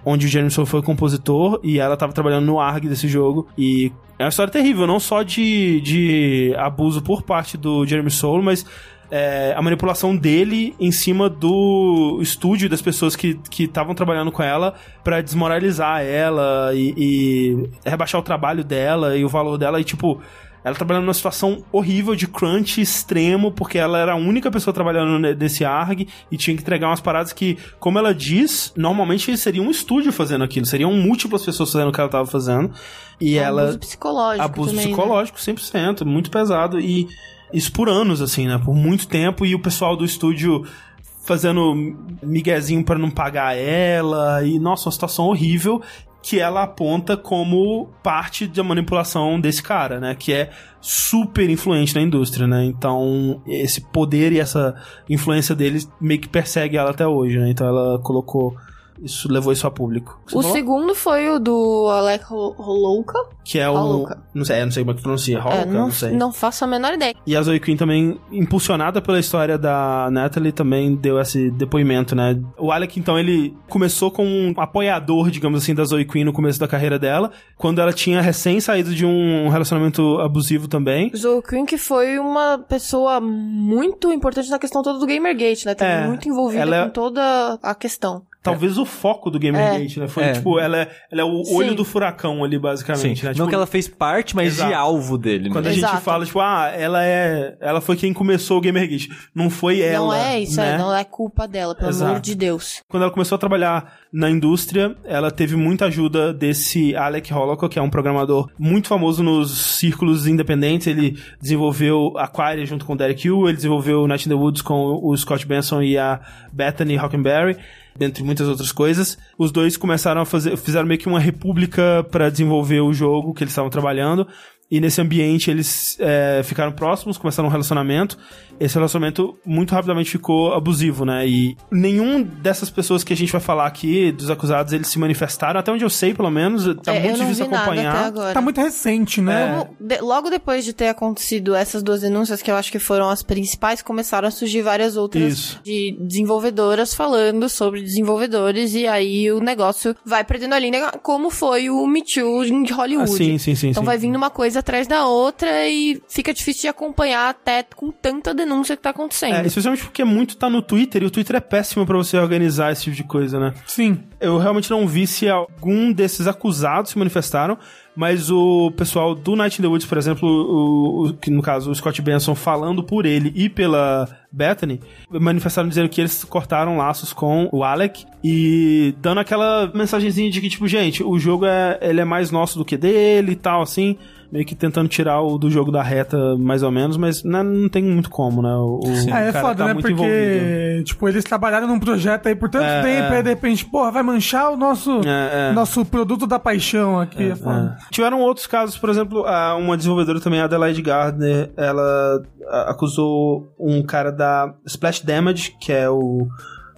Speaker 1: onde o Jeremy Soule foi compositor e ela tava trabalhando no ARG desse jogo. E é uma história terrível, não só de, de abuso por parte do Jeremy Soule, mas é, a manipulação dele em cima do estúdio das pessoas que estavam trabalhando com ela pra desmoralizar ela e, e rebaixar o trabalho dela e o valor dela e tipo. Ela trabalhando numa situação horrível de crunch extremo, porque ela era a única pessoa trabalhando ne- nesse ARG e tinha que entregar umas paradas que, como ela diz, normalmente seria um estúdio fazendo aquilo, seriam múltiplas pessoas fazendo o que ela tava fazendo. E ela.
Speaker 3: Abuso psicológico
Speaker 1: Abuso
Speaker 3: também, né?
Speaker 1: psicológico, 100%, muito pesado. E isso por anos, assim, né? Por muito tempo. E o pessoal do estúdio fazendo miguezinho pra não pagar ela. E, nossa, uma situação horrível que ela aponta como parte da manipulação desse cara, né? Que é super influente na indústria, né? Então, esse poder e essa influência dele meio que persegue ela até hoje, né? Então ela colocou... Isso levou isso a público. Você
Speaker 3: O
Speaker 1: falou?
Speaker 3: segundo foi o do Alec Hol- Holouka.
Speaker 1: Que é o...
Speaker 3: Holuka.
Speaker 1: Não sei, não sei como é que pronuncia. Holuka,
Speaker 3: É,
Speaker 1: não,
Speaker 3: não,
Speaker 1: sei.
Speaker 3: não faço a menor ideia.
Speaker 1: E a Zoe Quinn também, impulsionada pela história da Natalie, também deu esse depoimento, né? O Alec, então, ele começou como um apoiador, digamos assim, da Zoe Quinn no começo da carreira dela, quando ela tinha recém saído de um relacionamento abusivo também.
Speaker 3: Zoe Quinn que foi uma pessoa muito importante na questão toda do Gamergate, né? Teve
Speaker 1: É,
Speaker 3: muito envolvida
Speaker 1: ela é-
Speaker 3: com toda a questão.
Speaker 1: Talvez o foco do Gamergate, né? Foi,
Speaker 2: É.
Speaker 1: tipo, ela é, ela é o
Speaker 3: Sim.
Speaker 1: olho do furacão ali,
Speaker 2: Sim.
Speaker 1: basicamente, né?
Speaker 2: Não
Speaker 1: Tipo,
Speaker 2: que ela fez parte, mas
Speaker 1: Exato.
Speaker 2: de alvo dele.
Speaker 1: Quando
Speaker 2: né?
Speaker 1: a gente
Speaker 3: Exato.
Speaker 1: fala, tipo, ah, ela é. Ela foi quem começou o Gamergate. Não foi ela.
Speaker 3: não é isso,
Speaker 1: né?
Speaker 3: é, não é culpa dela, pelo
Speaker 1: Exato.
Speaker 3: amor de Deus.
Speaker 1: Quando ela começou a trabalhar na indústria, ela teve muita ajuda desse Alec Holoco, que é um programador muito famoso nos círculos independentes. Ele desenvolveu Aquaria junto com o Derek Hill, ele desenvolveu Night in the Woods com o Scott Benson e a Bethany Hockenberry. Dentre muitas outras coisas, os dois começaram a fazer, fizeram meio que uma república para desenvolver o jogo que eles estavam trabalhando. E nesse ambiente eles é, ficaram próximos, começaram um relacionamento. Esse relacionamento muito rapidamente ficou abusivo, né? E nenhum dessas pessoas que a gente vai falar aqui, dos acusados, eles se manifestaram. Até onde eu sei, pelo menos, tá
Speaker 3: É,
Speaker 1: muito
Speaker 3: eu não
Speaker 1: difícil
Speaker 3: vi nada até
Speaker 1: acompanhar.
Speaker 3: agora.
Speaker 4: Tá muito recente, né?
Speaker 3: Como de- logo depois de ter acontecido essas duas denúncias, que eu acho que foram as principais, começaram a surgir várias outras
Speaker 1: Isso.
Speaker 3: de desenvolvedoras falando sobre desenvolvedores, e aí o negócio vai perdendo a linha, como foi o Me Too de Hollywood.
Speaker 1: Ah, sim, sim, sim.
Speaker 3: Então
Speaker 1: sim.
Speaker 3: vai vindo uma coisa atrás da outra e fica difícil de acompanhar até com tanta denúncia que tá acontecendo.
Speaker 1: É, especialmente porque muito tá no Twitter e o Twitter é péssimo pra você organizar esse tipo de coisa, né?
Speaker 4: Sim.
Speaker 1: Eu realmente não vi se algum desses acusados se manifestaram, mas o pessoal do Night in the Woods, por exemplo, o, o- que no caso o Scott Benson falando por ele e pela Bethany, manifestaram dizendo que eles cortaram laços com o Alec e dando aquela mensagenzinha de que tipo, gente, o jogo é ele é mais nosso do que dele e tal assim, meio que tentando tirar o do jogo da reta mais ou menos, mas né, não tem muito como, né? O,
Speaker 4: Ah, é foda,
Speaker 1: tá
Speaker 4: né? Porque,
Speaker 1: envolvido.
Speaker 4: tipo, eles trabalharam num projeto aí por tanto
Speaker 1: É,
Speaker 4: tempo,
Speaker 1: é.
Speaker 4: aí de repente, porra, vai manchar o nosso,
Speaker 1: É, é.
Speaker 4: nosso produto da paixão aqui. É, foda.
Speaker 1: É. Tiveram outros casos, por exemplo, a- uma desenvolvedora também, a Adelaide Gardner, ela acusou um cara da Splash Damage, que é o,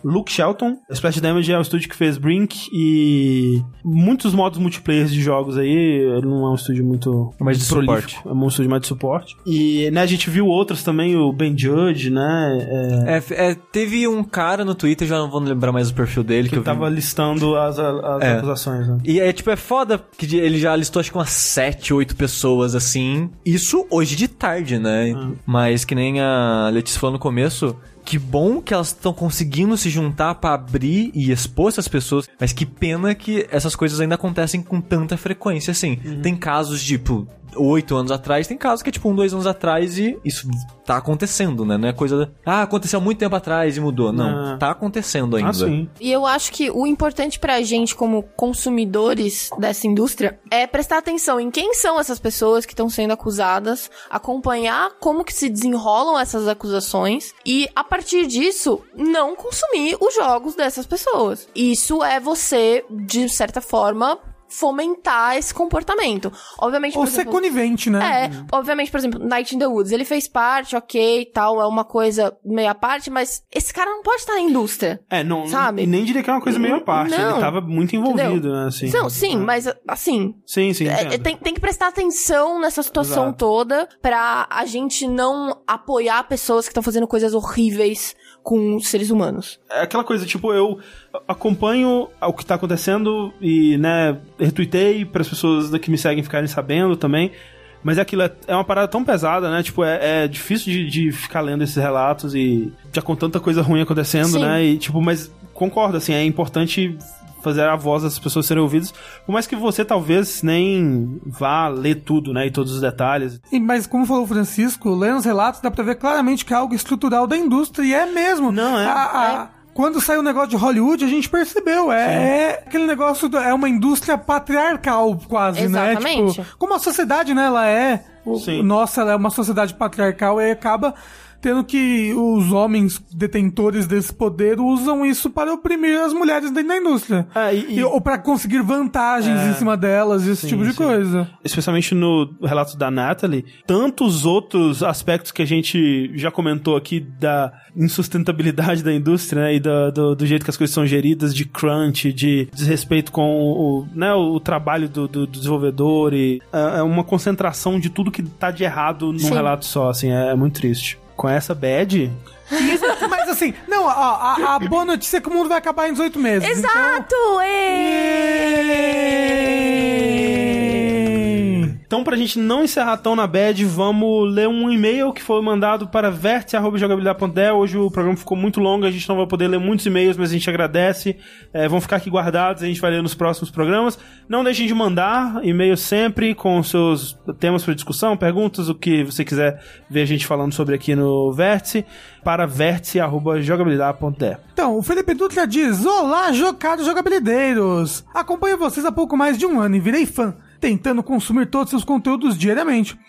Speaker 1: Luke Shelton. Splash Damage é o estúdio que fez Brink e muitos modos multiplayer de jogos aí. Ele não é um estúdio muito
Speaker 2: Mais de suporte.
Speaker 1: É um estúdio mais de suporte. E né, a gente viu outros também, o Ben Judge, né? É,
Speaker 2: É, é, teve um cara no Twitter, já não vou lembrar mais o perfil dele, que,
Speaker 1: que
Speaker 2: eu vi.
Speaker 1: tava listando as, as
Speaker 2: É.
Speaker 1: acusações, né?
Speaker 2: E é tipo, é foda que ele já listou acho que umas 7, 8 pessoas assim. Isso hoje de tarde, né? Mas que nem a Letícia falou no começo. Que bom que elas estão conseguindo se juntar pra abrir e expor essas pessoas, mas que pena que essas coisas ainda acontecem com tanta frequência, assim. Tem casos, tipo, oito anos atrás, tem casos que é tipo um, dois anos atrás e isso tá acontecendo, né? Não é coisa. Ah, aconteceu há muito tempo atrás e mudou. Não,
Speaker 1: Ah.
Speaker 2: tá acontecendo ainda.
Speaker 1: Ah, sim.
Speaker 3: E eu acho que o importante pra gente, como consumidores dessa indústria, é prestar atenção em quem são essas pessoas que estão sendo acusadas, acompanhar como que se desenrolam essas acusações e, a partir disso, não consumir os jogos dessas pessoas. Isso é você, de certa forma, fomentar esse comportamento. Obviamente,
Speaker 4: Ou ser
Speaker 3: exemplo,
Speaker 4: conivente, né?
Speaker 3: é, obviamente, por exemplo, Night in the Woods, ele fez parte, ok, e tal, é uma coisa meia parte, mas esse cara não pode estar na indústria.
Speaker 1: É, não.
Speaker 3: Sabe?
Speaker 1: Nem diria que é uma coisa meio à parte.
Speaker 3: Não.
Speaker 1: Ele tava muito envolvido,
Speaker 3: Entendeu?
Speaker 1: né? Assim.
Speaker 3: Não, sim, mas assim,
Speaker 1: Sim, sim.
Speaker 3: é- tem, tem que prestar atenção nessa situação
Speaker 1: Exato.
Speaker 3: toda pra a gente não apoiar pessoas que estão fazendo coisas horríveis com seres humanos.
Speaker 1: É aquela coisa, tipo, eu acompanho o que tá acontecendo e, né, retuitei para as pessoas que me seguem ficarem sabendo também. Mas é aquilo, é, é uma parada tão pesada, né? Tipo, é, é difícil de, de ficar lendo esses relatos e já com tanta coisa ruim acontecendo,
Speaker 3: Sim.
Speaker 1: né? E, tipo, mas concordo, assim, é importante fazer a voz das pessoas serem ouvidas, por mais que você talvez nem vá ler tudo, né? E todos os detalhes.
Speaker 4: E- mas como falou o Francisco, lendo os relatos dá pra ver claramente que é algo estrutural da indústria e é mesmo.
Speaker 1: Não, é.
Speaker 4: A- a- Quando saiu o negócio de Hollywood, a gente percebeu. É, é aquele negócio, do- é uma indústria patriarcal quase, né?
Speaker 3: Exatamente.
Speaker 4: Tipo, como a sociedade, né, ela é. o-. Nossa, ela é uma sociedade patriarcal e acaba tendo que os homens detentores desse poder usam isso para oprimir as mulheres dentro da indústria.
Speaker 1: É, e- e-
Speaker 4: ou para conseguir vantagens em cima delas, esse
Speaker 1: Sim,
Speaker 4: tipo de
Speaker 1: sim.
Speaker 4: coisa.
Speaker 1: especialmente no relato da Natalie, tantos outros aspectos que a gente já comentou aqui da insustentabilidade da indústria, né, e da- do, do jeito que as coisas são geridas, de crunch, de desrespeito com o, né, o trabalho do, do- do desenvolvedor, e é é uma concentração de tudo que tá de errado num
Speaker 3: Sim.
Speaker 1: relato só, assim, é, é muito triste. Com essa bad,
Speaker 4: Mas assim, não, ó, a, a boa notícia é que o mundo vai acabar em 18 meses.
Speaker 3: Exato!
Speaker 4: Então...
Speaker 1: Então, pra gente não encerrar tão na bad, vamos ler um e-mail que foi mandado para vértice.jogabilidade.de. Hoje o programa ficou muito longo, a gente não vai poder ler muitos e-mails, mas a gente agradece. É, vão ficar aqui guardados, a gente vai ler nos próximos programas. Não deixem de mandar e-mail sempre com seus temas para discussão, perguntas, o que você quiser ver a gente falando sobre aqui no Vértice, para vértice.jogabilidade.de.
Speaker 4: Então, o Felipe Dutra diz: Olá, jogados jogabilideiros! Acompanho vocês há pouco mais de um ano e virei fã, tentando consumir todos seus conteúdos diariamente.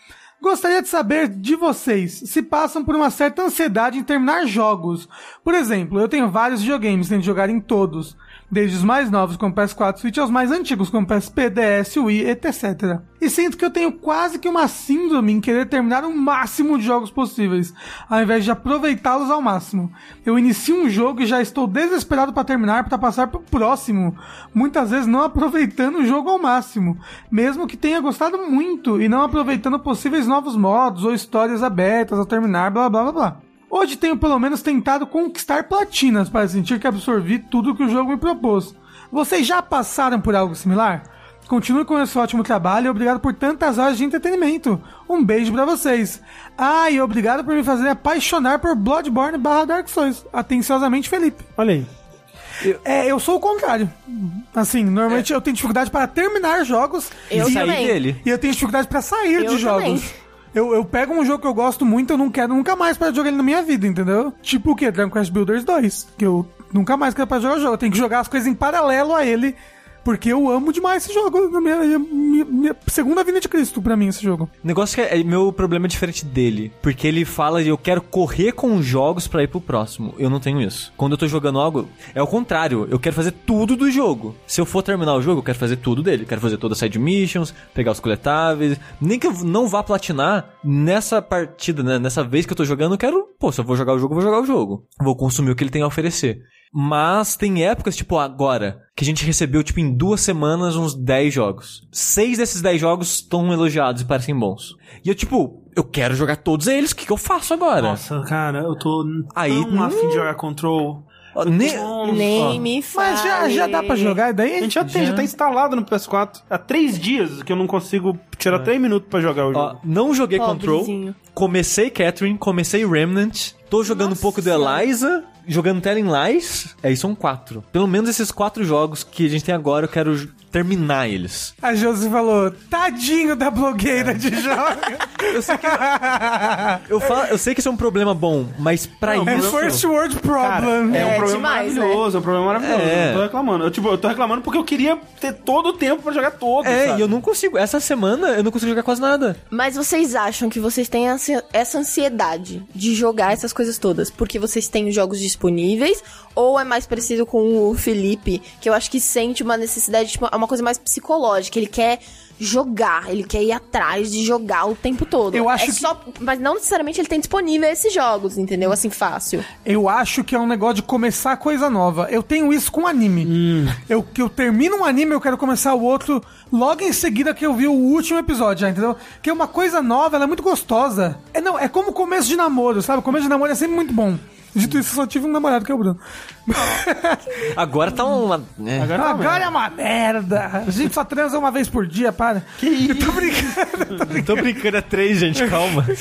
Speaker 4: Gostaria de saber de vocês se passam por uma certa ansiedade em terminar jogos. Por exemplo, eu tenho vários videogames, tento jogar em todos, desde os mais novos como PS4 Switch aos mais antigos como PSP, DS, Wii, etc. E sinto que eu tenho quase que uma síndrome em querer terminar o máximo de jogos possíveis, ao invés de aproveitá-los ao máximo. Eu inicio um jogo e já estou desesperado para terminar para passar pro próximo, muitas vezes não aproveitando o jogo ao máximo, mesmo que tenha gostado muito e não aproveitando possíveis novos modos ou histórias abertas ao terminar, blá blá blá blá. Hoje tenho pelo menos tentado conquistar platinas para sentir que absorvi tudo que o jogo me propôs. Vocês já passaram por algo similar? Continue com esse ótimo trabalho e obrigado por tantas horas de entretenimento. Um beijo pra vocês. Ah, e obrigado por me fazer apaixonar por Bloodborne barra Dark Souls. Atenciosamente, Felipe.
Speaker 1: Olha aí.
Speaker 4: É, eu sou o contrário. Assim, normalmente eu tenho dificuldade para terminar jogos
Speaker 3: Eu
Speaker 4: e,
Speaker 2: sair dele.
Speaker 4: e eu tenho dificuldade para sair
Speaker 3: Eu
Speaker 4: de jogos.
Speaker 3: também.
Speaker 4: Eu, eu pego um jogo que eu gosto muito, eu não quero nunca mais para jogar ele na minha vida, entendeu? Tipo o quê? Dragon Quest Builders 2, que eu nunca mais quero pra jogar o jogo. Eu tenho que jogar as coisas em paralelo a ele, porque eu amo demais esse jogo. Minha, minha- minha segunda vinda de Cristo pra mim, esse jogo.
Speaker 2: Negócio que é, é- meu problema é diferente dele, porque ele fala eu quero correr com os jogos pra ir pro próximo. Eu não tenho isso. Quando eu tô jogando algo, é o contrário. Eu quero fazer tudo do jogo. Se eu for terminar o jogo, eu quero fazer tudo dele. Quero fazer todas as side missions, pegar os coletáveis. Nem que eu não vá platinar nessa partida, né? Nessa vez que eu tô jogando, eu quero, pô, se eu vou jogar o jogo, eu vou jogar o jogo. Vou consumir o que ele tem a oferecer. Mas tem épocas, tipo agora, que a gente recebeu, tipo, em duas semanas uns 10 jogos. Seis desses 10 jogos estão elogiados e parecem bons. E eu, tipo, eu quero jogar todos eles, o que, que eu faço agora?
Speaker 1: Nossa, cara, eu tô
Speaker 2: Aí,
Speaker 1: tão
Speaker 2: não-
Speaker 1: afim de jogar Control.
Speaker 2: Ó, ne-
Speaker 3: Nem me fale.
Speaker 4: Mas já, já dá pra jogar
Speaker 1: A
Speaker 4: daí?
Speaker 1: gente já tem, já tá instalado no PS4. Há três dias que eu não consigo tirar três minutos pra jogar o jogo.
Speaker 2: Ó, não joguei Control.
Speaker 3: Pobrezinho.
Speaker 2: Comecei Catherine, comecei Remnant. Tô jogando um pouco do Eliza, jogando Telling Lies. Aí são quatro. Pelo menos esses quatro jogos que a gente tem agora, eu quero terminar eles.
Speaker 4: A Josi falou, tadinho da blogueira de jogos.
Speaker 2: Eu sei que, eu, falo, eu sei que isso é um problema bom, mas pra
Speaker 1: Não,
Speaker 4: É
Speaker 2: isso...
Speaker 4: first world problem.
Speaker 1: é um
Speaker 3: É
Speaker 1: problema
Speaker 3: demais,
Speaker 1: maravilhoso, é um problema maravilhoso.
Speaker 2: É.
Speaker 1: Eu tô reclamando. Eu, tipo, eu tô reclamando porque eu queria ter todo o tempo pra jogar todo.
Speaker 2: É,
Speaker 1: sabe?
Speaker 2: e eu não consigo. Essa semana eu não consigo jogar quase nada.
Speaker 3: Mas vocês acham que vocês têm essa ansiedade de jogar essas coisas todas porque vocês têm os jogos disponíveis? Ou é mais parecido com o Felipe, que eu acho que sente uma necessidade, tipo, é uma coisa mais psicológica. Ele quer jogar, ele quer ir atrás de jogar o tempo todo.
Speaker 4: Eu acho
Speaker 3: é
Speaker 4: que-
Speaker 3: só, Mas não necessariamente ele tem disponível esses jogos, entendeu? Assim, fácil.
Speaker 4: Eu acho que é um negócio de começar coisa nova. Eu tenho isso com anime. Eu que eu termino um anime, eu quero começar o outro logo em seguida que eu vi o último episódio, já, entendeu? Que é uma coisa nova, ela é muito gostosa. É não, é como começo de namoro, sabe? Começo de namoro é sempre muito bom. Dito isso, eu só tive um namorado que é o Bruno.
Speaker 2: Agora tá uma. né?
Speaker 1: Agora tá
Speaker 4: Agora é uma merda. A gente só transa uma vez por dia, para. Que isso? Eu tô brincando.
Speaker 2: Tô brincando, é três, gente, calma.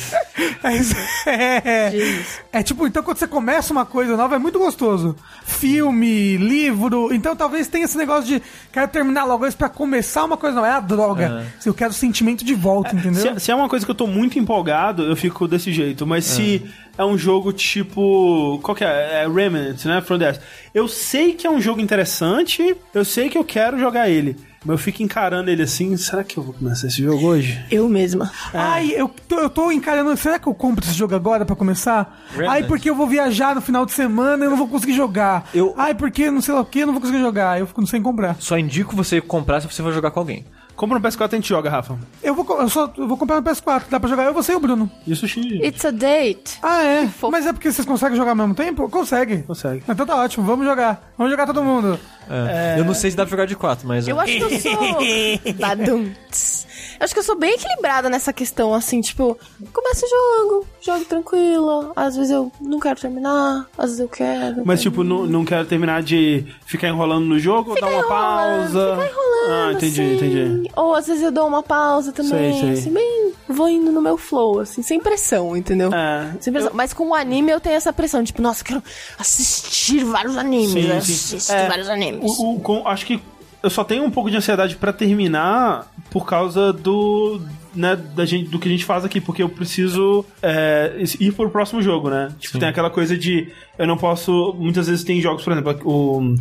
Speaker 4: É, é, é tipo, então quando você começa uma coisa nova é muito gostoso. Filme, livro. Então talvez tenha esse negócio de quero terminar logo isso pra começar uma coisa nova. É a droga. Se Eu quero sentimento de volta, entendeu?
Speaker 1: Se, se é uma coisa que eu tô muito empolgado, eu fico desse jeito. Mas se é um jogo tipo. Qual que é? É Remnant, né? From the Ashes. Eu sei que é um jogo interessante, eu sei que eu quero jogar ele. Mas eu fico encarando ele assim, será que eu vou começar esse jogo hoje?
Speaker 3: Eu mesma.
Speaker 4: Ai, eu tô, eu tô encarando. Será que eu compro esse jogo agora pra começar?
Speaker 2: Remnant.
Speaker 4: Ai, porque eu vou viajar no final de semana e eu não vou conseguir jogar.
Speaker 2: Eu-
Speaker 4: Ai, porque não sei lá o que, eu não vou conseguir jogar. Eu fico sem comprar.
Speaker 2: Só indico você comprar se você for jogar com alguém.
Speaker 1: Compra no PS4 e a gente joga, Rafa.
Speaker 4: Eu vou, eu só eu vou comprar no PS4. Dá pra jogar eu, você e o Bruno.
Speaker 1: Isso X.
Speaker 3: It's a date.
Speaker 4: Ah, é? Mas é porque vocês conseguem jogar ao mesmo tempo? Consegue.
Speaker 1: Consegue.
Speaker 4: Então tá ótimo, vamos jogar. Vamos jogar todo mundo.
Speaker 2: É. Eu não sei se dá pra jogar de quatro, mas.
Speaker 3: Eu acho que eu sou. Eu acho que eu sou bem equilibrada nessa questão, assim, tipo, começa o jogo, jogo tranquila. Às vezes eu não quero terminar, às vezes eu quero.
Speaker 1: Mas, tipo, não, não quero terminar de ficar enrolando no jogo ou dar uma pausa.
Speaker 3: Fica enrolando,
Speaker 1: Ah, entendi,
Speaker 3: assim.
Speaker 1: entendi.
Speaker 3: Ou às vezes eu dou uma pausa também,
Speaker 1: Sei, sei.
Speaker 3: assim, bem. Vou indo no meu flow, assim, sem pressão, entendeu?
Speaker 1: É.
Speaker 3: Sem pressão. Mas com o anime eu tenho essa pressão, tipo, nossa, eu quero assistir vários animes,
Speaker 1: Sim,
Speaker 3: né?
Speaker 1: sim.
Speaker 3: Assisto
Speaker 1: É,
Speaker 3: vários animes.
Speaker 1: O, o- com- acho que eu só tenho um pouco de ansiedade pra terminar por causa do. Né, da gente, do que a gente faz aqui, porque eu preciso é, ir pro próximo jogo, né? Tipo, tem aquela coisa de. Eu não posso. Muitas vezes tem jogos, por exemplo, o.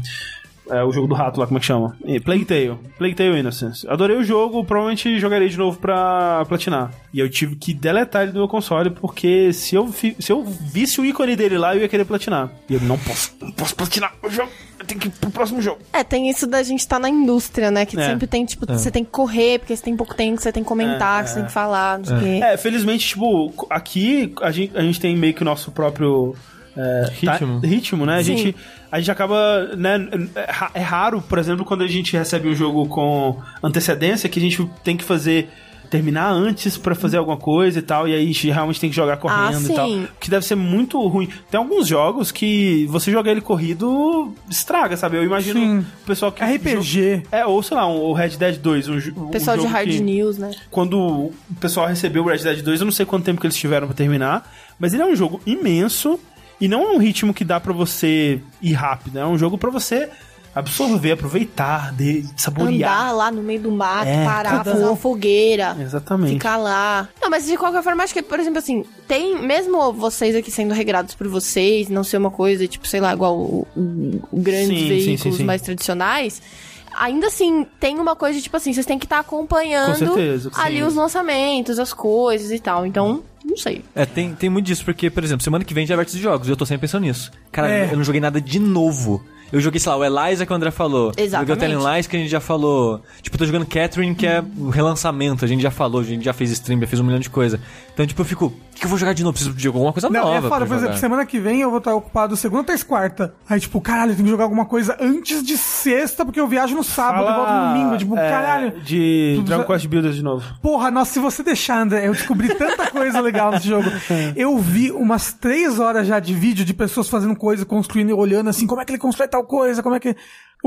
Speaker 1: é, o jogo do rato lá, como é que chama? Eh, Plague Tale. Plague Tale Innocence. Adorei o jogo, provavelmente jogarei de novo pra platinar. E eu tive que deletar ele do meu console, porque se eu, fi- se eu visse o ícone dele lá, eu ia querer platinar. E eu não posso, não posso platinar o jogo. Eu tenho que ir pro próximo jogo.
Speaker 3: É, tem isso da gente estar na indústria, né? Que
Speaker 1: É.
Speaker 3: sempre tem, tipo, você tem que correr, porque você tem pouco tempo, você tem que comentar, que você tem que falar, não sei o quê.
Speaker 1: É, felizmente, tipo, aqui a gente, a gente tem meio que o nosso próprio. É,
Speaker 2: Ritmo.
Speaker 1: tá- ritmo, né? A
Speaker 3: Sim.
Speaker 1: gente, a gente acaba. Né, é ra- raro, por exemplo, quando a gente recebe um jogo com antecedência, que a gente tem que fazer. Terminar antes pra fazer alguma coisa e tal, e aí a gente realmente tem que jogar correndo
Speaker 3: Ah,
Speaker 1: e tal.
Speaker 3: sim.
Speaker 1: Que deve ser muito ruim. Tem alguns jogos que você jogar ele corrido estraga, sabe? Eu imagino
Speaker 4: Sim.
Speaker 1: o pessoal que.
Speaker 4: RPG.
Speaker 1: É, ou sei lá, um, o Red Dead 2. Um, um
Speaker 3: Pessoal de hard
Speaker 1: que-
Speaker 3: news, né?
Speaker 1: quando o pessoal recebeu o Red Dead 2, eu não sei quanto tempo que eles tiveram pra terminar, mas ele é um jogo imenso e não é um ritmo que dá pra você ir rápido, é um jogo pra você absorver, aproveitar, de, saborear.
Speaker 3: Andar lá no meio do mato,
Speaker 1: É,
Speaker 3: parar,
Speaker 1: cocô.
Speaker 3: fazer uma fogueira.
Speaker 1: Exatamente.
Speaker 3: Ficar lá. Não, mas de qualquer forma, acho que, por exemplo, assim, tem, mesmo vocês aqui sendo regrados por vocês, não ser uma coisa, tipo, sei lá, igual o, o- o grandes
Speaker 1: Sim,
Speaker 3: veículos
Speaker 1: sim, sim.
Speaker 3: mais tradicionais. Ainda assim, tem uma coisa, tipo assim, vocês têm que estar acompanhando
Speaker 1: Com certeza,
Speaker 3: ali os lançamentos, as coisas e tal. Então, não sei.
Speaker 2: É, tem, tem muito disso, porque, por exemplo, semana que vem já é vértice de jogos, e eu tô sempre pensando nisso. Cara,
Speaker 4: É.
Speaker 2: eu não joguei nada de novo. Eu joguei, sei lá, o Eliza que o André falou.
Speaker 3: Exatamente.
Speaker 2: Joguei o Telling Lies que a gente já falou. Tipo, eu tô jogando Catherine, que é o relançamento. A gente já falou, a gente já fez stream, já fez um milhão de coisa. Então, tipo, eu fico, que que eu vou jogar de novo? Preciso de alguma coisa
Speaker 4: Não,
Speaker 2: nova.
Speaker 4: é foda, por exemplo, semana que vem eu vou estar ocupado segunda, terça e quarta. Aí, tipo, caralho, eu tenho que jogar alguma coisa antes de sexta, porque eu viajo no sábado e volto no domingo. Tipo,
Speaker 1: é,
Speaker 4: caralho.
Speaker 1: De Dragon
Speaker 4: já-
Speaker 1: Quest Builders de novo.
Speaker 4: Porra, nossa, se você deixar, André, eu descobri tanta coisa legal nesse jogo. Eu vi umas três horas já de vídeo de pessoas fazendo coisa, construindo e olhando assim, como é que ele constrói tal coisa, como é que.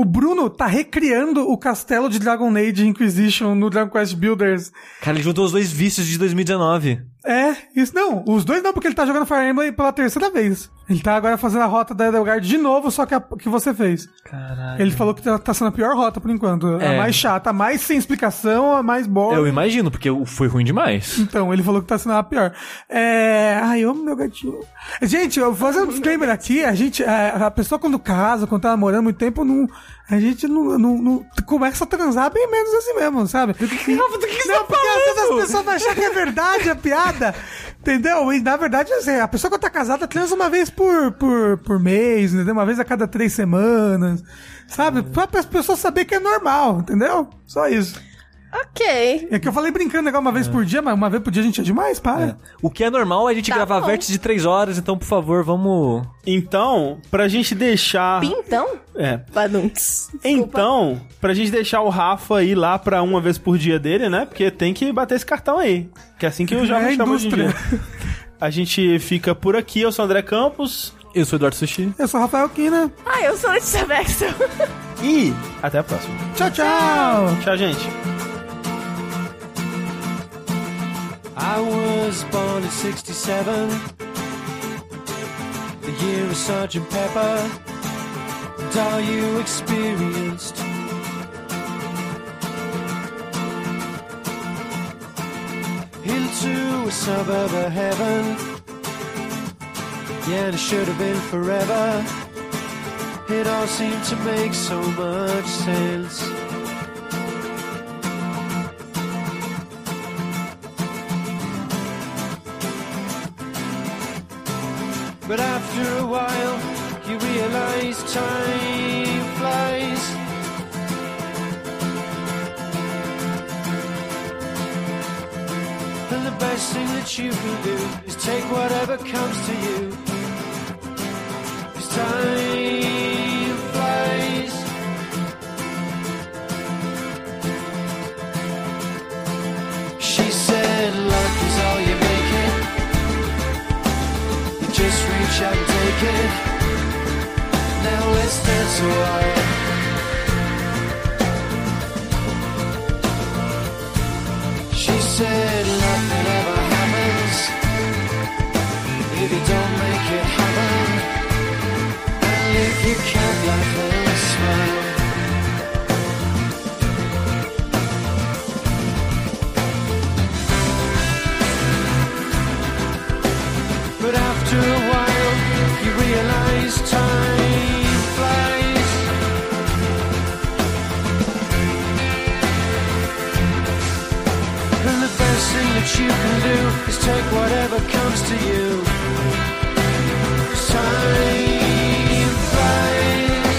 Speaker 4: O Bruno tá recriando o castelo de Dragon Age Inquisition no Dragon Quest Builders.
Speaker 2: Cara, ele juntou os dois vícios de 2019.
Speaker 4: É, isso não. Os dois não, porque ele tá jogando Fire Emblem pela terceira vez. Ele tá agora fazendo a rota da Edelgard de novo, só que a que você fez.
Speaker 2: Caralho.
Speaker 4: Ele falou que tá, tá sendo a pior rota por enquanto. A
Speaker 2: É.
Speaker 4: mais chata, a mais sem explicação, a mais boa.
Speaker 2: Eu imagino, porque foi ruim demais.
Speaker 4: Então, ele falou que tá sendo a pior. É. Ai, eu amo meu gatinho. Gente, eu vou fazer um disclaimer aqui. A gente. é, A pessoa quando casa, quando tá namorando muito tempo, não. A gente não, não, não- começa a transar bem menos assim mesmo, sabe? Do que, que, não, porque às vezes as pessoas vão achar que é verdade a piada. Entendeu? E na verdade, assim, a pessoa quando tá casada transa uma vez por, por, por mês, entendeu? Uma vez a cada três semanas. Sabe? Pra as pessoas saber que é normal, entendeu? Só isso.
Speaker 3: Ok.
Speaker 4: É que eu falei brincando legal uma vez por dia, mas uma vez por dia a gente é demais, para.
Speaker 2: O que é normal é a gente
Speaker 3: Tá
Speaker 2: gravar
Speaker 3: bom.
Speaker 2: vértice de três horas, então, por favor, vamos.
Speaker 1: Então, pra gente deixar.
Speaker 3: Então?
Speaker 1: É.
Speaker 3: Badunts.
Speaker 1: Então, pra gente deixar o Rafa ir lá pra uma vez por dia dele, né? Porque tem que bater esse cartão aí. Que é assim que eu já
Speaker 4: É
Speaker 1: me chamo hoje em
Speaker 4: indústria.
Speaker 1: dia. A gente fica por aqui, eu sou o André Campos.
Speaker 2: Eu sou o Eduardo Sushi.
Speaker 4: Eu sou o Rafael Kina.
Speaker 3: Ah, eu sou Letícia Baxter.
Speaker 1: E até a próxima.
Speaker 4: Tchau, tchau.
Speaker 1: Tchau, gente.
Speaker 5: I was born in 67, the year of Sergeant Pepper, and all you experienced. Into a suburb of heaven, yeah, it should have been forever. It all seemed to make so much sense. But after a while, you realize time flies. And the best thing that you can do is take whatever comes to you. 'Cause time out take it. Now let's dance a while. She said nothing ever happens if you don't make it happen. And if you can't laugh you can do is take whatever comes to you. time flies.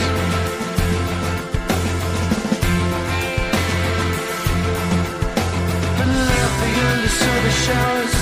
Speaker 5: And laughing under summer showers